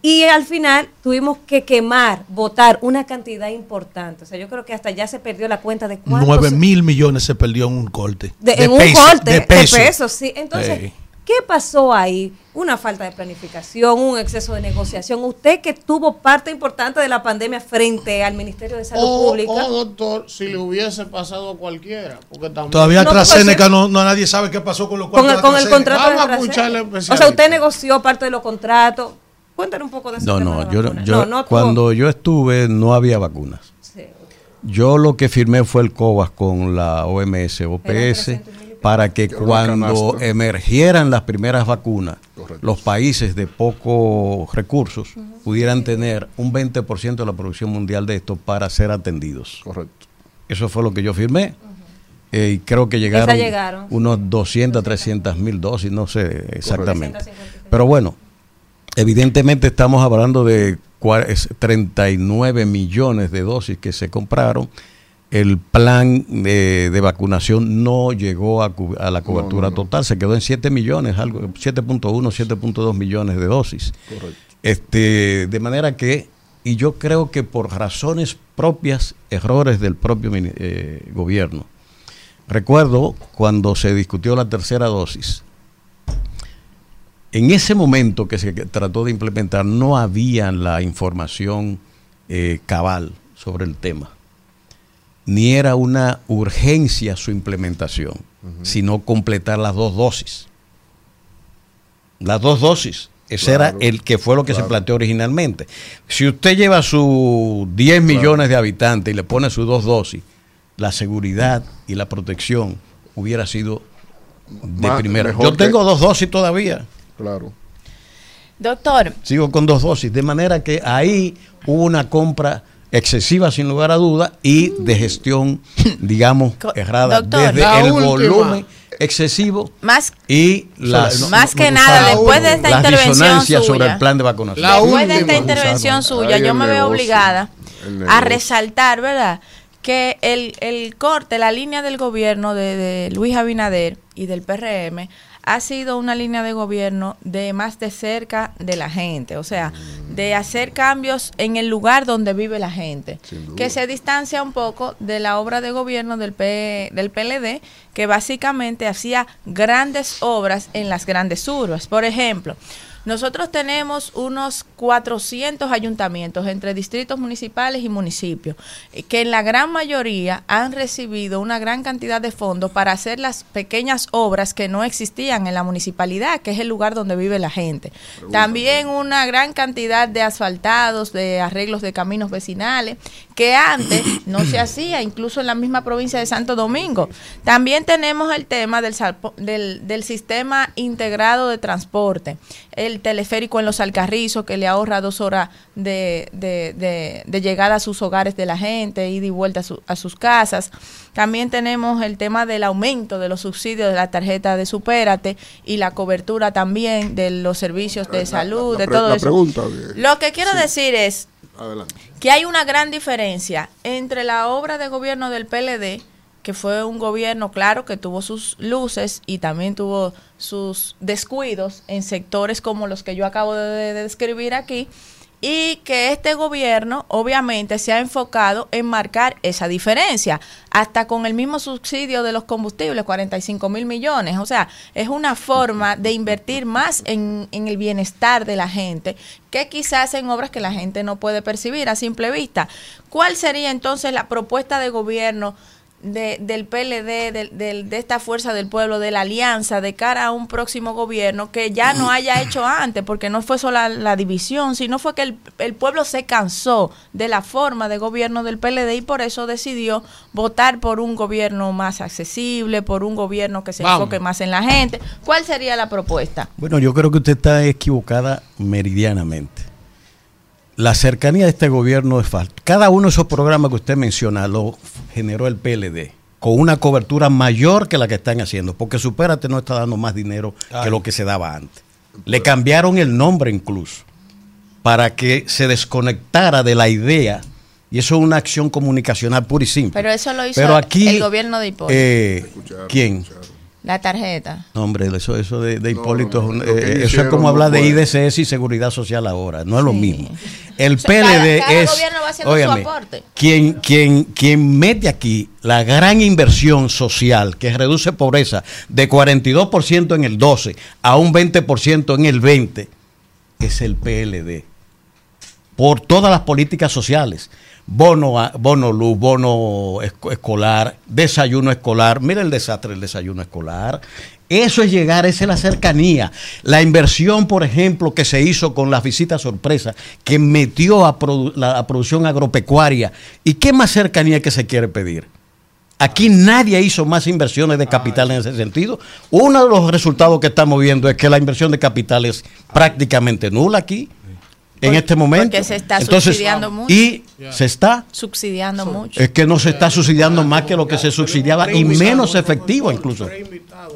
Y al final tuvimos que quemar, votar una cantidad importante. O sea, yo creo que hasta ya se perdió la cuenta de cuántos... 9 mil millones se perdió en un corte. de, De en un corte de de peso. pesos, sí. Entonces, Sí. ¿qué pasó ahí? Una falta de planificación, un exceso de negociación. Usted que tuvo parte importante de la pandemia frente al Ministerio de Salud O, Pública. o, doctor, si le hubiese pasado a cualquiera. Porque también Todavía No, AstraZeneca no, no nadie sabe qué pasó con los con el, con de el contrato de a escucharle O sea, usted negoció parte de los contratos. Cuéntanos un poco de ese No, tema no, yo, no, no cuando yo estuve no había vacunas. Sí. Yo lo que firmé fue el COVAS con la OMS, OPS, para que cuando emergieran las primeras vacunas, los países de pocos recursos pudieran tener un 20% de la producción mundial de esto para ser atendidos. Correcto. Eso fue lo que yo firmé. Eh, y creo que llegaron, llegaron. unos 200, 300 mil dosis, no sé exactamente. Pero bueno, evidentemente estamos hablando de cua- es 39 millones de dosis que se compraron. El plan de, de vacunación no llegó a, la cobertura total, se quedó en 7 millones, algo 7.1, 7.2 millones de dosis. Correcto. Este, de manera que, y yo creo que por razones propias, errores del propio eh, gobierno. Recuerdo cuando se discutió la tercera dosis, en ese momento que se trató de implementar no había la información eh, cabal sobre el tema, ni era una urgencia su implementación, sino completar las dos dosis. Las dos dosis. Ese Claro, era el que fue lo que claro. se planteó originalmente. Si usted lleva sus 10 millones de habitantes y le pone sus dos dosis, la seguridad y la protección hubiera sido de Más- primera. Yo que- tengo dos dosis todavía. Claro. Doctor, Sigo con dos dosis. De manera que ahí hubo una compra excesiva sin lugar a duda y de gestión, digamos, errada. doctor. desde La el última. volumen excesivo más y las, Más que no, nada, no, después de esta intervención disonancias sobre suya. el plan de vacunación. La Después de esta intervención suya, yo me veo obligada a resaltar, ¿verdad? Que el, el corte, la línea del gobierno de, de Luis Abinader y del PRM ha sido una línea de gobierno de más de cerca de la gente, o sea, de hacer cambios en el lugar donde vive la gente, que se distancia un poco de la obra de gobierno del, P- del PLD, que básicamente hacía grandes obras en las grandes urbes. Por ejemplo, nosotros tenemos unos 400 ayuntamientos entre distritos municipales y municipios, eh, que en la gran mayoría han recibido una gran cantidad de fondos para hacer las pequeñas obras que no existían en la municipalidad, que es el lugar donde vive la gente. También una gran cantidad de asfaltados, de arreglos de caminos vecinales, que antes no se hacía, incluso en la misma provincia de Santo Domingo. También tenemos el tema del, del, del sistema integrado de transporte, el teleférico en los Alcarrizos, que le ahorra dos horas de, de- de- de llegada a sus hogares de la gente, ida y vuelta a, su- a sus casas. También tenemos el tema del aumento de los subsidios de la tarjeta de Supérate y la cobertura también de los servicios de salud, la de todo la eso. pregunta Lo que quiero decir es, Adelante. que hay una gran diferencia entre la obra de gobierno del PLD, que fue un gobierno, claro, que tuvo sus luces y también tuvo sus descuidos en sectores como los que yo acabo de, de describir aquí, y que este gobierno obviamente se ha enfocado en marcar esa diferencia, hasta con el mismo subsidio de los combustibles, 45 mil millones. O sea, es una forma de invertir más en, en el bienestar de la gente que quizás en obras que la gente no puede percibir a simple vista. ¿Cuál sería entonces la propuesta de gobierno de, del PLD, del- del- de esta fuerza del pueblo, de la alianza, de cara a un próximo gobierno que ya no haya hecho antes, porque no fue solo la, la división, sino fue que el, el pueblo se cansó de la forma de gobierno del PLD y por eso decidió votar por un gobierno más accesible, por un gobierno que se Vamos. enfoque más en la gente. ¿Cuál sería la propuesta? Bueno, yo creo que usted está equivocada meridianamente. La cercanía de este gobierno es falta. Cada uno de esos programas que usted menciona lo generó el PLD con una cobertura mayor que la que están haciendo, porque Supérate no está dando más dinero que lo que se daba antes. Le cambiaron el nombre incluso para que se desconectara de la idea y eso es una acción comunicacional pura y simple. Pero eso lo hizo Pero aquí, el gobierno de Hipólito. eh, ¿Quién? La tarjeta. No, hombre, eso, eso de, de Hipólito, no, eh, que eso es como no hablar de. IDCS y Seguridad Social ahora, no es lo mismo. El O sea, PLD cada- cada es, gobierno va haciendo su aporte. quien, quien, quien mete aquí la gran inversión social que reduce pobreza de 42% en el 12 a un 20% en el 20 es el PLD. Por todas las políticas sociales. Bono, a- bono luz, bono esco- escolar, desayuno escolar. Mira el desastre del desayuno escolar. Eso es llegar, esa es la cercanía. La inversión, por ejemplo, que se hizo con las visitas sorpresa, que metió a produ- la a producción agropecuaria. ¿Y qué más cercanía que se quiere pedir? Aquí nadie hizo más inversiones de capital en ese sentido. Uno de los resultados que estamos viendo es que la inversión de capital es prácticamente nula aquí, en este momento. Porque se está Entonces, subsidiando mucho. Y se está Subsidiando mucho. es que no se está subsidiando más que lo que se subsidiaba y menos efectivo incluso.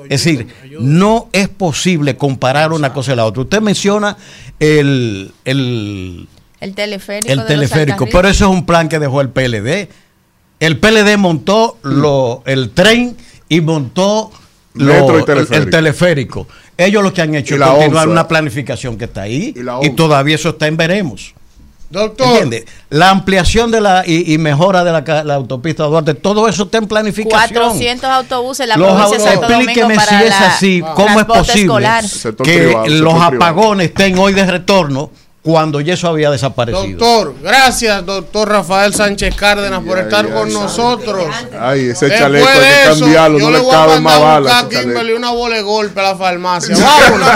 Es decir, no es posible comparar una cosa y la otra. Usted menciona el, el, El teleférico. el teleférico, pero eso es un plan que dejó el PLD. El PLD montó lo, el tren y montó Metro y el- teleférico. el teleférico. Ellos lo que han hecho Y es la continuar una planificación que está ahí Y la todavía eso está en veremos. Doctor. ¿Entiende? La ampliación de la y, y mejora de la, la autopista Duarte, todo eso está en planificación. 400 autobuses en la Los provincia de Santo Domingo explíqueme para si es la así, ¿cómo es posible escolar. Que los privado. apagones estén hoy de retorno cuando ya eso había desaparecido? Doctor, gracias, doctor Rafael Sánchez Cárdenas, por estar ay, con ay. nosotros. Ay, ese Después chaleco hay de que eso, cambiarlo, yo no le le voy a caben más mandar un balas. a Kimberly una bola de golpe a la farmacia. Vámonos.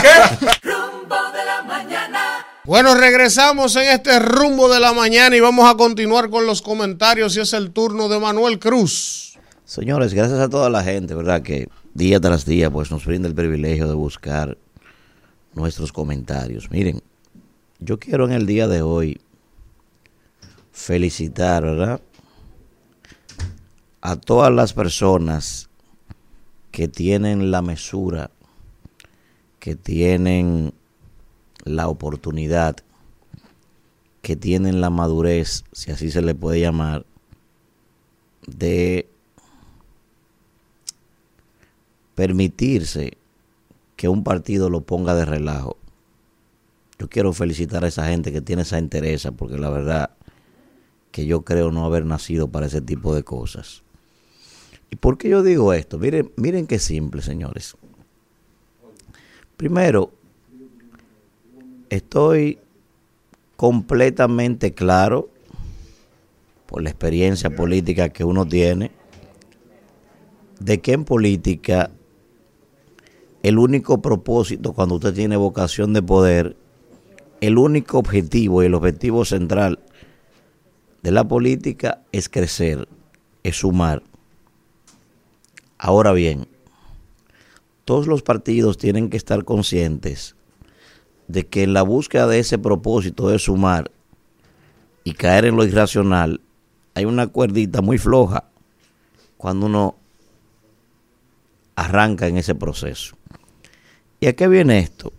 Bueno, regresamos en este rumbo de la mañana y vamos a continuar con los comentarios y es el turno de Manuel Cruz. Señores, gracias a toda la gente, ¿verdad? Que día tras día pues nos brinda el privilegio de buscar nuestros comentarios. Miren, yo quiero en el día de hoy felicitar, ¿verdad? A todas las personas que tienen la mesura, que tienen la oportunidad, que tienen la madurez, si así se le puede llamar, de permitirse que un partido lo ponga de relajo. Yo quiero felicitar a esa gente que tiene esa entereza, porque la verdad que yo creo no haber nacido para ese tipo de cosas. ¿Y por qué yo digo esto? Miren, miren qué simple, señores. Primero, estoy completamente claro por la experiencia política que uno tiene de que en política el único propósito cuando usted tiene vocación de poder, el único objetivo y el objetivo central de la política es crecer, es sumar. Ahora bien, todos los partidos tienen que estar conscientes de que en la búsqueda de ese propósito de sumar y caer en lo irracional, hay una cuerdita muy floja cuando uno arranca en ese proceso. ¿Y a qué viene esto?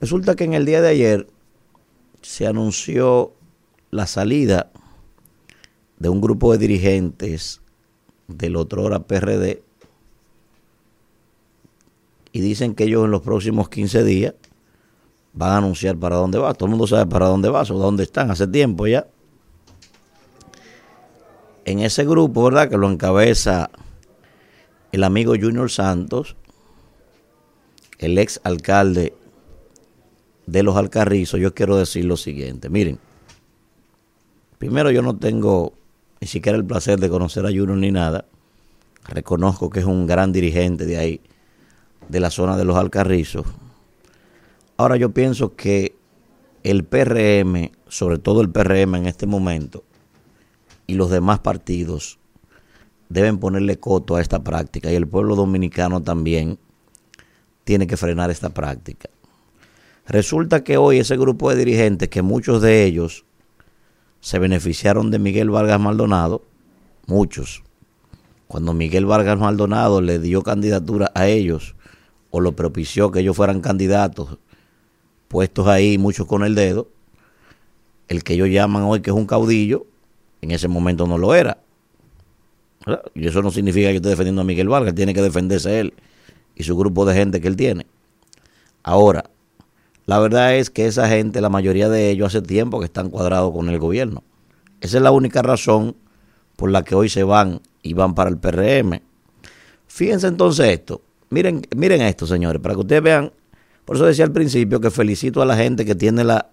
Resulta que en el día de ayer se anunció la salida de un grupo de dirigentes del otrora PRD y dicen que ellos en los próximos 15 días van a anunciar para dónde va. Todo el mundo sabe para dónde va, o dónde están hace tiempo ya. En ese grupo, ¿verdad? Que lo encabeza el amigo Junior Santos, el ex alcalde de los Alcarrizos, yo quiero decir lo siguiente. Miren, primero yo no tengo ni siquiera el placer de conocer a Junior ni nada, reconozco que es un gran dirigente de ahí, de la zona de los Alcarrizos. Ahora yo pienso que el PRM, sobre todo el PRM en este momento, y los demás partidos deben ponerle coto a esta práctica y el pueblo dominicano también tiene que frenar esta práctica. Resulta que hoy ese grupo de dirigentes, que muchos de ellos se beneficiaron de Miguel Vargas Maldonado, muchos, cuando Miguel Vargas Maldonado le dio candidatura a ellos o lo propició que ellos fueran candidatos, puestos ahí muchos con el dedo, el que ellos llaman hoy que es un caudillo, en ese momento no lo era. Y eso no significa que esté defendiendo a Miguel Vargas, tiene que defenderse él y su grupo de gente que él tiene. Ahora, la verdad es que esa gente, la mayoría de ellos, hace tiempo que están cuadrados con el gobierno. Esa es la única razón por la que hoy se van y van para el PRM. Fíjense entonces esto. Miren, miren esto, señores, para que ustedes vean. Por eso decía al principio que felicito a la gente que tiene la,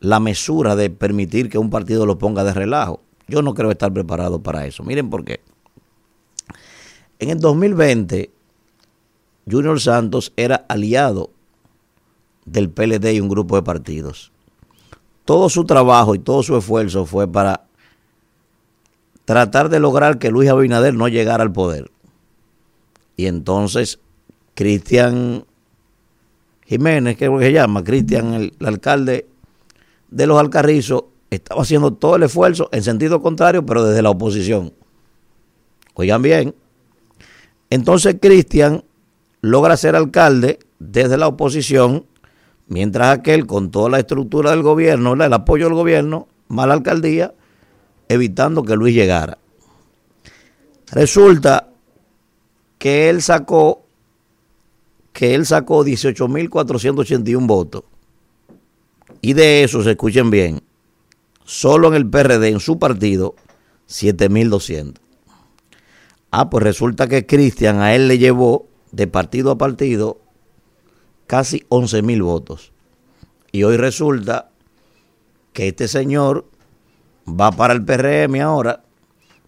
la mesura de permitir que un partido lo ponga de relajo. Yo no creo estar preparado para eso. Miren por qué. En el 2020, Junior Santos era aliado del PLD y un grupo de partidos. Todo su trabajo y todo su esfuerzo fue para tratar de lograr que Luis Abinader no llegara al poder. Y entonces Cristian Jiménez, que es lo que se llama, Cristian, el, el alcalde de los Alcarrizos, estaba haciendo todo el esfuerzo en sentido contrario, pero desde la oposición. Oigan bien. Entonces Cristian logra ser alcalde desde la oposición, mientras aquel con toda la estructura del gobierno, el apoyo del gobierno, mala alcaldía, evitando que Luis llegara. Resulta que él sacó que él sacó 18.481 votos. Y de esos, escuchen bien, solo en el PRD, en su partido, 7.200. Ah, pues resulta que Cristian a él le llevó de partido a partido casi 11.000 votos. Y hoy resulta que este señor va para el PRM ahora,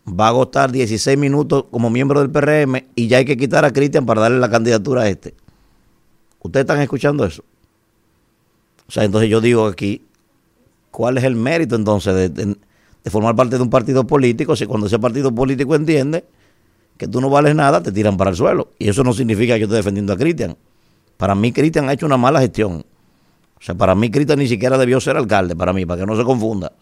va a agotar 16 minutos como miembro del PRM y ya hay que quitar a Cristian para darle la candidatura a este. ¿Ustedes están escuchando eso? O sea, entonces yo digo aquí, ¿cuál es el mérito entonces de, de, de, formar parte de un partido político si cuando ese partido político entiende que tú no vales nada, te tiran para el suelo? Y eso no significa que yo esté defendiendo a Cristian. Para mí Cristian ha hecho una mala gestión. O sea, para mí Cristian ni siquiera debió ser alcalde, para mí, para que no se confunda.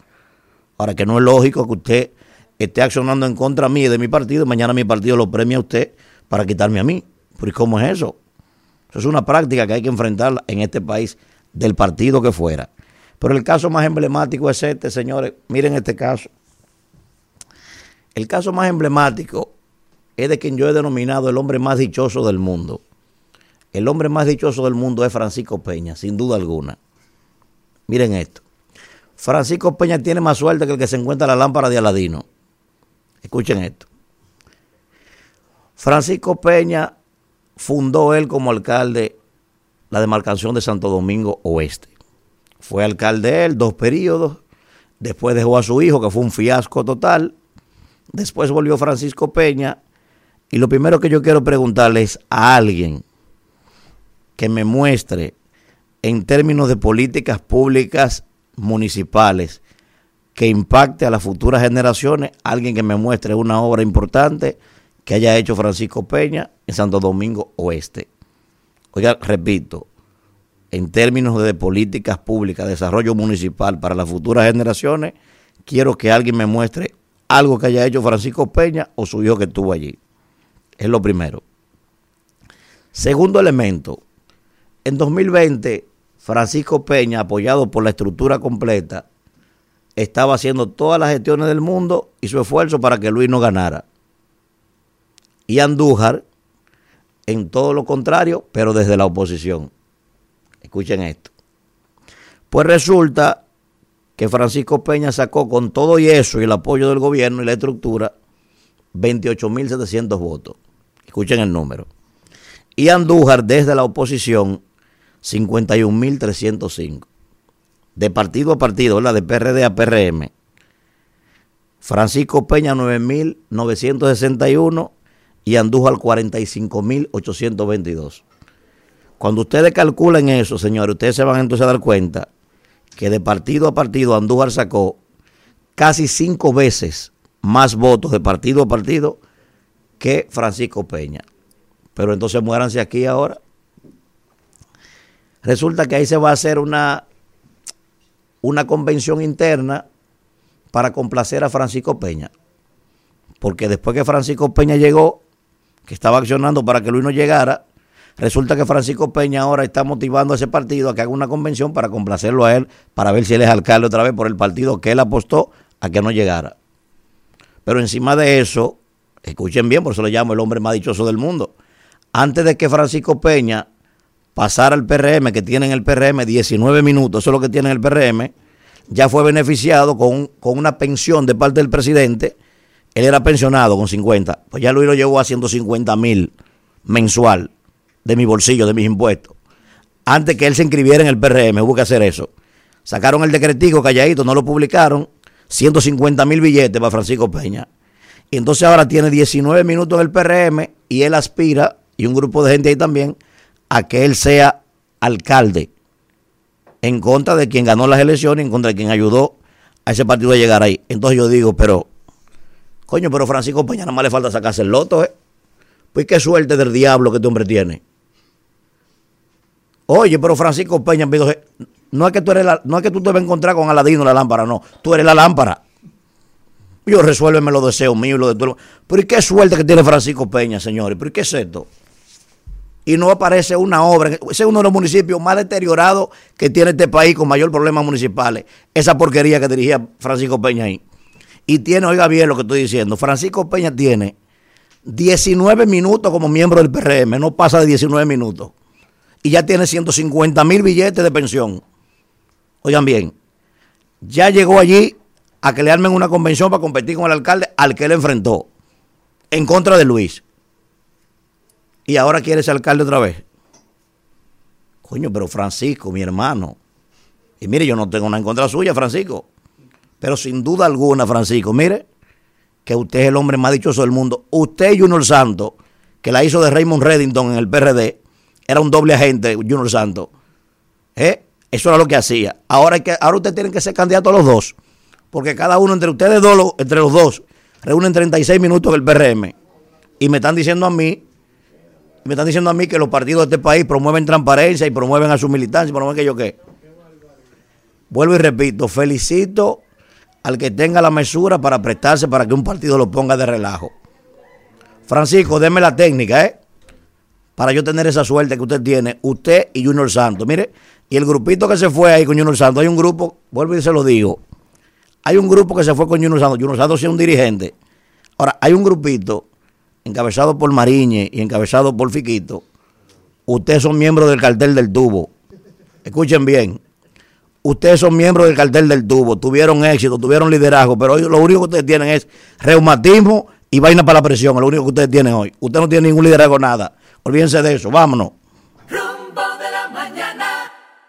Ahora que no es lógico que usted esté accionando en contra mí y de mi partido y mañana mi partido lo premia a usted para quitarme a mí. Pero ¿y cómo es eso? Eso es una práctica que hay que enfrentar en este país del partido que fuera. Pero el caso más emblemático es este, señores. Miren este caso. El caso más emblemático es de quien yo he denominado el hombre más dichoso del mundo. El hombre más dichoso del mundo es Francisco Peña, sin duda alguna. Miren esto. Francisco Peña tiene más suerte que el que se encuentra en la lámpara de Aladino. Escuchen esto. Francisco Peña fundó él como alcalde la demarcación de Santo Domingo Oeste. Fue alcalde él dos periodos, después dejó a su hijo, que fue un fiasco total, después volvió Francisco Peña, y lo primero que yo quiero preguntarle es a alguien que me muestre en términos de políticas públicas municipales que impacte a las futuras generaciones, alguien que me muestre una obra importante que haya hecho Francisco Peña en Santo Domingo Oeste. Oiga, repito, en términos de políticas públicas, desarrollo municipal para las futuras generaciones, quiero que alguien me muestre algo que haya hecho Francisco Peña o su hijo que estuvo allí. Es lo primero. Segundo elemento, en 2020, Francisco Peña, apoyado por la estructura completa, estaba haciendo todas las gestiones del mundo y su esfuerzo para que Luis no ganara. Y Andújar, en todo lo contrario, pero desde la oposición. Escuchen esto. Pues resulta que Francisco Peña sacó con todo y eso y el apoyo del gobierno y la estructura 28.700 votos. Escuchen el número. Y Andújar desde la oposición 51.305. De partido a partido, la de PRD a PRM. Francisco Peña 9.961 y Andújar 45.822. Cuando ustedes calculen eso, señores, ustedes se van entonces a dar cuenta que de partido a partido Andújar sacó casi cinco veces más votos de partido a partido que Francisco Peña. Pero entonces muéranse aquí ahora. Resulta que ahí se va a hacer una, una convención interna para complacer a Francisco Peña. Porque después que Francisco Peña llegó, que estaba accionando para que Luis no llegara, resulta que Francisco Peña ahora está motivando a ese partido a que haga una convención para complacerlo a él, para ver si él es alcalde otra vez por el partido que él apostó a que no llegara. Pero encima de eso, escuchen bien, por eso le llamo el hombre más dichoso del mundo. Antes de que Francisco Peña pasara al PRM, que tiene en el PRM 19 minutos, eso es lo que tiene en el PRM, ya fue beneficiado con, con una pensión de parte del presidente. Él era pensionado con 50. Pues ya Luis lo llevó a 150 mil mensual de mi bolsillo, de mis impuestos. Antes que él se inscribiera en el PRM, hubo que hacer eso. Sacaron el decretico calladito, no lo publicaron. 150 mil billetes para Francisco Peña. Y entonces ahora tiene 19 minutos en el PRM y él aspira, y un grupo de gente ahí también, a que él sea alcalde en contra de quien ganó las elecciones, en contra de quien ayudó a ese partido a llegar ahí. Entonces yo digo, pero, coño, pero Francisco Peña nada más le falta sacarse el loto, ¿eh? Pues qué suerte del diablo que este hombre tiene. Oye, pero Francisco Peña, no es que tú eres no es que tú te vas a encontrar con Aladino la lámpara, no. Tú eres la lámpara. Yo resuélveme los deseos míos los de todo. Pero ¿y qué suerte que tiene Francisco Peña, señores? ¿Pero qué es esto? Y no aparece una obra. Ese es uno de los municipios más deteriorados que tiene este país con mayor problemas municipales. Esa porquería que dirigía Francisco Peña ahí. Y tiene, oiga bien lo que estoy diciendo, Francisco Peña tiene 19 minutos como miembro del PRM, no pasa de 19 minutos. Y ya tiene 150 mil billetes de pensión. Oigan bien, ya llegó allí a que le armen una convención para competir con el alcalde al que él enfrentó, en contra de Luis. Y ahora quiere ser alcalde otra vez. Coño, pero Francisco, mi hermano. Y mire, yo no tengo nada en contra suya, Francisco. Pero sin duda alguna, Francisco, mire, que usted es el hombre más dichoso del mundo. Usted Junior Santos, que la hizo de Raymond Reddington en el PRD, era un doble agente, Junior Santos. ¿Eh? Eso era lo que hacía. Ahora, que, ahora ustedes tienen que ser candidatos los dos. Porque cada uno entre ustedes dos, entre los dos, reúnen 36 minutos en el PRM. Y me están diciendo a mí, me están diciendo a mí que los partidos de este país promueven transparencia y promueven a su militancia, promueven que yo qué. Vuelvo y repito, felicito al que tenga la mesura para prestarse para que un partido lo ponga de relajo. Francisco, déme la técnica, ¿eh? Para yo tener esa suerte que usted tiene, usted y Junior Santos. Mire, y el grupito que se fue ahí con Junior Santos, hay un grupo, vuelvo y se lo digo, hay un grupo que se fue con Junior Santos, Junior Santos es un dirigente. Ahora, hay un grupito encabezado por Mariñe y encabezado por Fiquito. Ustedes son miembros del cartel del tubo. Escuchen bien. Ustedes son miembros del cartel del tubo, tuvieron éxito, tuvieron liderazgo, pero hoy lo único que ustedes tienen es reumatismo y vaina para la presión, es lo único que ustedes tienen hoy. Usted no tiene ningún liderazgo, nada. Olvídense de eso, vámonos.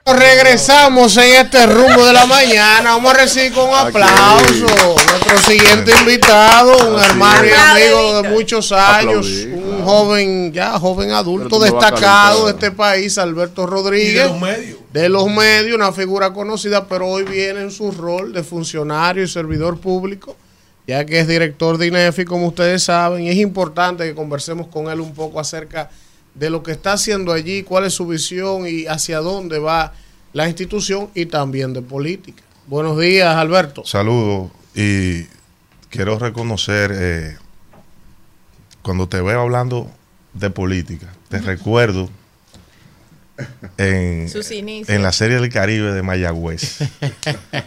Regresamos en este rumbo de la mañana. Vamos a recibir con un aplauso nuestro siguiente invitado, un hermano y amigo de muchos años, un joven, ya joven adulto destacado de este país, Alberto Rodríguez. De los medios. De los medios, una figura conocida, pero hoy viene en su rol de funcionario y servidor público, ya que es director de INEFI, como ustedes saben, y es importante que conversemos con él un poco acerca de lo que está haciendo allí, cuál es su visión y hacia dónde va la institución y también de política. Buenos días, Alberto. Saludos y quiero reconocer eh, cuando te veo hablando de política, te recuerdo en, en la serie del Caribe de Mayagüez.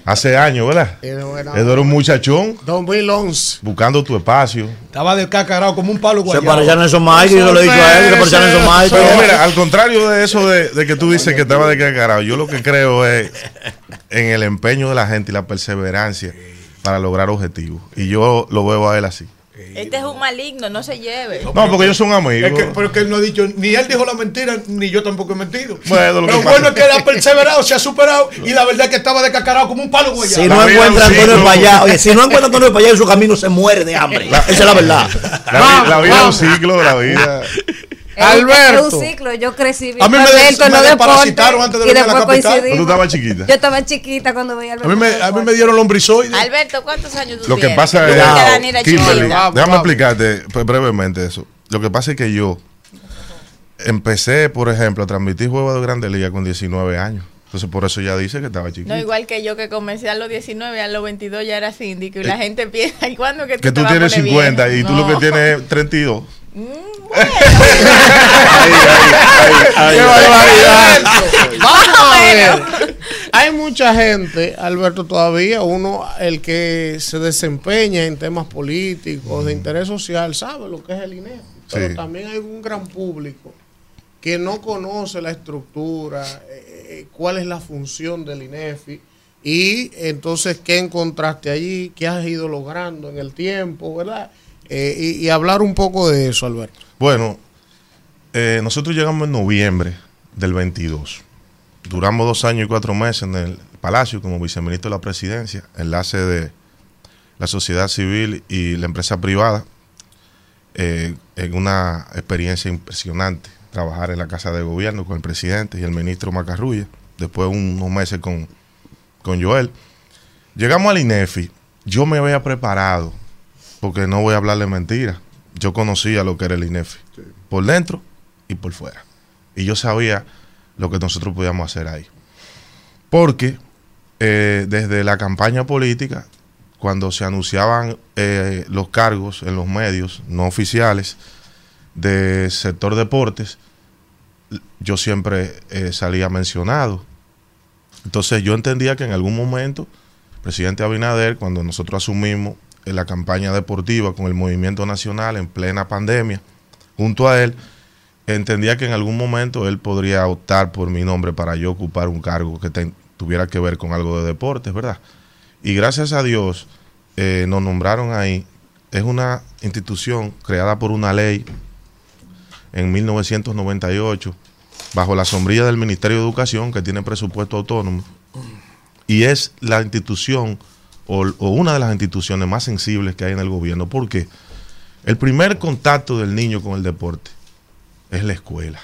Hace años, ¿verdad? Era- era- Él era un muchachón 2011. buscando tu espacio. Estaba descacarado como un palo Se guayabo. parecía a Nelson Mike, yo lo he dicho a él, se parecía a Nelson Mike. Pero mira, al contrario de eso de, de que tú dices que estaba descargado, yo lo que creo es en el empeño de la gente y la perseverancia para lograr objetivos. Y yo lo veo a él así. Este es un maligno, no se lleve. No, porque ellos son amigos. Es que, pero es que él no ha dicho, ni él dijo la mentira, ni yo tampoco he mentido. Bueno, lo que bueno es que él ha perseverado, se ha superado y la verdad es que estaba descacarado como un palo guayabo. Si no encuentra a Antonio Payá, oye, si no encuentra a Antonio Payá en su camino se muere de hambre. Esa es la verdad. La, la vida es un ciclo, la vida. Alberto. Es un ciclo. Yo crecí A mí me a Alberto des- me desparasitaron antes de venir a la capital. coincidimos. Tú estabas chiquita. Yo estaba chiquita cuando veía a A Alberto. mí me, a mí me dieron lombrizoides. Alberto, ¿cuántos años tú Lo que pasa es. Era Kimberly, chiquita. déjame explicarte brevemente eso. Lo que pasa es que yo empecé, por ejemplo, a transmitir juegos de Grande Liga con 19 años. Entonces, por eso ya dice que estaba chiquito. No, igual que yo que comencé a los 19, a los 22 ya era síndico y la gente piensa, ¿y cuándo que tú, que te tú vas a tienes poner 50 viejo? y tú No. lo que tienes es 32. ¡Qué barbaridad! Vamos a ver. Hay mucha gente, Alberto, todavía, uno, el que se desempeña en temas políticos, de interés social, sabe lo que es el INEF. Pero Sí. también hay un gran público que no conoce la estructura, eh, eh, cuál es la función del INEFI y entonces qué encontraste allí, qué has ido logrando en el tiempo, ¿verdad? Eh, y, hablar un poco de eso, Alberto. Bueno, eh, nosotros llegamos en noviembre del 22. Duramos dos años y cuatro meses en el Palacio como viceministro de la presidencia, enlace de la sociedad civil y la empresa privada, eh, en una experiencia impresionante. Trabajar en la Casa de Gobierno con el presidente y el ministro Macarrulla, después unos meses con, con Joel. Llegamos al INEFI, yo me había preparado, porque no voy a hablarle mentiras. Yo conocía lo que era el INEFI, por dentro y por fuera. Y yo sabía lo que nosotros podíamos hacer ahí. Porque eh, desde la campaña política, cuando se anunciaban eh, los cargos en los medios no oficiales de sector deportes, yo siempre eh, salía mencionado. Entonces yo entendía que en algún momento, presidente Abinader, cuando nosotros asumimos en la campaña deportiva con el movimiento nacional en plena pandemia, junto a él, entendía que en algún momento él podría optar por mi nombre para yo ocupar un cargo que tuviera que ver con algo de deportes, ¿verdad? Y gracias a Dios eh, nos nombraron ahí. Es una institución creada por una ley en 1998 bajo la sombrilla del Ministerio de Educación que tiene presupuesto autónomo y es la institución o, una de las instituciones más sensibles que hay en el gobierno. porque El primer contacto del niño con el deporte es la escuela.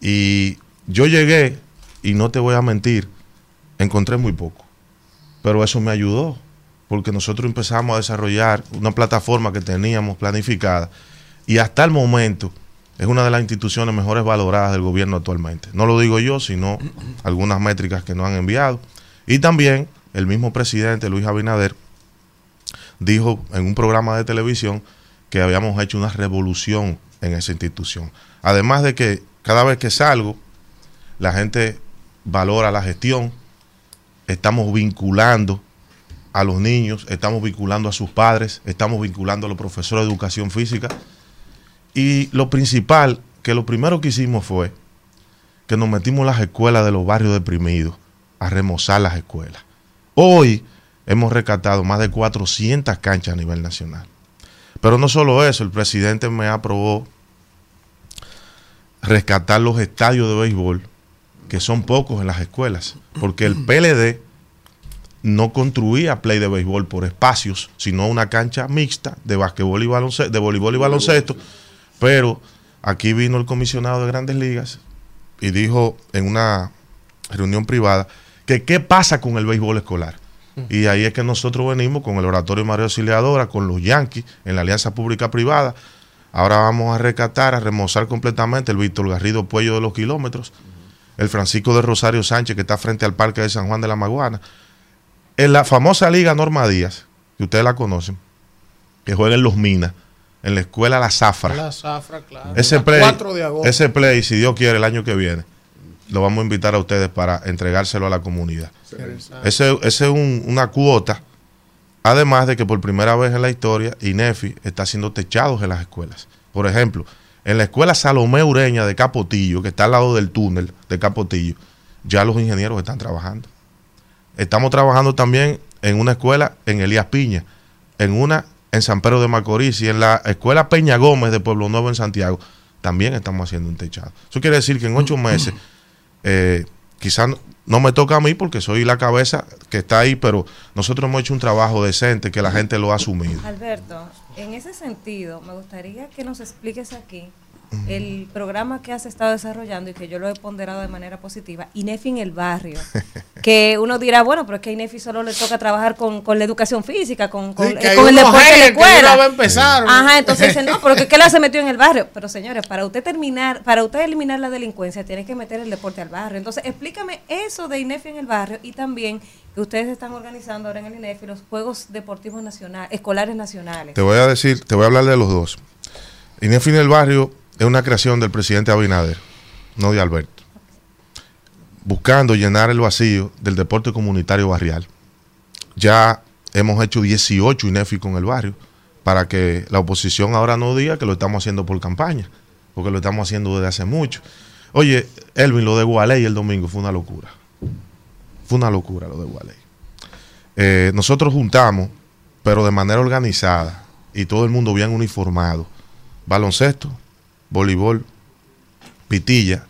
Y yo llegué, y no te voy a mentir, encontré muy poco. Pero eso me ayudó, porque nosotros empezamos a desarrollar una plataforma que teníamos planificada y hasta el momento es una de las instituciones mejores valoradas del gobierno actualmente. No lo digo yo, sino algunas métricas que nos han enviado. Y también el mismo presidente Luis Abinader dijo en un programa de televisión que habíamos hecho una revolución en esa institución. Además de que cada vez que salgo, la gente valora la gestión, estamos vinculando a los niños, estamos vinculando a sus padres, estamos vinculando a los profesores de educación física. Y lo principal, que lo primero que hicimos fue que nos metimos en las escuelas de los barrios deprimidos a remozar las escuelas. Hoy hemos rescatado más de 400 canchas a nivel nacional. Pero no solo eso, el presidente me aprobó rescatar los estadios de béisbol, que son pocos en las escuelas, porque el PLD no construía play de béisbol por espacios, sino una cancha mixta de basquetbol y baloncesto, de voleibol y baloncesto. Pero aquí vino el comisionado de Grandes Ligas y dijo en una reunión privada que qué pasa con el béisbol escolar. Y ahí es que nosotros venimos con el Oratorio María Auxiliadora, con los Yankees, en la alianza pública-privada. Ahora vamos a rescatar, a remozar completamente el Víctor Garrido Puello de los kilómetros, el Francisco de Rosario Sánchez, que está frente al Parque de San Juan de la Maguana. En la famosa Liga Norma Díaz, que ustedes la conocen, que juega en Los Minas, en la escuela La Zafra. La zafra, claro. Ese play, 4 de agosto. ese play, si Dios quiere, el año que viene, lo vamos a invitar a ustedes para entregárselo a la comunidad. Ese es un- una cuota, además de que por primera vez en la historia, INEFI está haciendo techados en las escuelas. Por ejemplo, en la escuela Salomé Ureña de Capotillo, que está al lado del túnel de Capotillo, ya los ingenieros están trabajando. Estamos trabajando también en una escuela en Elías Piña, en una en San Pedro de Macorís y en la escuela Peña Gómez de Pueblo Nuevo en Santiago, también estamos haciendo un techado. Eso quiere decir que en ocho meses, eh, quizás no, me toca a mí porque soy la cabeza que está ahí, pero nosotros hemos hecho un trabajo decente que la gente lo ha asumido. Alberto, en ese sentido, me gustaría que nos expliques aquí el programa que has estado desarrollando y que yo lo he ponderado de manera positiva, INEFI en el barrio. que uno dirá, bueno, pero es que a INEFI solo le toca trabajar con, con la educación física, con, con, Sí, que eh, con el deporte de escuela. no va a empezar. Ajá, entonces dicen, no, pero que ¿qué la se metió en el barrio? Pero señores, para usted terminar, para usted eliminar la delincuencia, tiene que meter el deporte al barrio. Entonces, explícame eso de INEFI en el barrio y también que ustedes están organizando ahora en el INEFI los Juegos Deportivos Nacionales, Escolares Nacionales. Te voy a decir, te voy a hablar de los dos. Inefin el Barrio es una creación del presidente Abinader, no de Alberto, buscando llenar el vacío del deporte comunitario barrial. Ya hemos hecho 18 INEFI con el barrio para que la oposición ahora no diga que lo estamos haciendo por campaña, porque lo estamos haciendo desde hace mucho. Oye, Elvin, lo de Gualey el domingo fue una locura. Fue una locura lo de Gualey. Eh, nosotros juntamos, pero de manera organizada, y todo el mundo bien uniformado, baloncesto, voleibol, pitilla,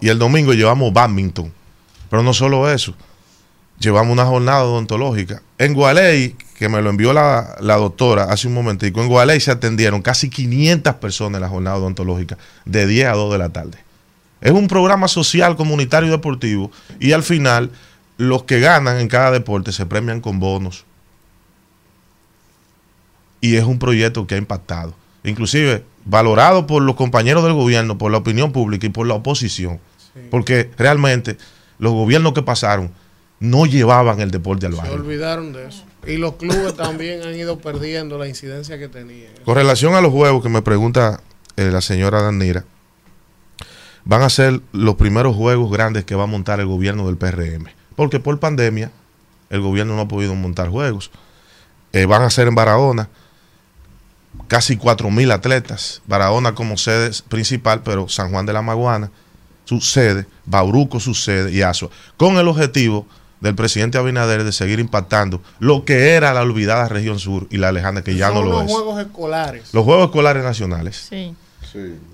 y el domingo llevamos badminton. Pero no solo eso, llevamos una jornada odontológica. En Gualey, que me lo envió la, la doctora hace un momentico, en Gualey se atendieron casi 500 personas en la jornada odontológica de 10 a 2 de la tarde. Es un programa social, comunitario y deportivo, y al final los que ganan en cada deporte se premian con bonos. Y es un proyecto que ha impactado. Inclusive valorado por los compañeros del gobierno, por la opinión pública y por la oposición. Porque realmente los gobiernos que pasaron no llevaban el deporte al Se barrio. olvidaron de eso. Y los clubes también han ido perdiendo la incidencia que tenían. Con relación a los juegos que me pregunta eh, la señora Danira, van a ser los primeros juegos grandes que va a montar el gobierno del PRM. Porque por pandemia el gobierno no ha podido montar juegos. Eh, van a ser en Barahona, casi 4.000 atletas. Barahona como sede principal, pero San Juan de la Maguana, su sede, Bauruco su sede y Asua. Con el objetivo del presidente Abinader de seguir impactando lo que era la olvidada región sur y la lejana que ya no lo los es. juegos escolares. Los Juegos Escolares Nacionales. Sí.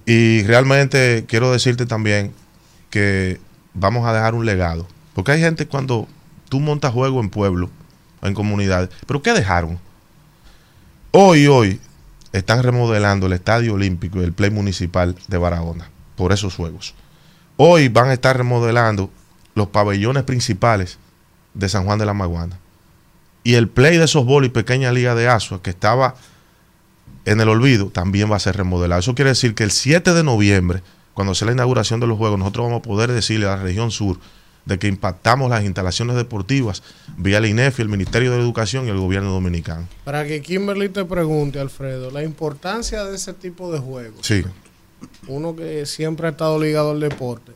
Y realmente quiero decirte también que vamos a dejar un legado. Porque hay gente cuando tú montas juegos en pueblo, en comunidades, pero ¿qué dejaron? Hoy, hoy, están remodelando el Estadio Olímpico y el Play Municipal de Barahona por esos juegos. Hoy van a estar remodelando los pabellones principales de San Juan de la Maguana. Y el play de softball y pequeña liga de Asua, que estaba en el olvido, también va a ser remodelado. Eso quiere decir que el 7 de noviembre, cuando sea la inauguración de los Juegos, nosotros vamos a poder decirle a la región sur de que impactamos las instalaciones deportivas vía el INEFI, el Ministerio de Educación y el gobierno dominicano. Para que Kimberly te pregunte, Alfredo, la importancia de ese tipo de juegos. Sí. Uno que siempre ha estado ligado al deporte.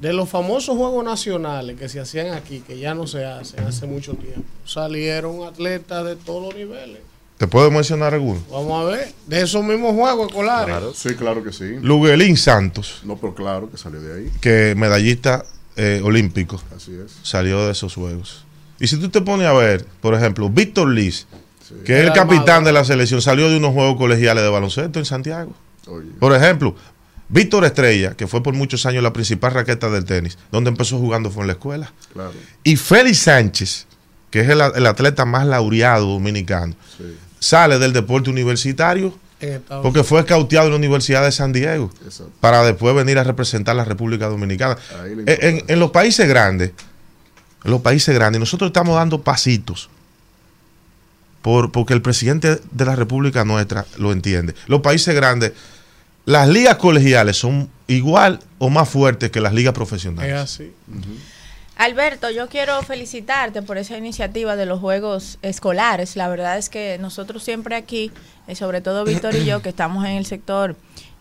De los famosos juegos nacionales que se hacían aquí, que ya no se hacen hace mucho tiempo, salieron atletas de todos los niveles. ¿Te puedo mencionar alguno? Vamos a ver, de esos mismos juegos escolares. Sí, claro que sí. Luguelín Santos, No, pero claro que salió de ahí. que medallista eh, olímpico, Así es. salió de esos juegos. Y si tú te pones a ver, por ejemplo, Víctor Liz, que es el El capitán de la selección, salió de unos juegos colegiales de baloncesto en Santiago. Oye. Por ejemplo, Víctor Estrella, que fue por muchos años la principal raqueta del tenis, donde empezó jugando fue en la escuela. Claro. Y Félix Sánchez, que es el, el atleta más laureado dominicano, Sí. sale del deporte universitario porque fue escauteado en la Universidad de San Diego Exacto. para después venir a representar la República Dominicana. En, en- en los países grandes, en los países grandes, nosotros estamos dando pasitos por, porque el presidente de la República nuestra lo entiende. Los países grandes, las ligas colegiales son igual o más fuertes que las ligas Es profesionales. así. Alberto, yo quiero felicitarte por esa iniciativa de los Juegos Escolares. La verdad es que nosotros siempre aquí, eh, sobre todo Víctor y yo, que estamos en el sector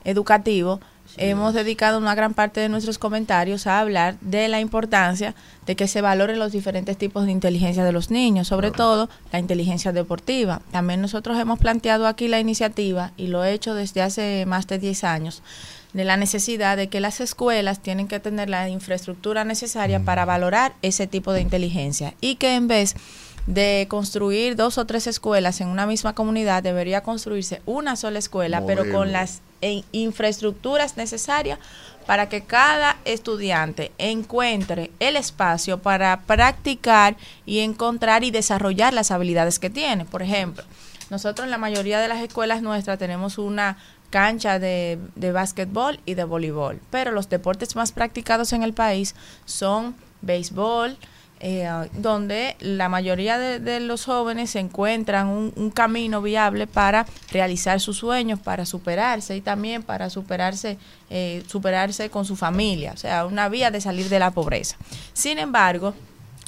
educativo, hemos dedicado una gran parte de nuestros comentarios a hablar de la importancia de que se valoren los diferentes tipos de inteligencia de los niños, sobre todo la inteligencia deportiva. También nosotros hemos planteado aquí la iniciativa, y lo he hecho desde hace más de 10 años, de la necesidad de que las escuelas tienen que tener la infraestructura necesaria para valorar ese tipo de inteligencia y que en vez de construir dos o tres escuelas en una misma comunidad, debería construirse una sola escuela, pero con las eh, infraestructuras necesarias para que cada estudiante encuentre el espacio para practicar y encontrar y desarrollar las habilidades que tiene. Por ejemplo, nosotros en la mayoría de las escuelas nuestras tenemos una cancha de, de básquetbol y de voleibol, pero los deportes más practicados en el país son béisbol, eh, donde la mayoría de, los jóvenes encuentran un, un camino viable para realizar sus sueños, para superarse y también para superarse, eh, superarse con su familia, o sea, una vía de salir de la pobreza. Sin embargo,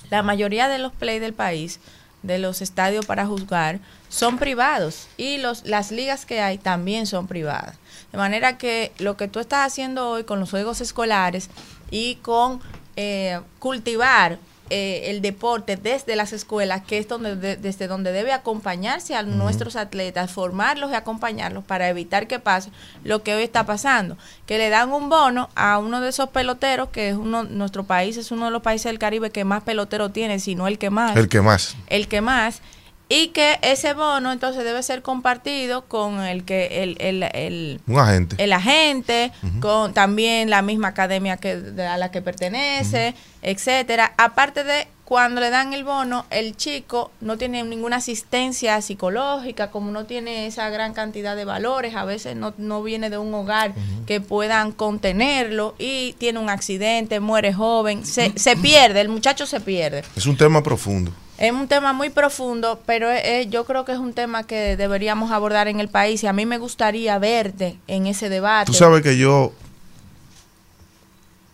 la mayoría de los play del país, de los estadios para juzgar, son privados y los, las ligas que hay también son privadas. De manera que lo que tú estás haciendo hoy con los juegos escolares y con eh, cultivar eh, el deporte desde las escuelas, que es donde de- desde donde debe acompañarse a nuestros atletas, formarlos y acompañarlos para evitar que pase lo que hoy está pasando, que le dan un bono a uno de esos peloteros, que es uno, nuestro país es uno de los países del Caribe que más peloteros tiene, si no el que más El que más. el que más y que ese bono entonces debe ser compartido con el que el, el, el, Un agente. el agente, con también la misma academia que a la que pertenece, etcétera. Aparte de cuando le dan el bono, el chico no tiene ninguna asistencia psicológica, como no tiene esa gran cantidad de valores, a veces no, no viene de un hogar que puedan contenerlo y tiene un accidente, muere joven, se, se pierde, el muchacho se pierde. Es un tema profundo. Es un tema muy profundo, pero es- es- yo creo que es un tema que deberíamos abordar en el país y a mí me gustaría verte en ese debate. Tú sabes que yo.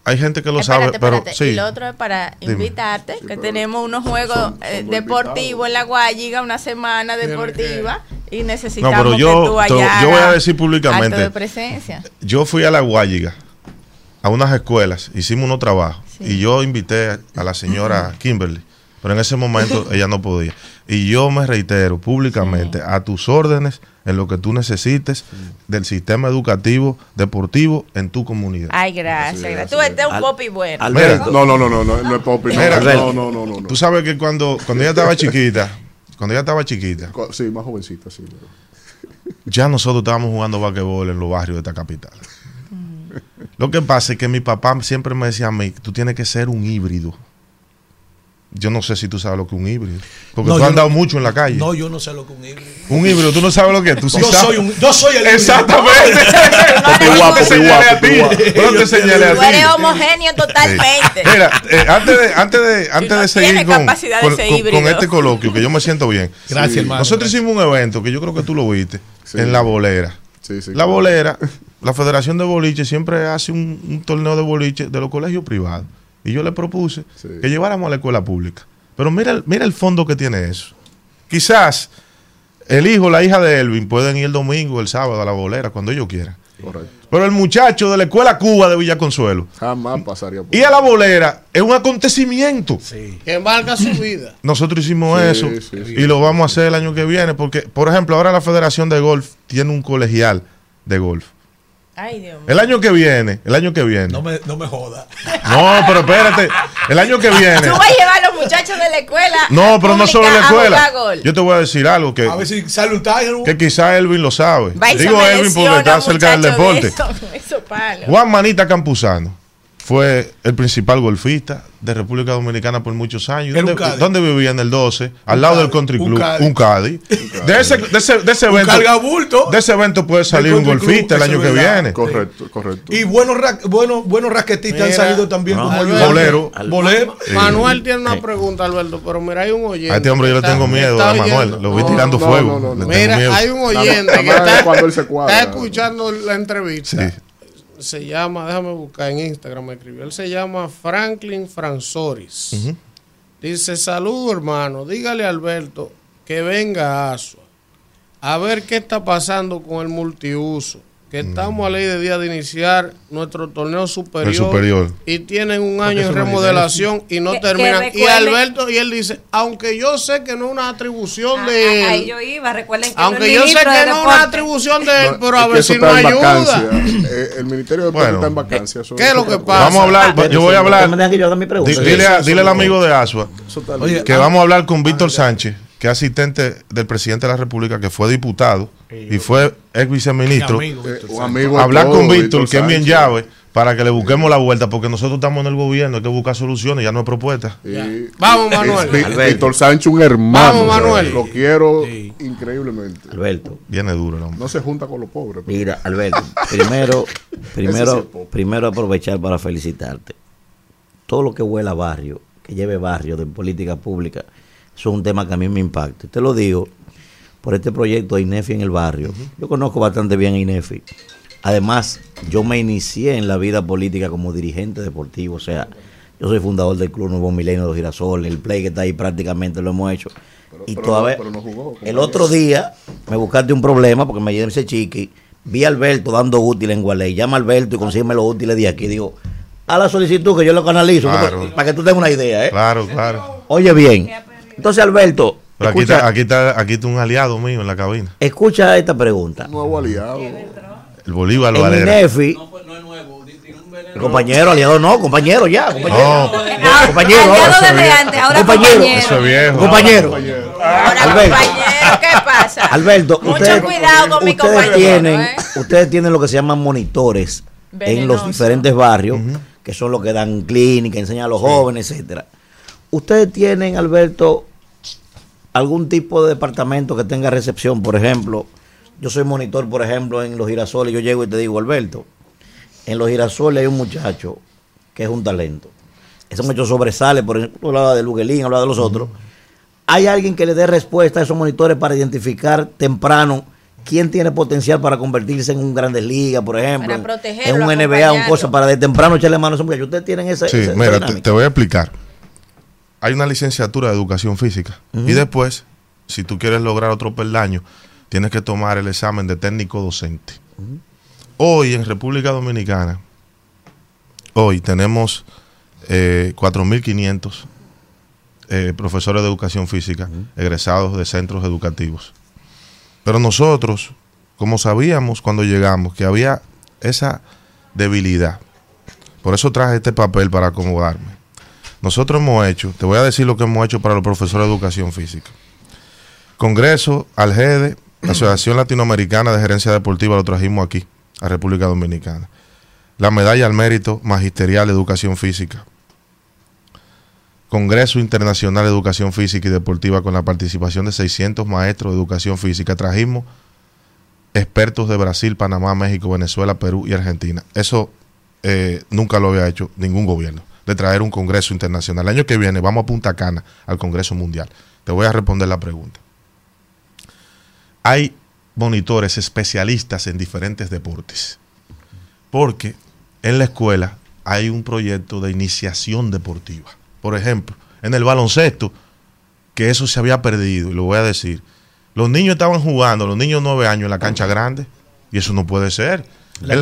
Hay gente que lo Espérate, sabe, pero espérate. sí. Y lo otro es para Dime. invitarte, que tenemos unos juegos eh, deportivos en la Guayiga, una semana deportiva, y necesitamos No, pero yo- que tú allá yo voy a decir públicamente. de presencia. Yo fui a la Guayiga, a unas escuelas, hicimos unos trabajos y yo invité a la señora Kimberly, pero en ese momento ella no podía. Y yo me reitero públicamente a tus órdenes en lo que tú necesites del sistema educativo deportivo en tu comunidad. Ay, gracias. gracias. Tú eres un popi bueno. Mira, No, no, no, no, no, no es Popi. No, Mira, no, no, no, no, no. Tú sabes que cuando, cuando ella estaba chiquita, cuando ella estaba chiquita, Sí, más jovencita, sí. ya nosotros estábamos jugando basquetbol en los barrios de esta capital. Lo que pasa es que mi papá siempre me decía a mí, tú tienes que ser un híbrido. Yo no sé si tú sabes lo que es un híbrido. Porque No, tú has andado no- mucho en la calle. No, yo no sé lo que es un híbrido. Un híbrido, tú no sabes lo que es. Tú sí yo, sabes. soy un, yo soy el híbrido. Exactamente. Popi guapo, te guapo, a ti. Popi guapo. Pero te señalé a Tú eres ti. homogéneo totalmente. Mira, eh, antes de, antes de, antes no de seguir con, con- ser con- híbrido. con este coloquio, que yo me siento bien. Gracias, hermano. Nosotros hicimos un evento que yo creo que tú lo viste Sí. en La Bolera. Sí, sí. La Bolera, la Federación de Boliche siempre hace un, un torneo de boliche de los colegios privados. Y yo le propuse Sí. que lleváramos a la escuela pública. Pero mira, el- mira el fondo que tiene eso. Quizás el hijo la hija de Elvin pueden ir el domingo, el sábado a la bolera, cuando ellos quieran. Correcto. Pero el muchacho de la escuela Cuba de Villa Consuelo Jamás pasaría por y a la bolera es un acontecimiento. Que marca su vida. Nosotros hicimos Sí, eso sí, sí. y lo vamos a hacer el año que viene porque, por ejemplo, ahora la Federación de Golf tiene un colegial de golf. Ay, Dios mío. El año que viene, el año que viene. No me, no me joda. No, pero espérate, el año que viene. Tú vas a llevar a los muchachos de la escuela. No, pero no solo en la escuela. Yo te voy a decir algo que, A ver si sale un Tiger. que quizá Elvin lo sabe. Digo Elvin porque está cerca del de deporte. eso- Eso palo. Juan Manita Campuzano fue el principal golfista de República Dominicana por muchos años. Un ¿Dónde, vivía en el 12? Al Un lado Cádiz, del Country un Club. Cádiz. Un Cádiz. De ese, de ese, de ese evento. cargabulto. De ese evento puede salir un golfista el año que verdad. viene. Correcto, correcto. Y buenos, ra- buenos, buenos raquetistas han salido también no, como Alberto. ayudantes. Bolero. Bolero. Sí. Manuel tiene una pregunta, Alberto, pero mira, hay un oyente. A este hombre yo le tengo miedo a Manuel. oyendo. Lo vi No, tirando no, fuego. no, no, Le no. tengo Mira, hay un oyente que está, cuando él se cuadra. está escuchando la entrevista. Sí. Se llama, déjame buscar en Instagram, me escribió. Él se llama Franklin Franzoris. Dice, saludo hermano, dígale a Alberto que venga a Asua a ver qué está pasando con el multiuso, que estamos a ley de día de iniciar nuestro torneo superior, y tienen un año en remodelación y no Que- terminan. que y Alberto, y él dice, aunque yo sé que no es una atribución Ah, de ah, ahí él, yo iba, recuerden que aunque yo sé que de no es una atribución de él, No, pero a ver si no ayuda. vacancia. Eh, el Ministerio de Bueno. está en vacancia. eso ¿Qué es lo que pasa? Vamos a hablar, yo voy a hablar. Dile, a- eso dile al amigo de Asua Oye, que vamos a hablar con Víctor Sánchez, que es asistente del presidente de la República, que fue diputado y fue ex viceministro. Mi amigo, Eh, amigo Hablar todo, con Víctor, que es bien llave, para que le busquemos la vuelta, porque nosotros estamos en el gobierno, hay que buscar soluciones, ya no hay propuestas. Y- Vamos, Manuel. Víctor Sánchez, un hermano. Vamos, Manuel. Lo quiero increíblemente. Alberto, Viene duro el hombre. No se junta con los pobres. pero- mira, Alberto, primero, sí primero, primero aprovechar para felicitarte. Todo lo que huela a barrio, que lleve barrio de política pública, eso es un tema que a mí me impacta. Y Te lo digo por este proyecto de INEFI en el barrio. Yo conozco bastante bien a INEFI. Además, yo me inicié en la vida política como dirigente deportivo, o sea, yo soy fundador del Club Nuevo Milenio de los Girasoles, el play que está ahí prácticamente lo hemos hecho. y pero todavía, no- pero no jugó, el otro día me buscaste un problema porque me ese chiqui, vi a Alberto dando útiles en Gualey, llama a Alberto y consígueme los útiles de aquí, digo, a la solicitud que yo lo canalizo, Claro. para que tú tengas una idea, ¿eh? Claro, claro. Oye bien, entonces Alberto, Pero aquí está, aquí, está, aquí está un aliado mío en la cabina, escucha esta pregunta. Nuevo aliado. el Bolívar En Valera. INEFI, compañero, aliado no, compañero ya, compañero. No, Compañero, aliado desde es antes, ahora Compañero. compañero. eso es viejo. compañero. Ahora, Alberto. compañero, ¿qué pasa? Alberto, Mucho ustedes, cuidado con mi ustedes compañero, tienen, ¿eh? ustedes tienen lo que se llaman monitores en los diferentes barrios, que son los que dan clínica, enseñan a los jóvenes, etcétera. Ustedes tienen, Alberto, algún tipo de departamento que tenga recepción, por ejemplo, yo soy monitor, por ejemplo, en los girasoles, yo llego y te digo, Alberto, en los girasoles hay un muchacho que es un talento. Ese muchacho sobresale, por ejemplo, tú hablabas de Luguelín, hablabas de los otros. ¿Hay alguien que le dé respuesta a esos monitores para identificar temprano quién tiene potencial para convertirse en un Grandes Ligas, por ejemplo? Para en- protegerlo, En un NBA, un cosa, para de temprano echarle mano a esos muchachos. Ustedes tienen esa, Sí, esa- esa mira, te, te voy a explicar. Hay una licenciatura de educación física. Y después, si tú quieres lograr otro peldaño, tienes que tomar el examen de técnico docente. Hoy en República Dominicana, hoy tenemos eh, 4.500 eh, profesores de educación física egresados de centros educativos. Pero nosotros, como sabíamos cuando llegamos que había esa debilidad, por eso traje este papel para acomodarme. Nosotros hemos hecho, te voy a decir lo que hemos hecho para los profesores de educación física. Congreso, Algede, Asociación Latinoamericana de Gerencia Deportiva, lo trajimos aquí, a República Dominicana. La medalla al mérito magisterial de educación física. Congreso Internacional de Educación Física y Deportiva con la participación de 600 maestros de educación física. Trajimos expertos de Brasil, Panamá, México, Venezuela, Perú y Argentina. Eso eh, nunca lo había hecho ningún gobierno, de traer un Congreso Internacional. El año que viene vamos a Punta Cana al Congreso Mundial. Te voy a responder la pregunta. Hay monitores especialistas en diferentes deportes, porque en la escuela hay un proyecto de iniciación deportiva. Por ejemplo, en el baloncesto, que eso se había perdido, y lo voy a decir. Los niños estaban jugando, los niños 9 años en la cancha grande, y eso no puede ser. La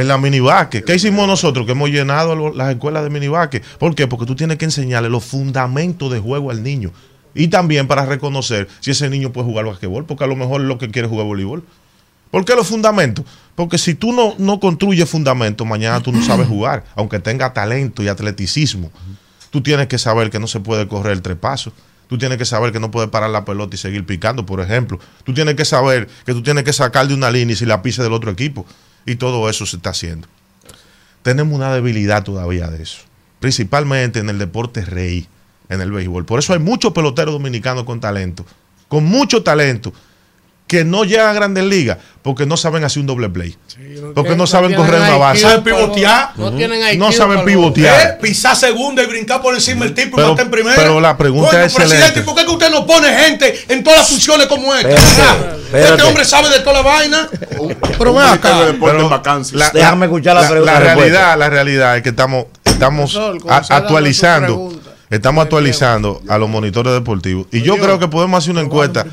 En- la minibásquet. ¿Qué hicimos nosotros? Que hemos llenado lo- las escuelas de minibásquet. ¿Por qué? Porque tú tienes que enseñarle los fundamentos de juego al niño. Y también para reconocer si ese niño puede jugar basquetbol, porque a lo mejor lo que quiere es jugar voleibol. ¿Por qué los fundamentos? Porque si tú no, no construyes fundamentos, mañana tú no sabes jugar, aunque tenga talento y atleticismo. Tú tienes que saber que no se puede correr el trepaso. Tú tienes que saber que no puedes parar la pelota y seguir picando, por ejemplo. Tú tienes que saber que tú tienes que sacar de una línea y si la pisa del otro equipo. Y todo eso se está haciendo. Tenemos una debilidad todavía de eso. Principalmente en el deporte rey, en el béisbol. Por eso hay muchos peloteros dominicanos con talento. Con mucho talento. Que no llegan a grandes ligas porque no saben hacer un doble play. porque no saben correr una base. ¿Saben pivotear? No tienen IQ No saben pivotear. ¿Eh? Pisar segunda y brincar por encima del tipo y Pero- matar en primera. pero la pregunta Coño, es presidente, excelente. ¿por qué que usted no pone gente en todas las funciones como esta? Espérate, espérate. Este hombre sabe de toda la vaina. Pero ven acá. de Déjame escuchar la pregunta, La realidad, la realidad es que estamos, estamos a- actualizando. Estamos actualizando a los monitores deportivos. Y yo creo que podemos hacer una encuesta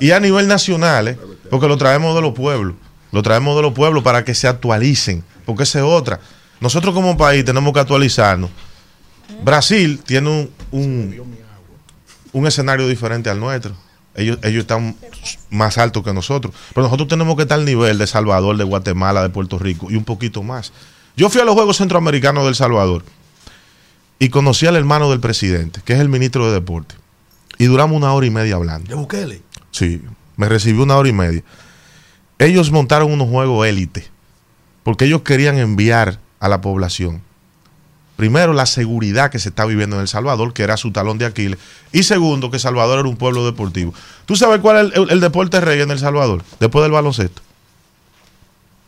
y a nivel nacional, eh, porque lo traemos de los pueblos. lo traemos de los pueblos para que se actualicen, porque esa es otra. Nosotros como país tenemos que actualizarnos. Brasil tiene un, un, un escenario diferente al nuestro. Ellos, ellos están más altos que nosotros. Pero nosotros tenemos que estar al nivel de Salvador, de Guatemala, de Puerto Rico y un poquito más. Yo fui a los Juegos Centroamericanos del Salvador y conocí al hermano del presidente, que es el ministro de Deporte. Y duramos una hora y media hablando. De Bukele. Sí, me recibió una hora y media. Ellos montaron unos juegos élite, porque ellos querían enviar a la población. Primero, la seguridad que se está viviendo en El Salvador, que era su talón de Aquiles. Y segundo, que Salvador era un pueblo deportivo. ¿Tú sabes cuál es el, el deporte rey en El Salvador? Después del baloncesto.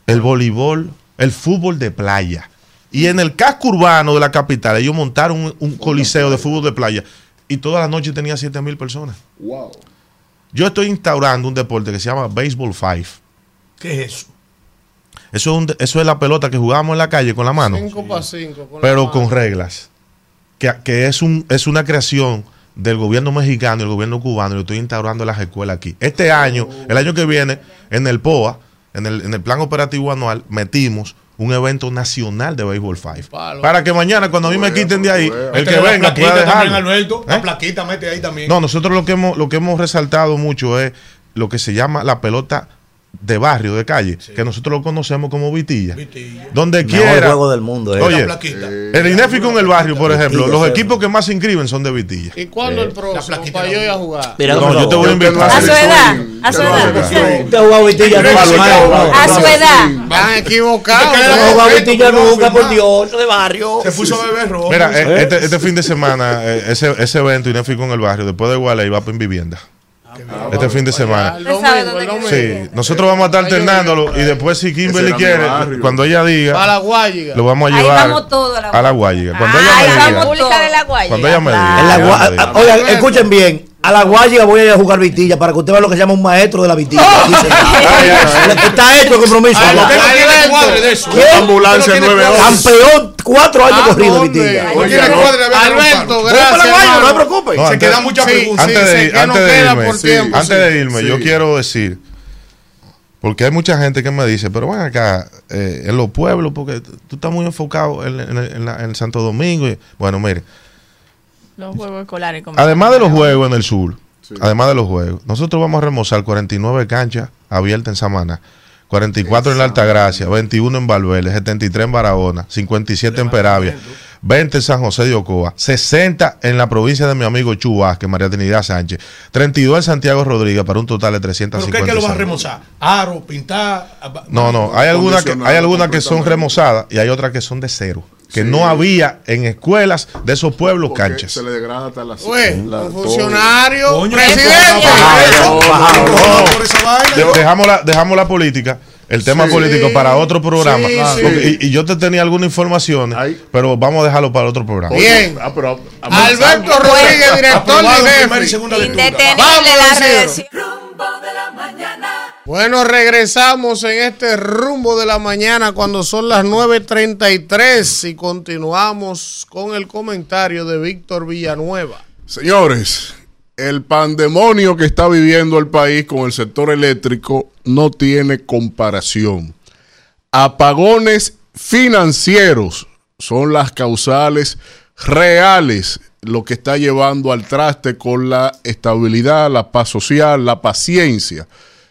El voleibol, el fútbol de playa. Y en el casco urbano de la capital, ellos montaron un, un coliseo de fútbol de playa. Y toda la noche tenía 7 mil personas. Wow. Yo estoy instaurando un deporte que se llama Baseball Five. ¿Qué es eso? Eso es, un eso es la pelota que jugábamos en la calle con la mano, 5 para 5. pero con reglas. Que, que es, un, es una creación del gobierno mexicano y el gobierno cubano. Y lo estoy instaurando en las escuelas aquí. Este año, el año que viene, en el POA, en el, en el plan operativo anual, metimos un evento nacional de Baseball Five. Para que mañana, cuando a mí me quiten de ahí, el que la venga plaquita pueda también, dejarlo. Alberto. ¿Eh? La plaquita mete ahí también. No, nosotros lo que hemos, lo que hemos resaltado mucho es lo que se llama la pelota de barrio, de calle, que nosotros lo conocemos como vitilla. Donde Mejor quiera. juego del mundo, eh. Oye, La plaquita. el Inéfico en el barrio, por ejemplo, Vitilla, los sí. equipos que más se inscriben son de vitilla. ¿Y cuándo el próximo? Para yo ir a jugar. no, yo te voy a invitar. A su edad, a su edad. Usted ha jugado vitilla. A su edad. Van equivocados. No jugado vitilla nunca, por Dios, de barrio. Se puso a beber rojo. Mira, eh, este, este fin de semana, eh, ese, ese evento Inéfico en el barrio, después de Guale, va en vivienda. Este fin de semana. Sí, nosotros vamos a estar alternándolo y después si Kimberly quiere, cuando ella diga, Para la Guayiga. lo vamos a Ahí llevar vamos todos a la a Guayiga. Cuando Ahí ella me diga, cuando ella me diga. Oigan, escuchen bien. A la Guayiga voy a ir a jugar vitilla para que usted vea lo que se llama un maestro de la vitilla. Sentado. Está hecho el compromiso. Ambulancia Usted no tiene 911. Campeón cuatro años Ah, corrido vitilla. Alberto, rojo. Voy para la gracias. Guayiga, no se preocupe. No, Se antes- quedan muchas sí, preguntas. antes de, queda irme, por sí, tiempo, antes sí. de irme, yo quiero decir, porque hay mucha gente que me dice, pero ven acá, eh, en los pueblos, porque tú estás muy enfocado en, en- en la- en Santo Domingo. y- bueno, mire, Los juegos escolares. como- además de los juegos en el sur, además de los juegos, nosotros vamos a remozar 49 canchas abiertas en Samaná. 44 en la Altagracia, 21 en Valverde, 73 en Barahona, 57 en Peravia, 20 en San José de Ocoa, 60 en la provincia de mi amigo Chubas, que María Trinidad Sánchez, 32 en Santiago Rodríguez para un total de ¿Pero qué 350. es que lo vas a remozar? Aro, pintar. No, no, hay algunas que, hay algunas que son remozadas y hay otras que son de cero. Que Sí. no había en escuelas de esos pueblos Porque canchas. Se le degrada hasta la Güey, la- un funcionario, Coño, presidente. bajado, bajado. bajado dejamos, la, dejamos la política, el tema Sí. político para otro programa. Sí, sí. Porque- y, y yo te tenía algunas informaciones, Ay. pero vamos a dejarlo para otro programa. Bien. Ah, pero- Alberto Rodríguez, director de. Indetenible la redención. Rumbo de la mañana. Bueno, regresamos en este rumbo de la mañana cuando son las 9.33 y continuamos con el comentario de Víctor Villanueva. Señores, el pandemonio que está viviendo el país con el sector eléctrico no tiene comparación. Apagones financieros son las causales reales lo que está llevando al traste con la estabilidad, la paz social, la paciencia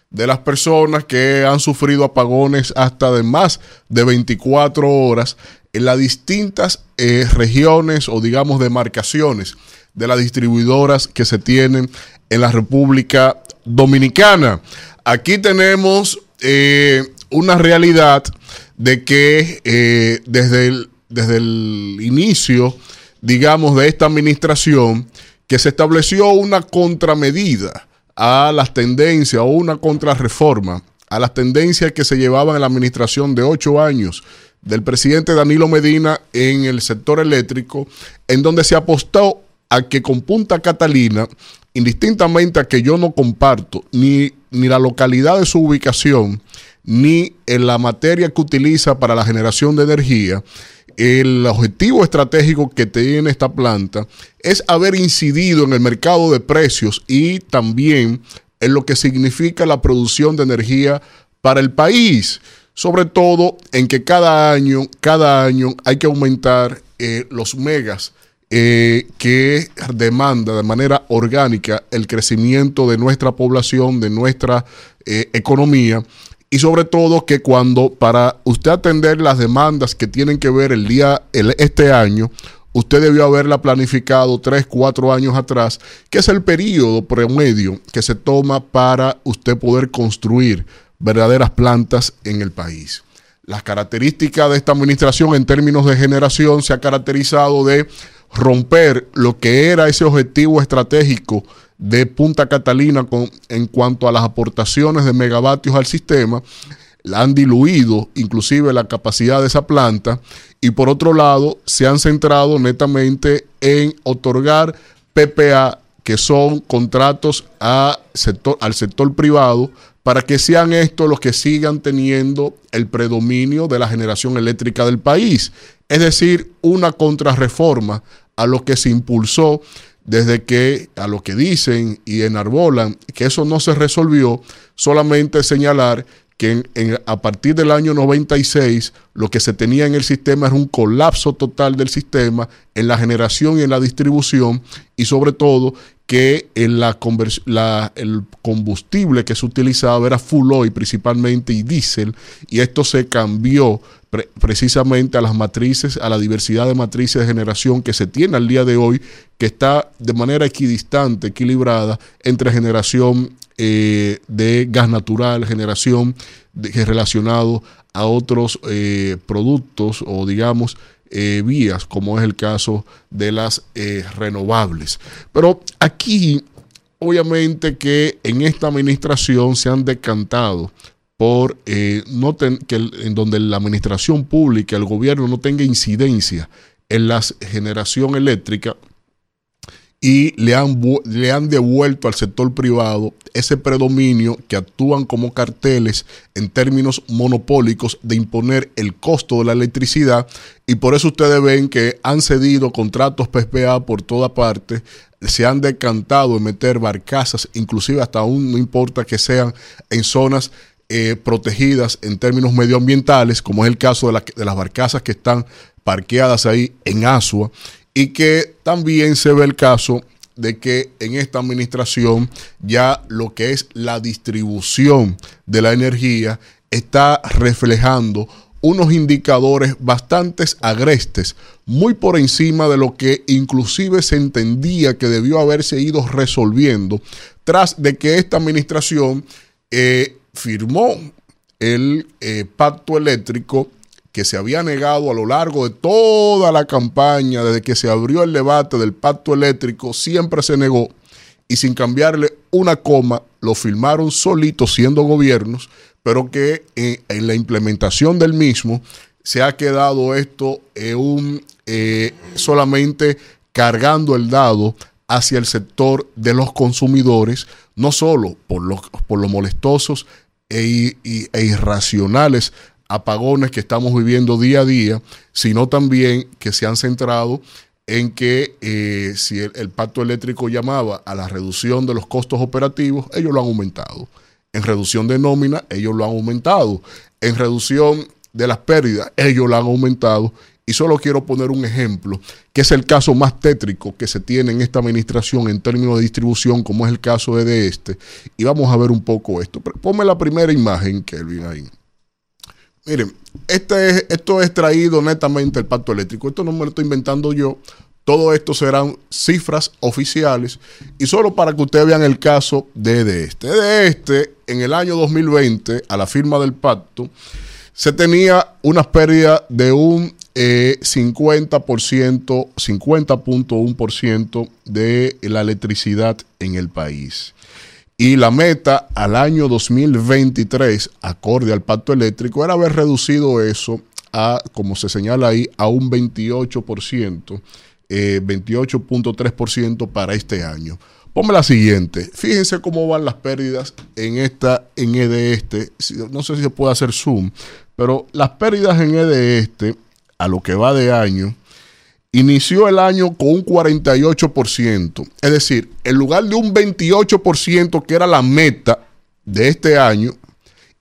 de las personas que han sufrido apagones hasta de más de 24 horas en las distintas eh, regiones o digamos demarcaciones de las distribuidoras que se tienen en la República Dominicana. Aquí tenemos eh, una realidad de que eh, desde, el, desde el inicio, digamos, de esta administración, que se estableció una contramedida a las tendencias o una contrarreforma a las tendencias que se llevaban en la administración de ocho años del presidente Danilo Medina en el sector eléctrico, en donde se apostó a que con Punta Catalina, indistintamente a que yo no comparto ni, ni la localidad de su ubicación, ni en la materia que utiliza para la generación de energía, el objetivo estratégico que tiene esta planta es haber incidido en el mercado de precios y también en lo que significa la producción de energía para el país. Sobre todo en que cada año, cada año hay que aumentar eh, los megas eh, que demanda de manera orgánica el crecimiento de nuestra población, de nuestra eh, economía y sobre todo que cuando para usted atender las demandas que tienen que ver el día, este año, usted debió haberla planificado tres, cuatro años atrás, que es el periodo promedio que se toma para usted poder construir verdaderas plantas en el país. Las características de esta administración en términos de generación se ha caracterizado de romper lo que era ese objetivo estratégico de Punta Catalina con, en cuanto a las aportaciones de megavatios al sistema, la han diluido inclusive la capacidad de esa planta y por otro lado se han centrado netamente en otorgar PPA, que son contratos al sector privado, para que sean estos los que sigan teniendo el predominio de la generación eléctrica del país. Es decir, una contrarreforma a lo que se impulsó desde que a lo que dicen y enarbolan que eso no se resolvió, solamente señalar que a partir del año 96 lo que se tenía en el sistema era un colapso total del sistema en la generación y en la distribución y sobre todo que en la, la, el combustible que se utilizaba era full oil principalmente y diésel y esto se cambió precisamente a las matrices, a la diversidad de matrices de generación que se tiene al día de hoy, que está de manera equidistante, equilibrada entre generación eh, de gas natural, generación de, relacionado a otros eh, productos o digamos eh, vías, como es el caso de las renovables. Pero aquí, obviamente que en esta administración se han decantado por eh, no que en donde la administración pública, el gobierno no tenga incidencia en la generación eléctrica y le han, le han devuelto al sector privado ese predominio que actúan como carteles en términos monopólicos de imponer el costo de la electricidad. Y por eso ustedes ven que han cedido contratos PPA por toda parte, se han decantado en meter barcazas, inclusive hasta aún no importa que sean en zonas eh, protegidas en términos medioambientales, como es el caso de, las barcazas que están parqueadas ahí en Asua, y que también se ve el caso de que en esta administración ya lo que es la distribución de la energía está reflejando unos indicadores bastante agrestes, muy por encima de lo que inclusive se entendía que debió haberse ido resolviendo tras de que esta administración eh, firmó el eh, pacto eléctrico que se había negado a lo largo de toda la campaña, desde que se abrió el debate del pacto eléctrico, siempre se negó y sin cambiarle una coma, lo firmaron solitos siendo gobiernos, pero que eh, en la implementación del mismo se ha quedado esto un, eh, solamente cargando el dado hacia el sector de los consumidores, no solo por los, por los molestosos e, e, irracionales apagones que estamos viviendo día a día, sino también que se han centrado en que eh, si el, pacto eléctrico llamaba a la reducción de los costos operativos, ellos lo han aumentado. En reducción de nómina, ellos lo han aumentado. En reducción de las pérdidas, ellos lo han aumentado. Y solo quiero poner un ejemplo, que es el caso más tétrico que se tiene en esta administración en términos de distribución, como es el caso de este. Y vamos a ver un poco esto. ponme la primera imagen, Kelvin, ahí. Miren, este es, esto es traído netamente del pacto eléctrico. Esto no me lo estoy inventando yo. Todo esto serán cifras oficiales. Y solo para que ustedes vean el caso de, de este. De este, en el año 2020, a la firma del pacto, se tenía una pérdida de un 50%, 50.1% de la electricidad en el país. Y la meta al año 2023, acorde al pacto eléctrico, era haber reducido eso a, como se señala ahí, a un 28%, 28.3% eh, para este año. Ponme la siguiente. Fíjense cómo van las pérdidas en esta, en ED este. No sé si se puede hacer zoom, pero las pérdidas en ED este a lo que va de año, inició el año con un 48%. Es decir, en lugar de un 28% que era la meta de este año,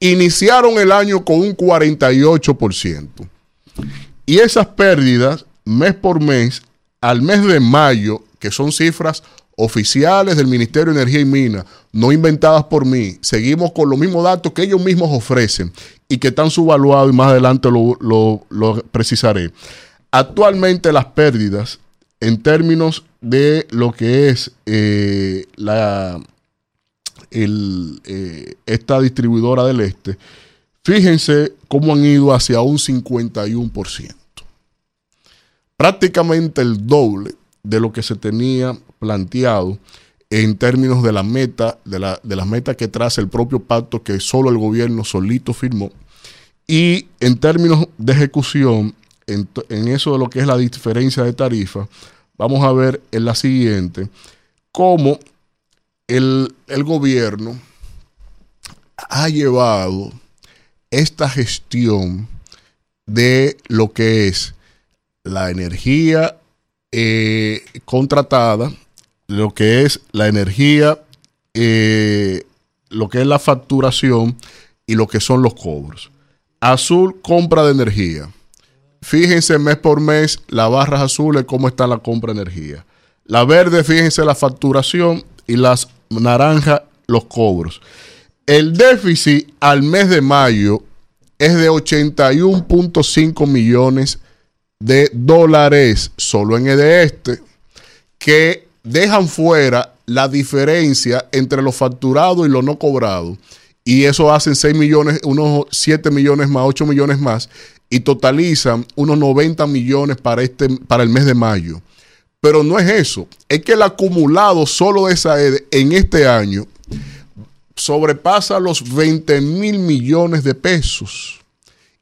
iniciaron el año con un 48%. Y esas pérdidas, mes por mes, al mes de mayo, que son cifras oficiales del Ministerio de Energía y Minas, no inventadas por mí, seguimos con los mismos datos que ellos mismos ofrecen y que están subvaluados y más adelante lo, lo- lo precisaré. Actualmente las pérdidas en términos de lo que es eh, la, eh, esta distribuidora del este, fíjense cómo han ido hacia un 51%. Prácticamente el doble de lo que se tenía planteado en términos de la meta, de, la, de las metas que traza el propio pacto que solo el gobierno solito firmó. Y en términos de ejecución, en, en eso de lo que es la diferencia de tarifa, vamos a ver en la siguiente cómo el, el gobierno ha llevado esta gestión de lo que es la energía eh, contratada, lo que es la energía, eh, lo que es la facturación y lo que son los cobros. Azul, compra de energía. Fíjense mes por mes las barras azules cómo está la compra de energía. La verde, fíjense la facturación y las naranjas los cobros. El déficit al mes de mayo es de 81.5 millones de dólares solo en el de este que dejan fuera la diferencia entre lo facturado y lo no cobrado. Y eso hacen 6 millones, unos 7 millones más, 8 millones más, y totalizan unos 90 millones para, este, para el mes de mayo. Pero no es eso, es que el acumulado solo de esa EDE en este año sobrepasa los 20 mil millones de pesos.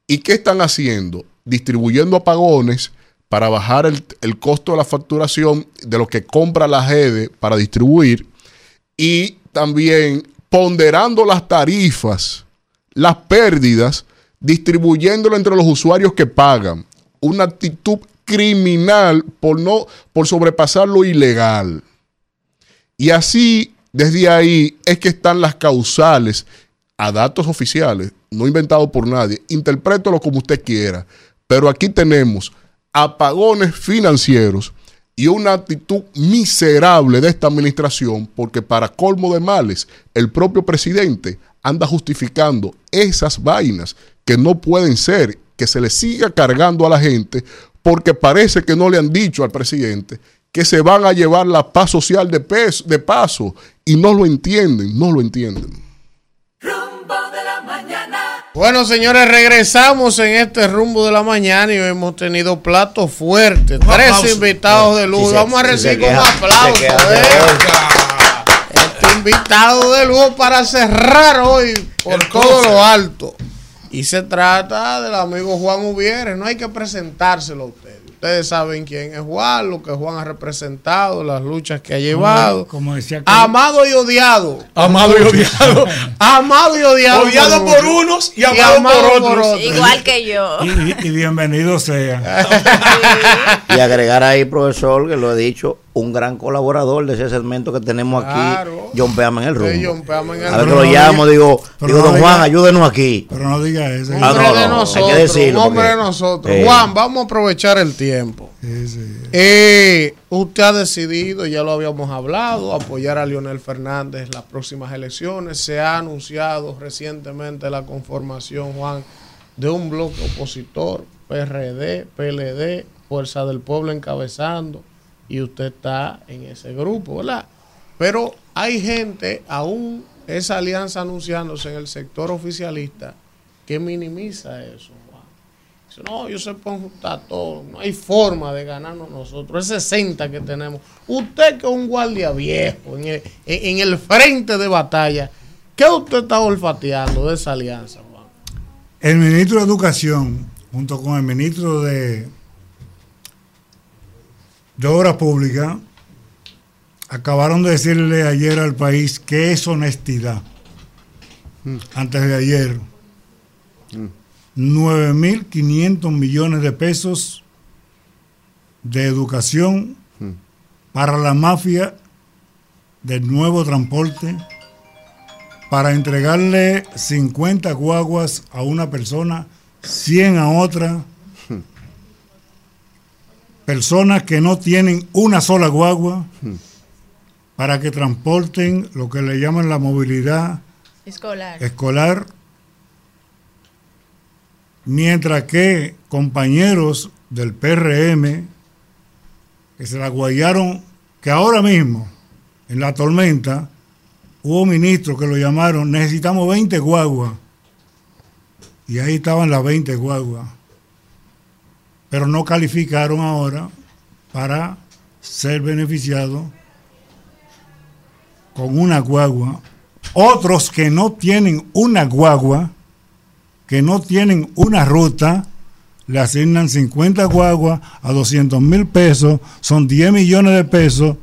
¿Y qué están haciendo? Distribuyendo apagones para bajar el, costo de la facturación de lo que compra la GEDE para distribuir y también ponderando las tarifas, las pérdidas, distribuyéndolo entre los usuarios que pagan. Una actitud criminal por no por sobrepasar lo ilegal. Y así, desde ahí, es que están las causales a datos oficiales, no inventados por nadie. Interprétalo como usted quiera. Pero aquí tenemos apagones financieros y una actitud miserable de esta administración, porque para colmo de males, el propio presidente anda justificando esas vainas que no pueden ser, que se le siga cargando a la gente, porque parece que no le han dicho al presidente que se van a llevar la paz social de, peso, de paso y no lo entienden, no lo entienden. Rumbo de la. Bueno, señores, regresamos en este rumbo de la mañana y hoy hemos tenido platos fuertes. Un Tres aplauso. invitados de lujo. Si se- Vamos a si recibir un aplauso. queja ¿eh? Este invitado de lujo para cerrar hoy por El todo lo alto. Y se trata del amigo Juan Uvieres. No hay que presentárselo a ustedes. Ustedes saben quién es Juan, lo que Juan ha representado, las luchas que ha llevado. Como decía que- Amado y odiado. Amado y odiado. Amado y odiado. Odiado por unos y amado por otros. Igual que yo. Y, y bienvenido sea. Y agregar ahí, profesor, que lo he dicho, un gran colaborador de ese segmento que tenemos aquí, Claro. John Peama en el rumbo. Sí, John Peama en el A ver que lo llamo, digo, digo, no don diga- Juan, ayúdenos aquí. Pero no diga eso. Ah, hombre no, de no, nosotros, hay que decirlo. un hombre porque- de nosotros. Eh, Juan, vamos a aprovechar el tiempo. Eh, usted ha decidido, ya lo habíamos hablado, apoyar a Leonel Fernández en las próximas elecciones. Se ha anunciado recientemente la conformación, Juan, de un bloque opositor, PRD, PLD, Fuerza del Pueblo encabezando, y usted está en ese grupo, ¿verdad? Pero hay gente, aún esa alianza anunciándose en el sector oficialista, que minimiza eso. Juan. Dice, no, yo se pueden juntar todo, no hay forma de ganarnos nosotros, es 60 que tenemos. Usted que es un guardia viejo en el, en- en el frente de batalla, ¿qué usted está olfateando de esa alianza, Juan? El ministro de Educación, junto con el ministro de, de Obras Públicas, acabaron de decirle ayer al país que es honestidad. Antes de ayer, 9.500 millones de pesos de educación para la mafia del nuevo transporte para entregarle 50 guaguas a una persona, 100 a otra. Personas que no tienen una sola guagua para que transporten lo que le llaman la movilidad Escolar. escolar, mientras que compañeros del PRM que se la guayaron, que ahora mismo, en la tormenta, hubo ministros que lo llamaron, necesitamos 20 guaguas. Y ahí estaban las 20 guaguas. Pero no calificaron ahora para ser beneficiados con una guagua. Otros que no tienen una guagua, que no tienen una ruta, le asignan 50 guaguas a 200 mil pesos, son 10 millones de pesos.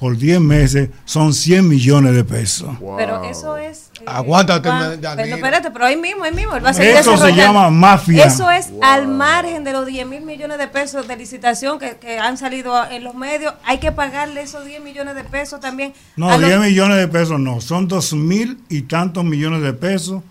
Por 10 meses son 100 millones de pesos. Pero eso es. eh, Aguántate, pero espérate, pero ahí mismo, ahí mismo. él va a seguir Eso se llama mafia. Eso es al margen de los 10 mil millones de pesos de licitación que, que han salido en los medios. Hay que pagarle esos 10 millones de pesos también. No, a los- 10 millones de pesos no, son 2 mil y tantos millones de pesos.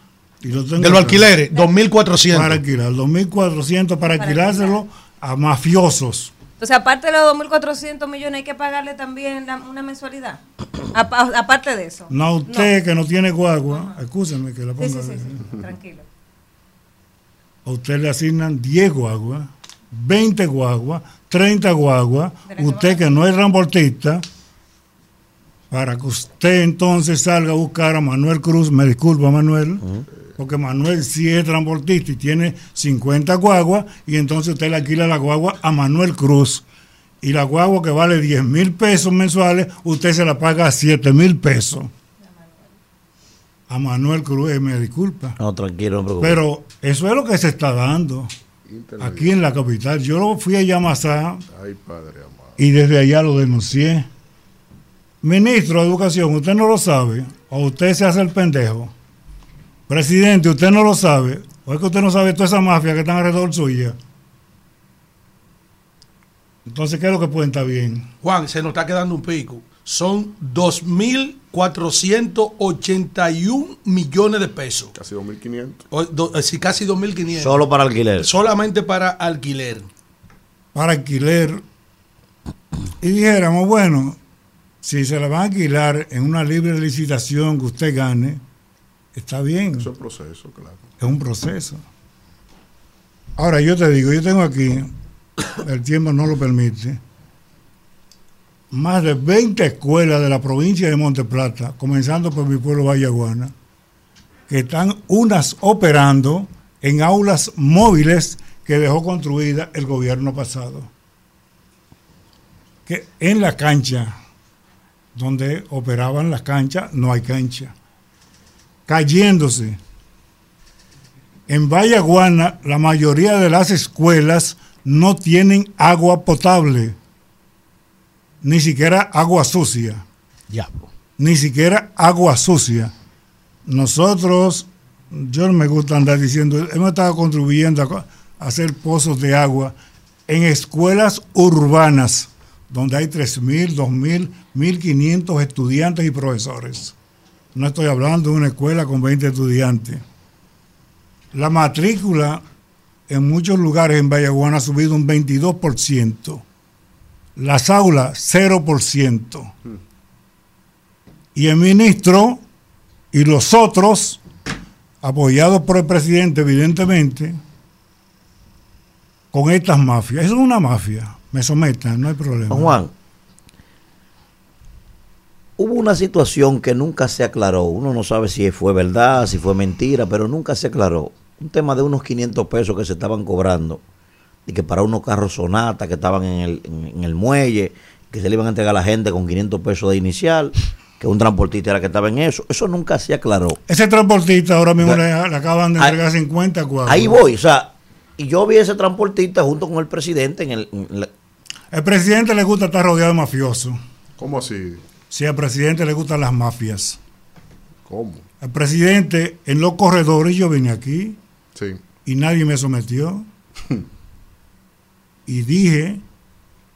Y lo tengo De los alquileres, 2.400. Para alquilar, 2.400 para alquilárselo a mafiosos. Entonces, aparte de los 2.400 millones, hay que pagarle también la- una mensualidad. Apa- aparte de eso. No a usted que no tiene guagua, escúchame que la Sí, ponga. sí, sí, sí, tranquilo. A usted le asignan 10 guaguas, 20 guaguas, 30 guaguas, usted que no es transportista, para que usted entonces salga a buscar a Manuel Cruz, me disculpa Manuel, porque Manuel sí es transportista y tiene 50 guaguas, y entonces usted le alquila la guagua a Manuel Cruz. Y la guagua que vale 10 mil pesos mensuales, usted se la paga a 7 mil pesos. A Manuel Cruz, eh, me disculpa. No, tranquilo, no preocupe. Pero eso es lo que se está dando aquí en la capital. Yo lo fui a Yamasá Ay, padre amado. y desde allá lo denuncié. Ministro de Educación, usted no lo sabe, o usted se hace el pendejo. Presidente, usted no lo sabe, o es que usted no sabe toda esa mafia que están alrededor suya. Entonces, ¿qué es lo que pueden estar bien? Juan, se nos está quedando un pico. Son 2.481 millones de pesos. Casi 2.500. O- do- eh, sí, casi 2.500. Solo para alquiler. Solamente para alquiler. Para alquiler. Y dijéramos, bueno, si se la van a alquilar en una libre licitación que usted gane, está bien. Eso es proceso, claro. Es un proceso. Ahora, yo te digo, yo tengo aquí, el tiempo no lo permite, más de 20 escuelas de la provincia de Monteplata, comenzando por mi pueblo Vallaguana, que están unas operando en aulas móviles que dejó construida el gobierno pasado. Que en la cancha, donde operaban las canchas, no hay cancha. Cayéndose. En Vallaguana, la mayoría de las escuelas no tienen agua potable, ni siquiera agua sucia. Ni siquiera agua sucia. Nosotros, yo no me gusta andar diciendo, hemos estado contribuyendo a co- a hacer pozos de agua en escuelas urbanas, donde hay 3.000, 2.000, 1.500 estudiantes y profesores. No estoy hablando de una escuela con 20 estudiantes. La matrícula en muchos lugares en Vallaguana ha subido un 22%. Las aulas, 0%. Y el ministro y los otros, apoyados por el presidente, evidentemente, con estas mafias. Eso es una mafia. Me sometan, no hay problema. Juan, hubo una situación que nunca se aclaró. Uno no sabe si fue verdad, si fue mentira, pero nunca se aclaró. Un tema de unos 500 pesos que se estaban cobrando y que para unos carros sonata que estaban en el, en, en el muelle, que se le iban a entregar a la gente con 500 pesos de inicial, que un transportista era que estaba en eso. Eso nunca se aclaró. Ese transportista ahora mismo le, le acaban de entregar 50 cuadros. Ahí voy, o sea, y yo vi ese transportista junto con el presidente en el... en la- El presidente le gusta estar rodeado de mafiosos. ¿Cómo así? Sí, al presidente le gustan las mafias. ¿Cómo? El presidente en los corredores, yo vine aquí Sí. y nadie me sometió. y dije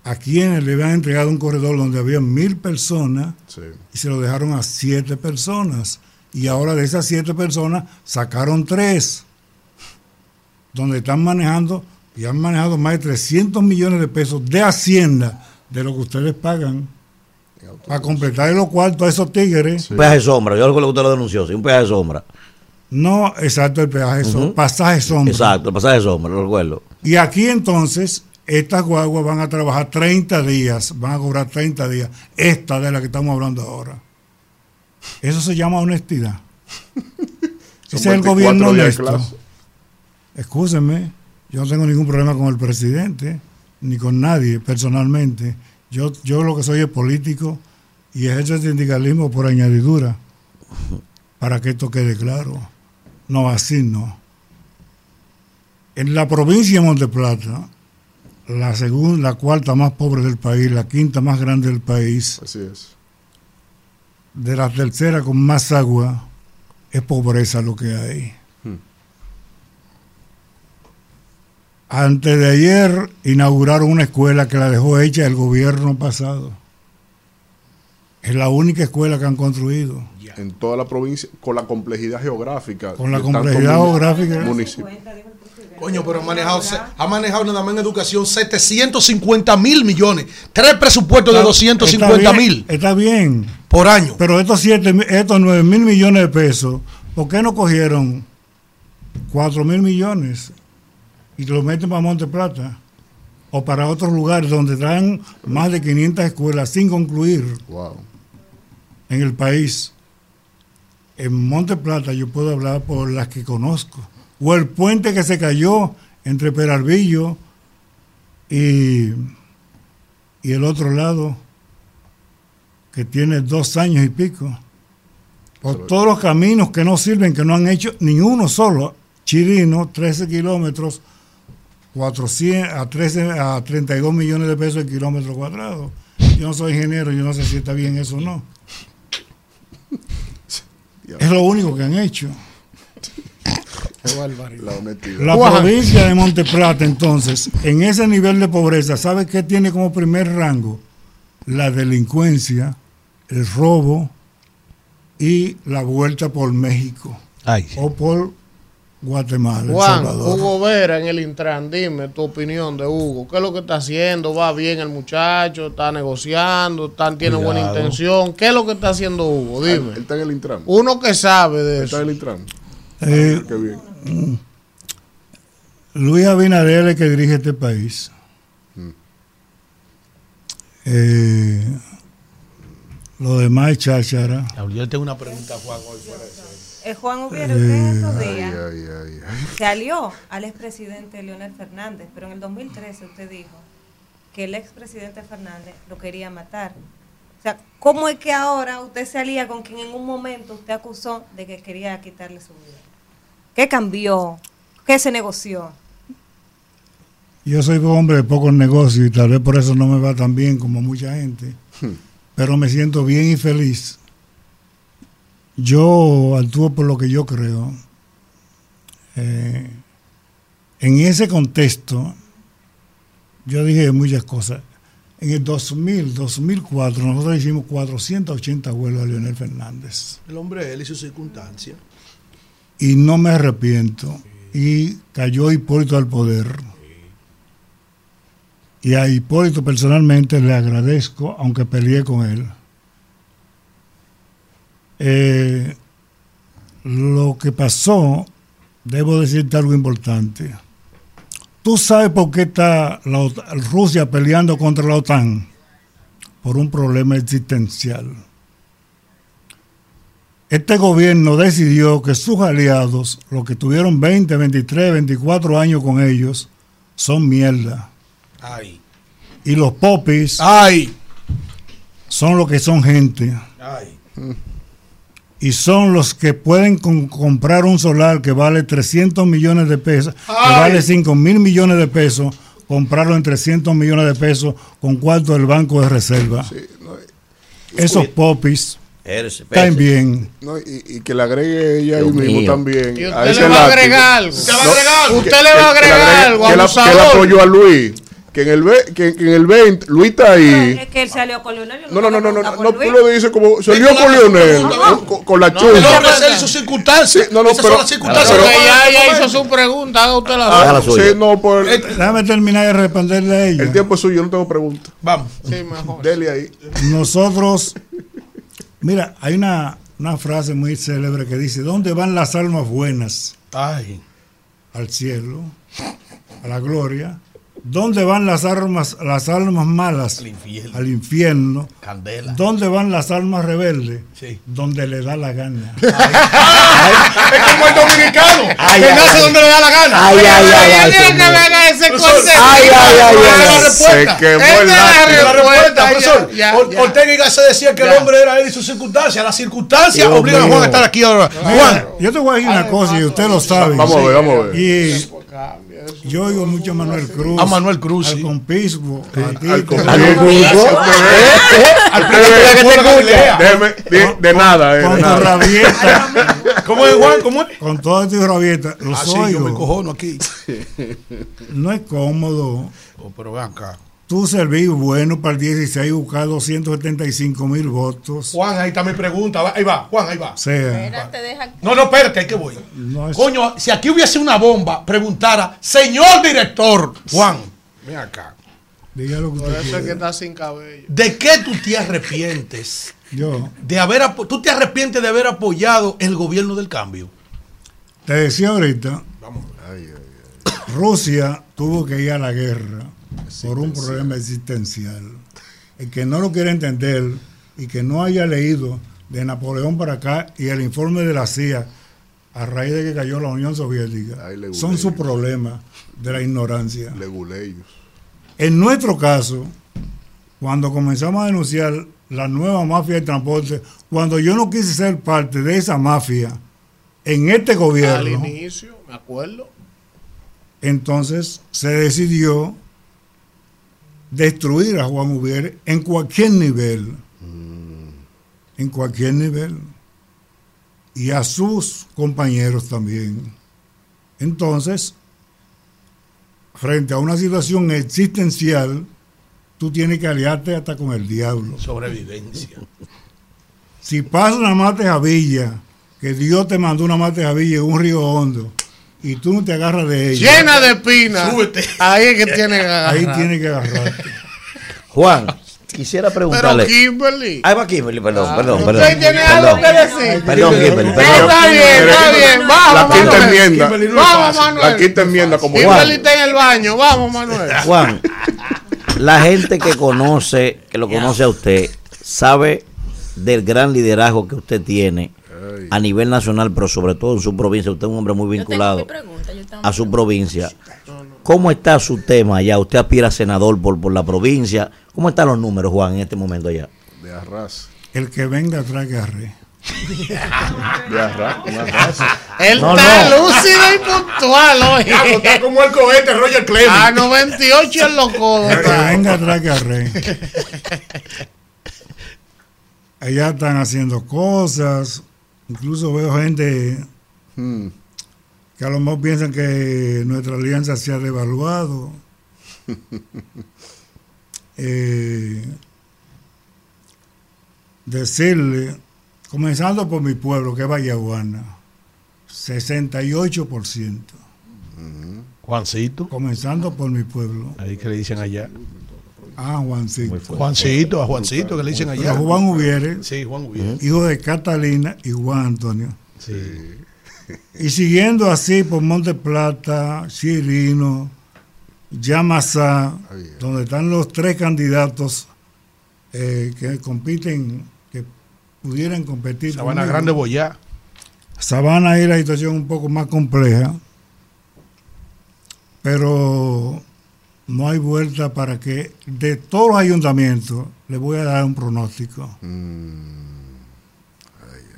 a quienes le habían entregado un corredor donde había mil personas y se lo dejaron a siete personas. Y ahora de esas siete personas sacaron tres, donde están manejando y han manejado más de 300 millones de pesos de Hacienda de lo que ustedes pagan para completar los cuartos a esos tigres. Un peaje sombra, yo recuerdo que usted lo denunció, sí, un peaje sombra. No, exacto, el peaje sombra, Ujú. pasaje sombra. Exacto, el pasaje sombra, lo recuerdo. Y aquí entonces, estas guaguas van a trabajar 30 días, van a cobrar 30 días. Esta de la que estamos hablando ahora. Eso se llama honestidad. Ese es el 24 gobierno de honesto. Escúcheme, yo no tengo ningún problema con el presidente, ni con nadie personalmente. Yo, yo lo que soy es político y ejerzo el sindicalismo por añadidura, para que esto quede claro. No, así no. En la provincia de Monteplata, la segunda, la cuarta más pobre del país, la quinta más grande del país, Así es. de la tercera con más agua, es pobreza lo que hay. Antes de ayer inauguraron una escuela que la dejó hecha el gobierno pasado. Es la única escuela que han construido. En toda la provincia, con la complejidad geográfica. Con la complejidad geográfica. municipios. Coño, pero ha manejado, ha manejado nada más en educación 750 mil millones. Tres presupuestos de Está- 250 está bien, mil. Está bien. Por año. Pero estos, siete, estos 9 mil millones de pesos, ¿por qué no cogieron 4 mil millones y lo meten para Monte Plata? O para otros lugares donde están más de 500 escuelas sin concluir Wow. en el país. En Monte Plata yo puedo hablar por las que conozco. O el puente que se cayó entre Peralvillo y, y el otro lado, que tiene dos años y pico. Por todos los caminos que no sirven, que no han hecho ni uno solo. Chirino, 13 kilómetros, 400 a, 13, a 32 millones de pesos el kilómetro cuadrado. Yo no soy ingeniero, yo no sé si está bien eso o no. Es lo único que han hecho. Qué barbaridad. La honestidad. La provincia de Monteplata, entonces, en ese nivel de pobreza, ¿sabe qué tiene como primer rango? La delincuencia, el robo y la vuelta por México o por Guatemala. El Juan, Salvador. Hugo Vera en el Intran, dime tu opinión de Hugo. ¿Qué es lo que está haciendo? ¿Va bien el muchacho? ¿Está negociando? ¿Está, ¿Tiene buena intención? ¿Qué es lo que está haciendo Hugo? Dime. Él está en el Intran. Uno que sabe de Él eso. está en el Intran. Eh, Qué bien. mm, Luis Abinader es el que dirige este país. Mm. Eh, lo demás es cháchara. Yo tengo una pregunta, Juan, hoy fuera de serie. Eh, Juan Ubiera, usted en estos días ay, ay, ay. se alió al expresidente Leonel Fernández, pero en el 2013 usted dijo que el expresidente Fernández lo quería matar. O sea, ¿cómo es que ahora usted se alía con quien en un momento usted acusó de que quería quitarle su vida? ¿Qué cambió? ¿Qué se negoció? Yo soy un hombre de pocos negocios y tal vez por eso no me va tan bien como mucha gente, pero me siento bien y feliz. Yo actúo por lo que yo creo. Eh, en ese contexto, yo dije muchas cosas. En el 2000, 2004, nosotros hicimos 480 vuelos a Leonel Fernández El hombre, él y sus circunstancias. y no me arrepiento. Y cayó Hipólito al poder. Y a Hipólito personalmente le agradezco, aunque peleé con él. Eh, lo que pasó, debo decirte algo importante. ¿Tú sabes por qué está la Rusia peleando contra la OTAN? Por un problema existencial. Este gobierno decidió que sus aliados, los que tuvieron 20, 23, 24 años con ellos, son mierda. Ay, Y los popis ay, son los que son gente. ay. Y son los que pueden con- comprar un solar que vale 300 millones de pesos, que vale 5 mil millones de pesos, comprarlo en 300 millones de pesos con cuarto del Banco de Reserva. Esos popis bien. No, y, y que le agregue ella ahí Dios mismo mío. también. Y usted a le va a agregar algo. No, Usted le va a agregar que- algo, que la- Que le apoyó a Luis. Que en el, ve- que, que en el 20, Luis está ahí. Es que él salió con Leonel. No, no, no, no, no, no, preguntar tú lo dices como salió con Lionel, con, con- con la No, chula. no, no, Esa es su circunstancia. no, no, Esas pero- son las circunstancias. Pero pero- ya ella hizo su pregunta, haga usted la Ah, suya. la suya. sí, no, por el, Déjame terminar de responderle a ella. tiempo es suyo, yo no tengo pregunta. Vamos. Sí, mejor. Dele ahí. Nosotros, mira, hay una, una frase muy célebre que dice, ¿dónde van las almas buenas? Ay. Al cielo, a la gloria. ¿Dónde van las almas, las almas malas? Al infierno. Al infierno. Candela. ¿Dónde van las almas rebeldes? Sí. Donde le da la gana. Es como el dominicano. Ay, que ay, nace ay. donde le da la gana. Ay, ay, ay, ay, ay, ay, ay, ay. Se respuesta. quemó el la respuesta, profesor. Ortega y Gasset decía que el hombre era él y sus circunstancias. Las circunstancias obligan a Juan a estar aquí ahora. Juan, yo te voy a decir una cosa y usted lo sabe. Vamos a ver, vamos a ver. Yo oigo mucho a Manuel Cruz. A Manuel Cruz, Al sí. Déjeme- de nada, eh, Con tu nada. rabieta. ¿Cómo es, Juan? ¿Cómo es? Con toda tu rabieta. Los Ah, sí, yo oigo. me cojono aquí. No es cómodo. Oh, pero ven acá. Tú serví bueno para el 16 buscar 275 mil votos. Juan, ahí está mi pregunta. Ahí va, Juan, ahí va. Espérate, deja. No, no, espérate, ahí que voy. no es- Coño, si aquí hubiese una bomba, preguntara, señor director, Juan, ven acá. diga lo que Por usted eso es que está sin cabello. ¿De qué tú te arrepientes? Yo De haber ¿Tú te arrepientes de haber apoyado el gobierno del cambio? te decía ahorita, Rusia tuvo que ir a la guerra por un problema existencial. El que no lo quiere entender y que no haya leído de Napoleón para acá y el informe de la CIA a raíz de que cayó la Unión Soviética, Ay, son sus problemas de la ignorancia. Leguleyos. En nuestro caso, cuando comenzamos a denunciar la nueva mafia del transporte, cuando yo no quise ser parte de esa mafia en este Al gobierno, inicio, me acuerdo. entonces se decidió destruir a Juan Ubiere en cualquier nivel, en cualquier nivel, y a sus compañeros también. Entonces, frente a una situación existencial, tú tienes que aliarte hasta con el diablo. Sobrevivencia. Si pasa una mate Javilla, que Dios te mandó una mate Javilla en un río hondo, y tú no te agarras de ella, Llena de espinas. Súbete. Ahí es que tiene que ahí agarrar. tienes que agarrarte. Juan, quisiera Pero preguntarle. Kimberly. Ahí va Kimberly, perdón, perdón, ¿Usted perdón. tiene algo que Perdón, decir? perdón Kimberly, perdón. Está bien, está bien. La Vamos, quinta Manuel. enmienda. No Vamos. Manuel. La quinta enmienda como Kimberly está en el baño. Vamos, Manuel. Juan, la gente que conoce, que lo conoce a usted, sabe del gran liderazgo que usted tiene a nivel nacional, pero sobre todo en su provincia. Usted es un hombre muy Yo tengo vinculado mi pregunta, yo tengo a su provincia. ¿Cómo está su tema allá? ¿Usted aspira a senador por, por la provincia? ¿Cómo están los números, Juan, en este momento allá? De arras. El que venga atrás que arre. De arras. Él No, está no. lúcido y puntual hoy. Está como el cohete Roger Clemens. A 98 en los codos. El que venga atrás que arre. Allá están haciendo cosas. Incluso veo gente Hmm. que a lo mejor piensan que nuestra alianza se ha devaluado. Eh, decirle, comenzando por mi pueblo, que es Vallaguana, 68%. Juancito. Comenzando por mi pueblo. Ahí que le dicen allá. Ah, Juancito. Juancito, a Juancito que le dicen allá. Pero Juan Ubiere, Sí, Juan Ubiere. hijo de Catalina y Juan Antonio. Sí. Y siguiendo así por Monte Plata, Chirino, Yamasá, donde están los tres candidatos eh, que compiten, que pudieran competir. Sabana conmigo. Grande Boyá. Sabana ahí la situación un poco más compleja, pero no hay vuelta para que de todos los ayuntamientos le voy a dar un pronóstico.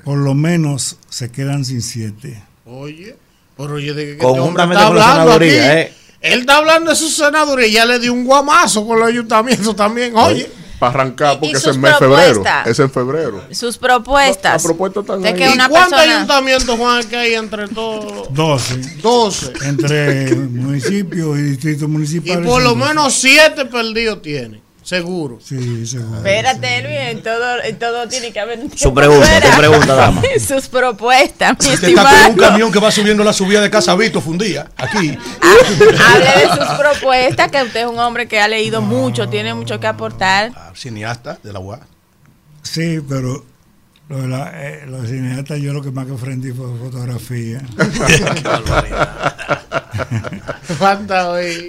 Por lo menos se quedan sin siete. Oye, pero oye, de que Con este un está hablando aquí. ¿eh? Él está hablando de su senaduría y ya le dio un guamazo con los ayuntamientos también. Oye, para arrancar, Y- porque y es en mes de febrero. Es en febrero. Sus propuestas. Las propuestas están de ahí. que ¿Y una cuántos persona ayuntamientos, Juan, que hay entre todos? 12. 12. Entre municipios y distritos Y municipales. por lo menos siete perdidos tiene, seguro. Sí, seguro. Espérate, Elvin, en todo, en todo tiene que haber un Su pregunta, fuera. su pregunta, dama. Sus propuestas, mi Usted está con un camión que va subiendo la subida de Casa Vito fundía aquí. Hable de sus propuestas, que usted es un hombre que ha leído mucho, tiene mucho que aportar. Cineasta de la UAS. Sí, pero lo de la, eh, los cineastas yo lo que más que ofendí fue fotografía. Falta hoy.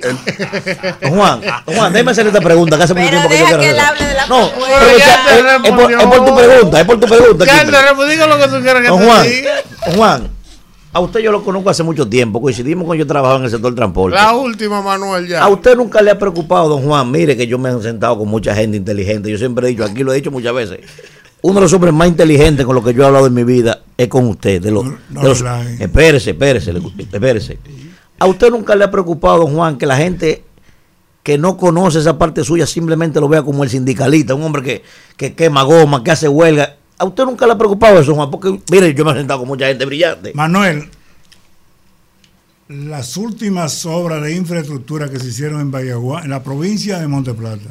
Don Juan, don Juan, déjeme hacer esta pregunta que hace mucho tiempo que yo quiero hacer. No, Pero pero ya ya, te es, es por, respondió. es por tu pregunta, es por tu pregunta. Diga lo que tú quieras que Don te Juan, diga. don Juan, a usted yo lo conozco hace mucho tiempo, coincidimos cuando yo trabajaba en el sector transporte. La última, Manuel, ya. A usted nunca le ha preocupado, don Juan, mire que yo me he sentado con mucha gente inteligente, yo siempre he dicho, aquí lo he dicho muchas veces, uno de los hombres más inteligentes con los que yo he hablado en mi vida es con usted. De los, no de los- espérese, espérese, espérese. A usted nunca le ha preocupado, don Juan, que la gente que no conoce esa parte suya simplemente lo vea como el sindicalista, un hombre que, que quema goma, que hace huelga. A usted nunca le ha preocupado eso, Juan, porque mire, yo me he sentado con mucha gente brillante. Manuel, las últimas obras de infraestructura que se hicieron en Bayagua, en la provincia de Monteplata,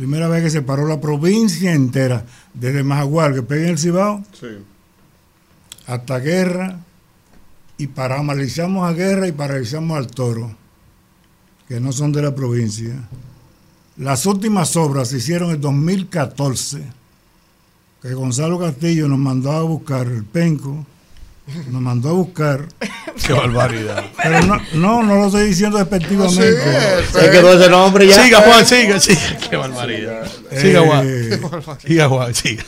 primera vez que se paró la provincia entera, desde Majagual, que pega en el Cibao, hasta Guerra, y paralizamos a Guerra y paralizamos al Toro, que no son de la provincia. Las últimas obras se hicieron en 2014, que Gonzalo Castillo nos mandó a buscar el penco, nos mandó a buscar. Qué barbaridad. Pero no, no, no lo estoy diciendo despectivamente. Se quedó ese nombre ya. Siga, Juan, siga, siga. Qué barbaridad. Siga, Juan. Eh, Siga, Juan, siga.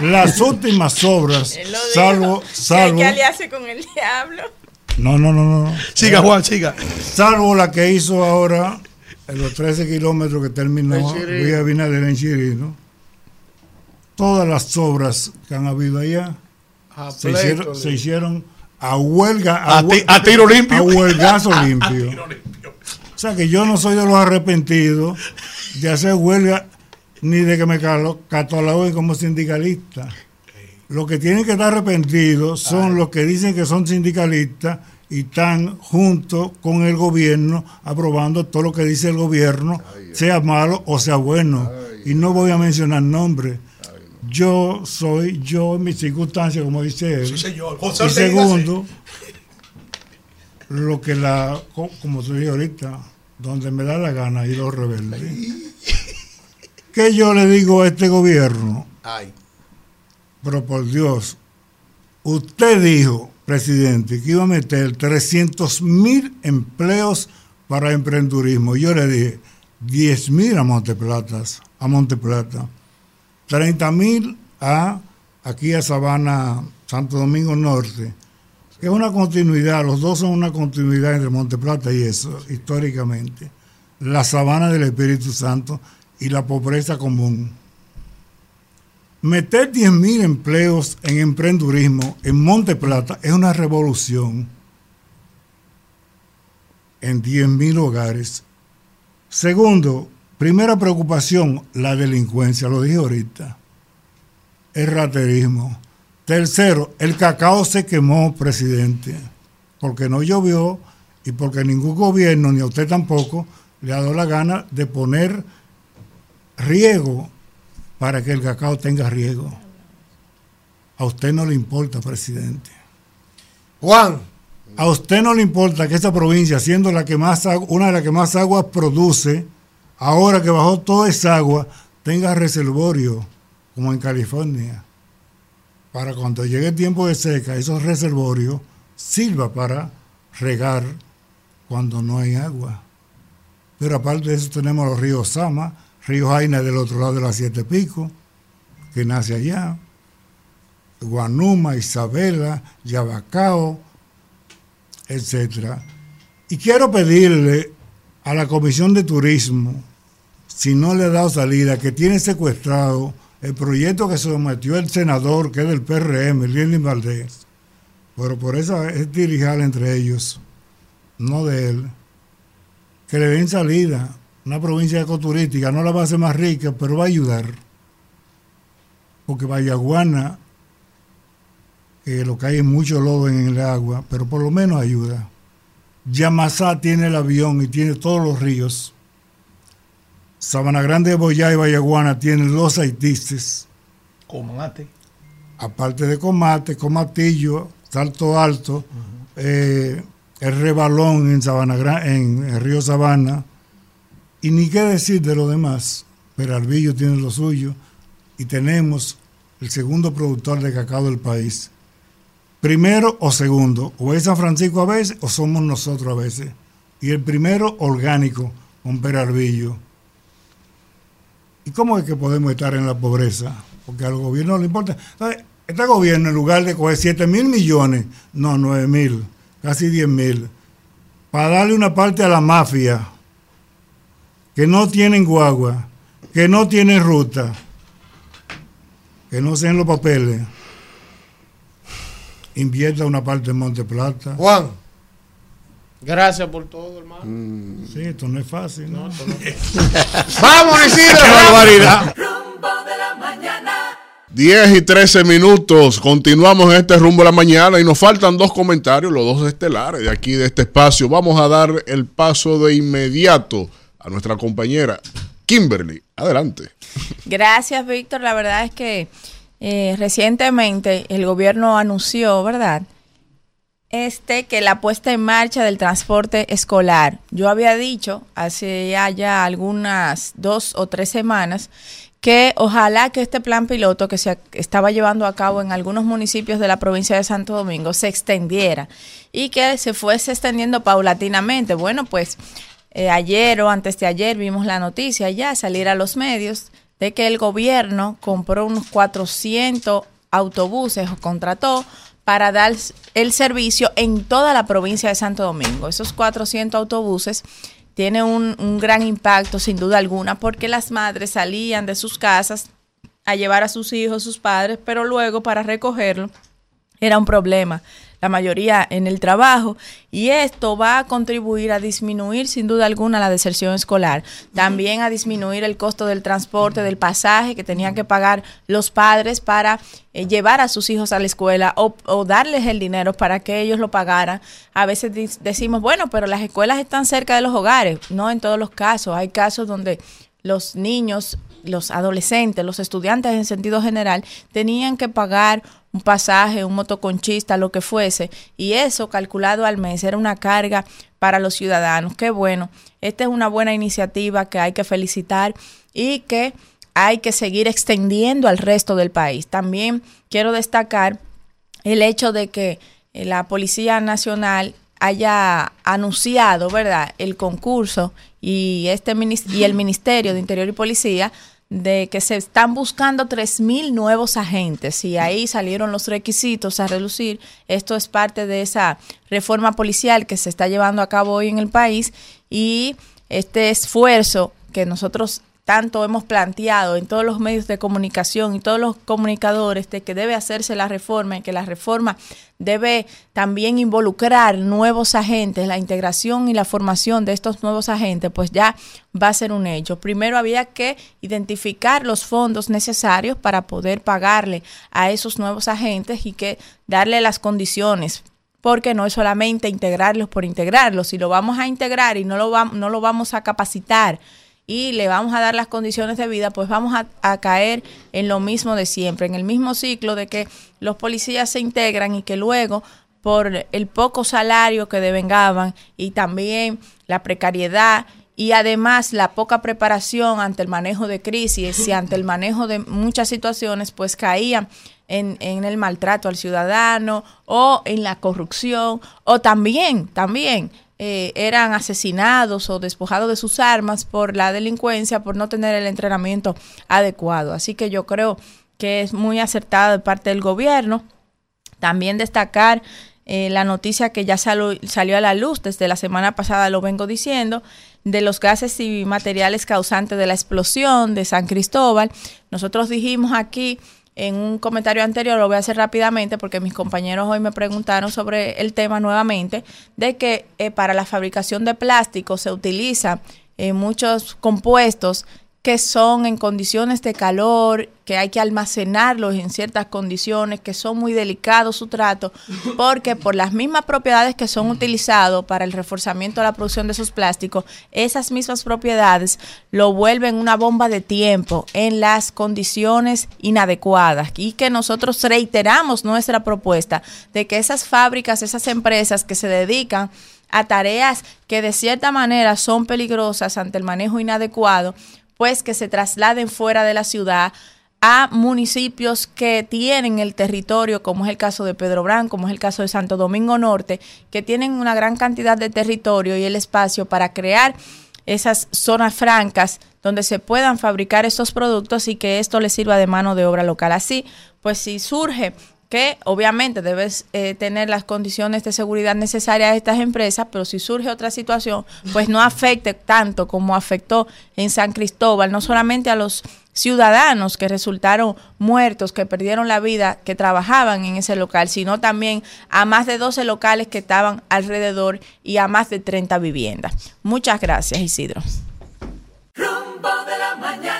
Las últimas obras, salvo, salvo. que aliarse con el diablo. No, no, no, no. Siga, Juan, siga. Salvo la que hizo ahora en los 13 kilómetros que terminó. Luis Abinader en Chirino. Todas las obras que han habido allá A se hicieron, le- se hicieron a huelga. A ti- hue- a tiro limpio. A huelgazo limpio. O sea que yo no soy de los arrepentidos de hacer huelga ni de que me calo- cataloguen como sindicalista. Los que tienen que estar arrepentidos son los que dicen que son sindicalistas y están junto con el gobierno aprobando todo lo que dice el gobierno, sea malo o sea bueno. Y no voy a mencionar nombres. Yo soy yo en mis circunstancias, como dice él. Sí, señor. José y segundo, lo que la, co- como te dije ahorita, donde me da la gana y los rebeldes. ¿Qué yo le digo a este gobierno? Ay. Pero por Dios, usted dijo, presidente, que iba a meter 300 mil empleos para emprendurismo. Yo le dije, 10 mil a Monteplata, a Monteplata, 30 mil a aquí a Sabana, Santo Domingo Norte, es una continuidad, los dos son una continuidad entre Monteplata y eso, históricamente. La sabana del Espíritu Santo y la pobreza común. Meter 10.000 empleos en emprendurismo en Monte Plata es una revolución en 10.000 hogares. Segundo, primera preocupación, la delincuencia, lo dije ahorita. El raterismo. Tercero, el cacao se quemó, presidente, porque no llovió y porque ningún gobierno, ni a usted tampoco, le ha dado la gana de poner riego para que el cacao tenga riego. A usted no le importa, presidente. Juan. A usted no le importa que esta provincia, siendo la que más una de las que más agua produce, ahora que bajó toda esa agua, tenga reservorio, como en California. Para cuando llegue el tiempo de seca, esos reservorios sirva para regar cuando no hay agua. Pero aparte de eso tenemos los ríos Sama, río Jaina del otro lado de las Siete Pico, que nace allá, Guanuma, Isabela, Yabacao, etcétera. Y quiero pedirle a la Comisión de Turismo, si no le ha dado salida, que tiene secuestrado el proyecto que sometió el senador, que es del PRM, Lili Valdés, pero por eso es dirijar entre ellos, no de él, que le den salida una provincia ecoturística, no la va a hacer más rica, pero va a ayudar. Porque Vallaguana, eh, lo que hay es mucho lodo en el agua, pero por lo menos ayuda. Yamasá tiene el avión y tiene todos los ríos. Sabana Grande, Boyá y Vallaguana tienen los haitistes. Comate. Aparte de Comate, Comatillo, Salto Alto, eh, el Rebalón en, Sabana en el río Sabana. Y ni qué decir de lo demás. Peralvillo tiene lo suyo. Y tenemos el segundo productor de cacao del país. Primero o segundo, o es San Francisco a veces o somos nosotros a veces. Y el primero orgánico, con Peralvillo. ¿Y cómo es que podemos estar en la pobreza? Porque al gobierno le importa. Entonces, este gobierno, en lugar de coger 7 mil millones, no, 9 mil, casi 10 mil, para darle una parte a la mafia, que no tienen guagua, que no tienen ruta, que no sean los papeles, invierta una parte en Monte Plata. Juan, gracias por todo, hermano. Sí, esto no es fácil. ¿no? Vamos, Isidro. Qué barbaridad. Rumbo de la mañana. 10 y 13 minutos. Continuamos en este rumbo de la mañana y nos faltan dos comentarios, los dos estelares de aquí, de este espacio. Vamos a dar el paso de inmediato a nuestra compañera Kimberly. Adelante. Gracias, Víctor. La verdad es que eh, recientemente el gobierno anunció, ¿verdad? Este, que la puesta en marcha del transporte escolar. Yo había dicho hace ya, algunas dos o tres semanas que ojalá que este plan piloto que se estaba llevando a cabo en algunos municipios de la provincia de Santo Domingo se extendiera y que se fuese extendiendo paulatinamente. Bueno, pues eh, ayer o antes de ayer vimos la noticia ya salir a los medios de que el gobierno compró unos 400 autobuses o contrató para dar el servicio en toda la provincia de Santo Domingo. Esos 400 autobuses tienen un, un gran impacto sin duda alguna porque las madres salían de sus casas a llevar a sus hijos, sus padres, pero luego para recogerlo era un problema, la mayoría en el trabajo, y esto va a contribuir a disminuir sin duda alguna la deserción escolar, también a disminuir el costo del transporte, del pasaje que tenían que pagar los padres para eh, llevar a sus hijos a la escuela o, o darles el dinero para que ellos lo pagaran. A veces decimos, bueno, pero las escuelas están cerca de los hogares, no en todos los casos, hay casos donde los niños, los adolescentes, los estudiantes en sentido general, tenían que pagar un pasaje, un motoconchista, lo que fuese, y eso calculado al mes era una carga para los ciudadanos. Qué bueno, esta es una buena iniciativa que hay que felicitar y que hay que seguir extendiendo al resto del país. También quiero destacar el hecho de que eh, la Policía Nacional haya anunciado, ¿verdad?, el concurso y este y el Ministerio de Interior y Policía de que se están buscando 3.000 nuevos agentes y ahí salieron los requisitos a relucir. Esto es parte de esa reforma policial que se está llevando a cabo hoy en el país y este esfuerzo que nosotros tanto hemos planteado en todos los medios de comunicación y todos los comunicadores de que debe hacerse la reforma y que la reforma debe también involucrar nuevos agentes, la integración y la formación de estos nuevos agentes, pues ya va a ser un hecho. Primero había que identificar los fondos necesarios para poder pagarle a esos nuevos agentes y que darle las condiciones porque no es solamente integrarlos por integrarlos, si lo vamos a integrar y no lo, no lo vamos a capacitar y le vamos a dar las condiciones de vida, pues vamos a, caer en lo mismo de siempre, en el mismo ciclo de que los policías se integran y que luego por el poco salario que devengaban y también la precariedad y además la poca preparación ante el manejo de crisis y ante el manejo de muchas situaciones, pues caían en, en el maltrato al ciudadano o en la corrupción o también, también eh, eran asesinados o despojados de sus armas por la delincuencia, por no tener el entrenamiento adecuado. Así que yo creo que es muy acertado de parte del gobierno. También destacar eh, la noticia que ya salo- salió a la luz desde la semana pasada, lo vengo diciendo, de los gases y materiales causantes de la explosión de San Cristóbal. Nosotros dijimos aquí en un comentario anterior, lo voy a hacer rápidamente porque mis compañeros hoy me preguntaron sobre el tema nuevamente, de que eh, para la fabricación de plástico se utiliza eh, muchos compuestos que son en condiciones de calor, que hay que almacenarlos en ciertas condiciones, que son muy delicados su trato, porque por las mismas propiedades que son utilizados para el reforzamiento de la producción de esos plásticos, esas mismas propiedades lo vuelven una bomba de tiempo en las condiciones inadecuadas. Y que nosotros reiteramos nuestra propuesta de que esas fábricas, esas empresas que se dedican a tareas que de cierta manera son peligrosas ante el manejo inadecuado, pues que se trasladen fuera de la ciudad a municipios que tienen el territorio, como es el caso de Pedro Brán, como es el caso de Santo Domingo Norte, que tienen una gran cantidad de territorio y el espacio para crear esas zonas francas donde se puedan fabricar estos productos y que esto les sirva de mano de obra local. Así, pues si surge obviamente debes eh, tener las condiciones de seguridad necesarias a estas empresas, pero si surge otra situación, pues no afecte tanto como afectó en San Cristóbal, no solamente a los ciudadanos que resultaron muertos, que perdieron la vida, que trabajaban en ese local, sino también a más de 12 locales que estaban alrededor y a más de 30 viviendas. Muchas gracias, Isidro. Rumbo de la mañana.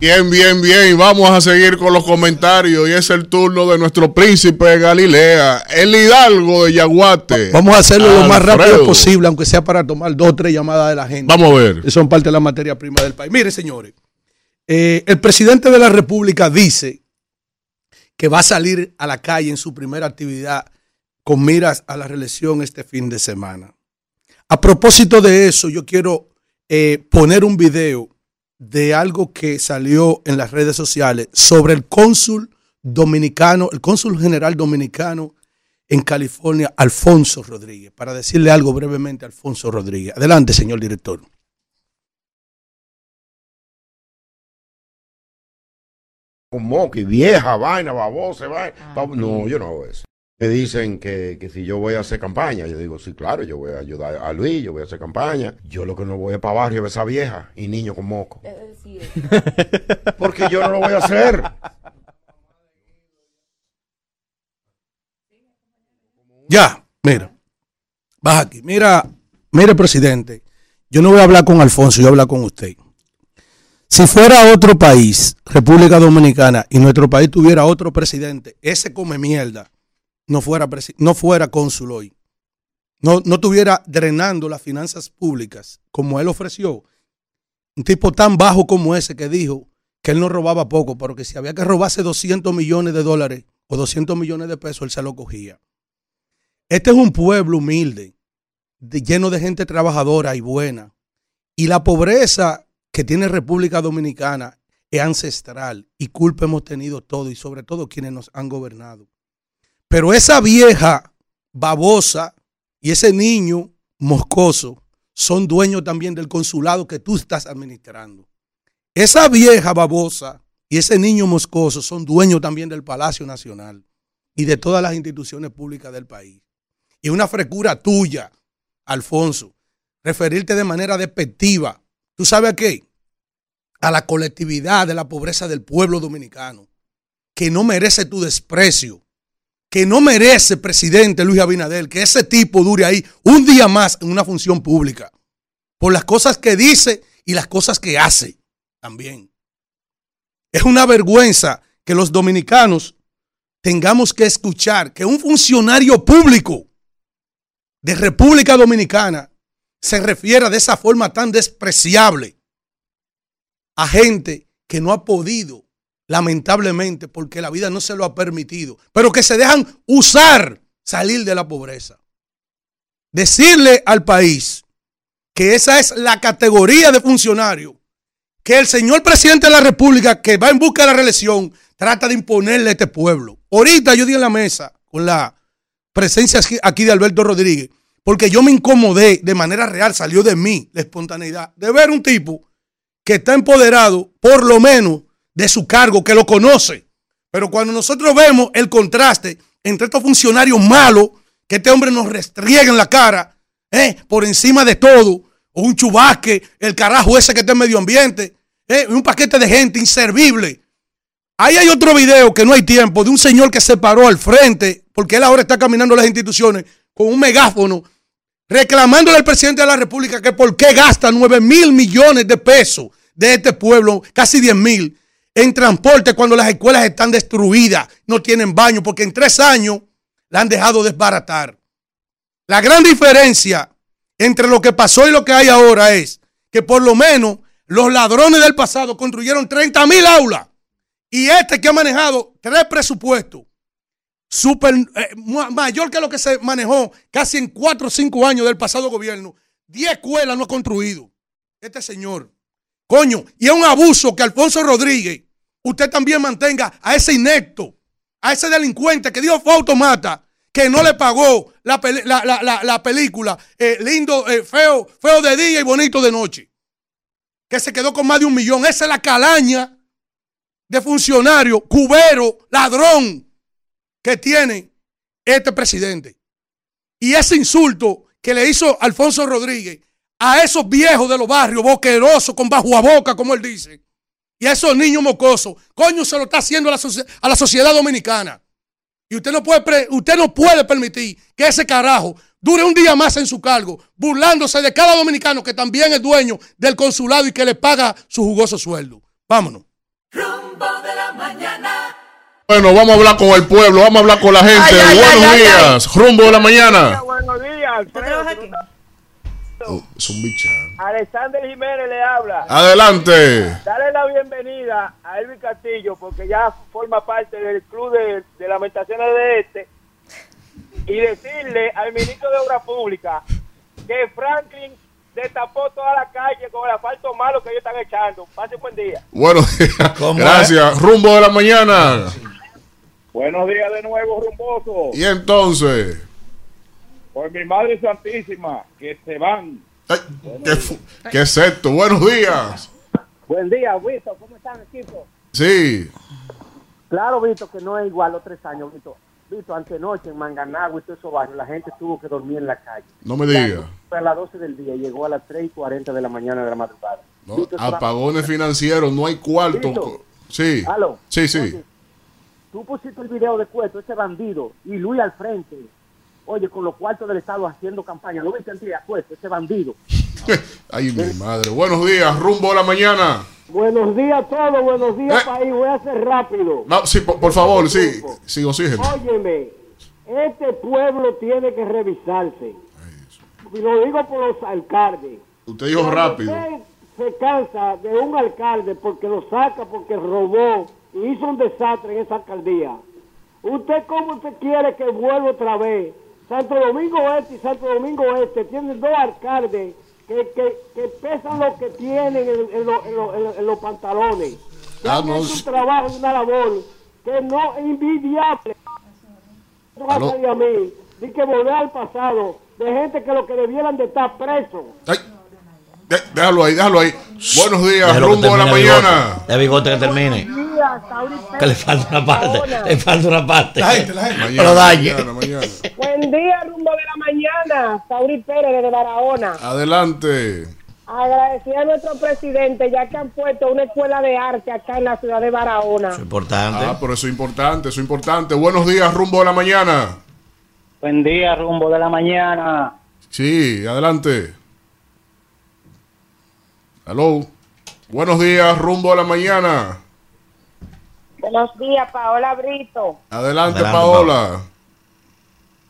Bien, bien, bien. Vamos a seguir con los comentarios y es el turno de nuestro príncipe de Galilea, el Hidalgo de Yaguate. Vamos a hacerlo lo más rápido posible, aunque sea para tomar dos o tres llamadas de la gente. Vamos a ver. Que son parte de la materia prima del país. Mire, señores, eh, el presidente de la República dice que va a salir a la calle en su primera actividad con miras a la reelección este fin de semana. A propósito de eso, yo quiero eh, poner un video de algo que salió en las redes sociales sobre el cónsul dominicano, el cónsul general dominicano en California, Alfonso Rodríguez, para decirle algo brevemente a Alfonso Rodríguez. Adelante, señor director. con moqui, vieja, vaina, babosa, vaina. bab- No, yo no hago eso. Me dicen que, que si yo voy a hacer campaña, yo digo, sí, claro, yo voy a ayudar a Luis, yo voy a hacer campaña. Yo lo que no voy es para barrio a ver esa vieja y niño con moco. Porque yo no lo voy a hacer. Ya, mira. Baja aquí. Mira, mire, presidente. Yo no voy a hablar con Alfonso, yo voy a hablar con usted. Si fuera otro país, República Dominicana, y nuestro país tuviera otro presidente, ese come mierda, no fuera, no fuera cónsul hoy. No, no estuviera drenando las finanzas públicas como él ofreció. Un tipo tan bajo como ese que dijo que él no robaba poco, pero que si había que robarse 200 millones de dólares o 200 millones de pesos, él se lo cogía. Este es un pueblo humilde, de- lleno de gente trabajadora y buena. Y la pobreza que tiene República Dominicana es ancestral y culpa hemos tenido todos y sobre todo quienes nos han gobernado. Pero esa vieja babosa y ese niño moscoso son dueños también del consulado que tú estás administrando. Esa vieja babosa y ese niño moscoso son dueños también del Palacio Nacional y de todas las instituciones públicas del país. Y una frecura tuya, Alfonso, referirte de manera despectiva. ¿Tú sabes a qué? A la colectividad de la pobreza del pueblo dominicano, que no merece tu desprecio, que no merece, presidente Luis Abinader, que ese tipo dure ahí un día más en una función pública, por las cosas que dice y las cosas que hace también. Es una vergüenza que los dominicanos tengamos que escuchar que un funcionario público de República Dominicana se refiera de esa forma tan despreciable a gente que no ha podido, lamentablemente, porque la vida no se lo ha permitido, pero que se dejan usar salir de la pobreza. Decirle al país que esa es la categoría de funcionario que el señor presidente de la República, que va en busca de la reelección, trata de imponerle a este pueblo. Ahorita yo di en la mesa con la presencia aquí- de Alberto Rodríguez, porque yo me incomodé de manera real, salió de mí la espontaneidad, de ver un tipo que está empoderado, por lo menos, de su cargo, que lo conoce. Pero cuando nosotros vemos el contraste entre estos funcionarios malos, que este hombre nos restriega en la cara, eh, por encima de todo, o un chubasque, el carajo ese que está en medio ambiente, eh, un paquete de gente inservible. Ahí hay otro video que no hay tiempo de un señor que se paró al frente, porque él ahora está caminando las instituciones con un megáfono reclamándole al presidente de la República que por qué gasta 9 mil millones de pesos de este pueblo, casi 10 mil, en transporte cuando las escuelas están destruidas, no tienen baño, porque en tres años la han dejado desbaratar. La gran diferencia entre lo que pasó y lo que hay ahora es que por lo menos los ladrones del pasado construyeron 30 mil aulas y este que ha manejado tres presupuestos super, eh, ma- mayor que lo que se manejó casi en cuatro o cinco años del pasado gobierno, 10 escuelas no ha construido. Este señor. Coño, y es un abuso que Alfonso Rodríguez, usted también mantenga a ese inepto, a ese delincuente que dijo fue automata, que no le pagó la- la- la- la película eh, lindo, eh, feo, feo de día y bonito de noche. Que se quedó con más de un millón. Esa es la calaña de funcionario, cubero, ladrón que tiene este presidente. Y ese insulto que le hizo Alfonso Rodríguez a esos viejos de los barrios, boquerosos, con bajo a boca, como él dice, y a esos niños mocosos, coño, se lo está haciendo a la, socie- a la sociedad dominicana. Y usted no, puede usted no puede permitir que ese carajo dure un día más en su cargo, burlándose de cada dominicano que también es dueño del consulado y que le paga su jugoso sueldo. Vámonos. Rumbo de la mañana. Bueno, vamos a hablar con el pueblo, vamos a hablar con la gente. Buenos días, rumbo de la mañana. Buenos días. Oh, es un bicha. Alexander Jiménez le habla. Adelante. Dale la bienvenida a Elvin Castillo porque ya forma parte del club de, de lamentaciones de este y decirle al ministro de Obras Públicas que Franklin destapó toda la calle con el asfalto malo que ellos están echando. Pase un buen día. Buenos días. Gracias. Rumbo de la mañana. Buenos días de nuevo, rumboso. Y entonces, Por mi Madre Santísima, que se van. ¿qué, fu- qué es esto? Buenos días. Buen día, Vito. ¿Cómo están, equipo? Sí. Claro, Vito, que no es igual los tres años, Vito. Vito, antenoche en Manganagua y todo eso barrio, la gente tuvo que dormir en la calle. No me diga. Fue a las 12 del día, llegó a las 3 y 40 de la mañana de la madrugada. No, Vito, apagones financieros, no hay cuarto. Vito. Sí. Aló. Sí, sí. Oye, tú pusiste el video de Cueto, ese bandido, y Luis al frente. Oye, con los cuartos del Estado haciendo campaña. ¿Lo viste antes Cueto, ese bandido? Ay, mi madre. Buenos días, rumbo de la mañana. Buenos días a todos, buenos días, país. Voy a ser rápido. No, sí, por, por favor, sí. Sin oxígeno. Óyeme, este pueblo tiene que revisarse. Y lo digo por los alcaldes. Usted dijo Cuando rápido. usted se cansa de un alcalde porque lo saca, porque robó y hizo un desastre en esa alcaldía. ¿Usted cómo usted quiere que vuelva otra vez? Santo Domingo Este y Santo Domingo Este tienen dos alcaldes que, que, que pesan lo que tienen en, en lo- en lo- en lo- en los pantalones. Ah, no, sí. un trabajo una labor que no es envidiable. No va a mí. Ni que volver al pasado de gente que lo que debieran de estar presos. De- déjalo ahí, déjalo ahí. Buenos días, Déjalo rumbo de la mañana. De bigote que termine. Que le falta una parte. Le falta una parte. La gente, la gente. Dañe. Mañana, mañana. Buen día, rumbo de la mañana. Sauri Pérez de Barahona. Adelante. Agradecer a nuestro presidente ya que han puesto una escuela de arte acá en la ciudad de Barahona. Importante. Ah, pero eso es importante, eso es importante. Buenos días, rumbo de la mañana. Buen día, rumbo de la mañana. Sí, adelante. Aló. Buenos días, rumbo de la mañana. Buenos días, Paola Brito, Adelante, Adelante, Paola.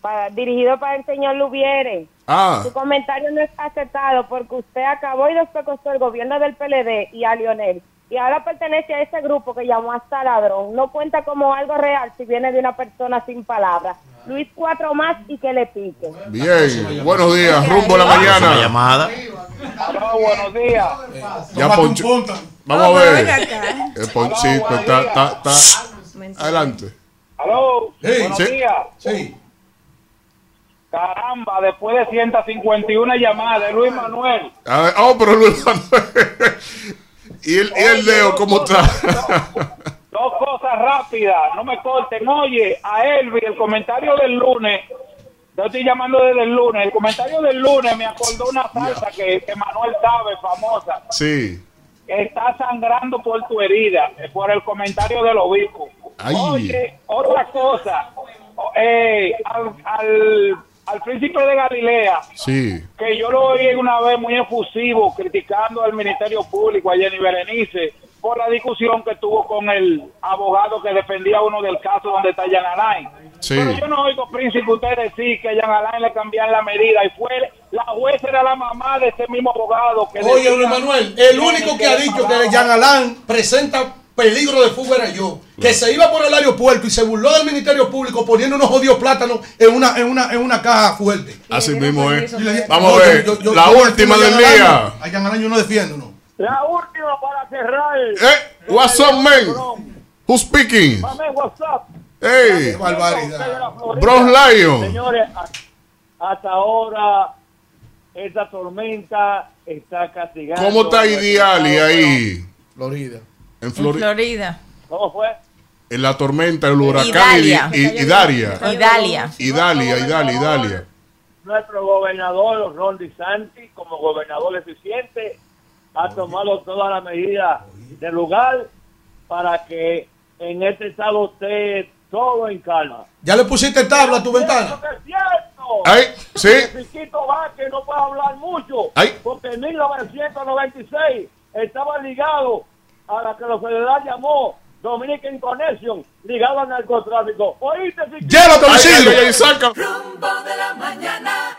para- dirigido para el señor Lubiere. Ah, Su comentario no es aceptado porque usted acabó y después costó el gobierno del PLD y a Lionel. Y ahora pertenece a ese grupo que llamó hasta ladrón. No cuenta como algo real si viene de una persona sin palabras. Luis cuatro más y que le pique. bien. Buenos días, rumbo de la Una mañana. llamada. Buenos días. Ya Poncho. Vamos a ver. Eh, Pon- sí, pues, está, está, está. Adelante. Aló, Sí, buenos sí. días. Sí. Caramba, después de 151 llamadas de Luis Manuel. A ver, oh, pero Luis Manuel. ¿Y el, y el Leo cómo está? Dos cosas rápidas, no me corten. Oye, a Elvi, el comentario del lunes, yo estoy llamando desde el lunes, el comentario del lunes me acordó una salsa que, que Manuel sabe, famosa. Sí. Está sangrando por tu herida, por el comentario del obispo. Ay. Oye, otra cosa, eh, al, al al príncipe de Galilea, Sí. que yo lo oí una vez muy efusivo criticando al Ministerio Público, a Jenny Berenice, por la discusión que tuvo con el abogado que defendía uno del caso donde está Jan Alain. Sí. Pero yo no oigo, príncipe, usted decir que a Jan Alain le cambiaron la medida y fue la jueza era la mamá de ese mismo abogado que Oye, Luis Manuel, el único que ha dicho que Jean Alain presenta peligro de fuga era yo. Que se iba por el aeropuerto y se burló del Ministerio Público poniendo unos jodidos plátanos en una, en una, en una caja fuerte. Así mismo es. Dije, Vamos a ver, yo- yo- la yo última del día. A Jean Alain yo no defiendo, ¿no? La última para cerrar. Eh, what's up, man? Who's speaking? Mame, what's up? Hey, barbaridad. Bros Lion. Señores, hasta ahora esta tormenta está castigando. ¿Cómo está Ideali ahí? Florida. En En Florida. Florida. ¿Cómo fue? En la tormenta, el huracán Idalia. y, y- Idalia. Idalia. Idalia, Idalia, Idalia. Nuestro gobernador Ron DeSantis, como gobernador eficiente, ha tomado todas las medidas del lugar para que en este estado esté todo en calma. ¿Ya le pusiste tabla a tu ventana? ¡Es cierto! Ay, sí. El Chiquito Vázquez no puede hablar mucho, Ay. porque en 1996 estaba ligado a la que los federales llamó Dominican Connection, ligado al narcotráfico. ¿Oíste, Chiquito? Llévatelo, Isidro. Rumbo de la mañana.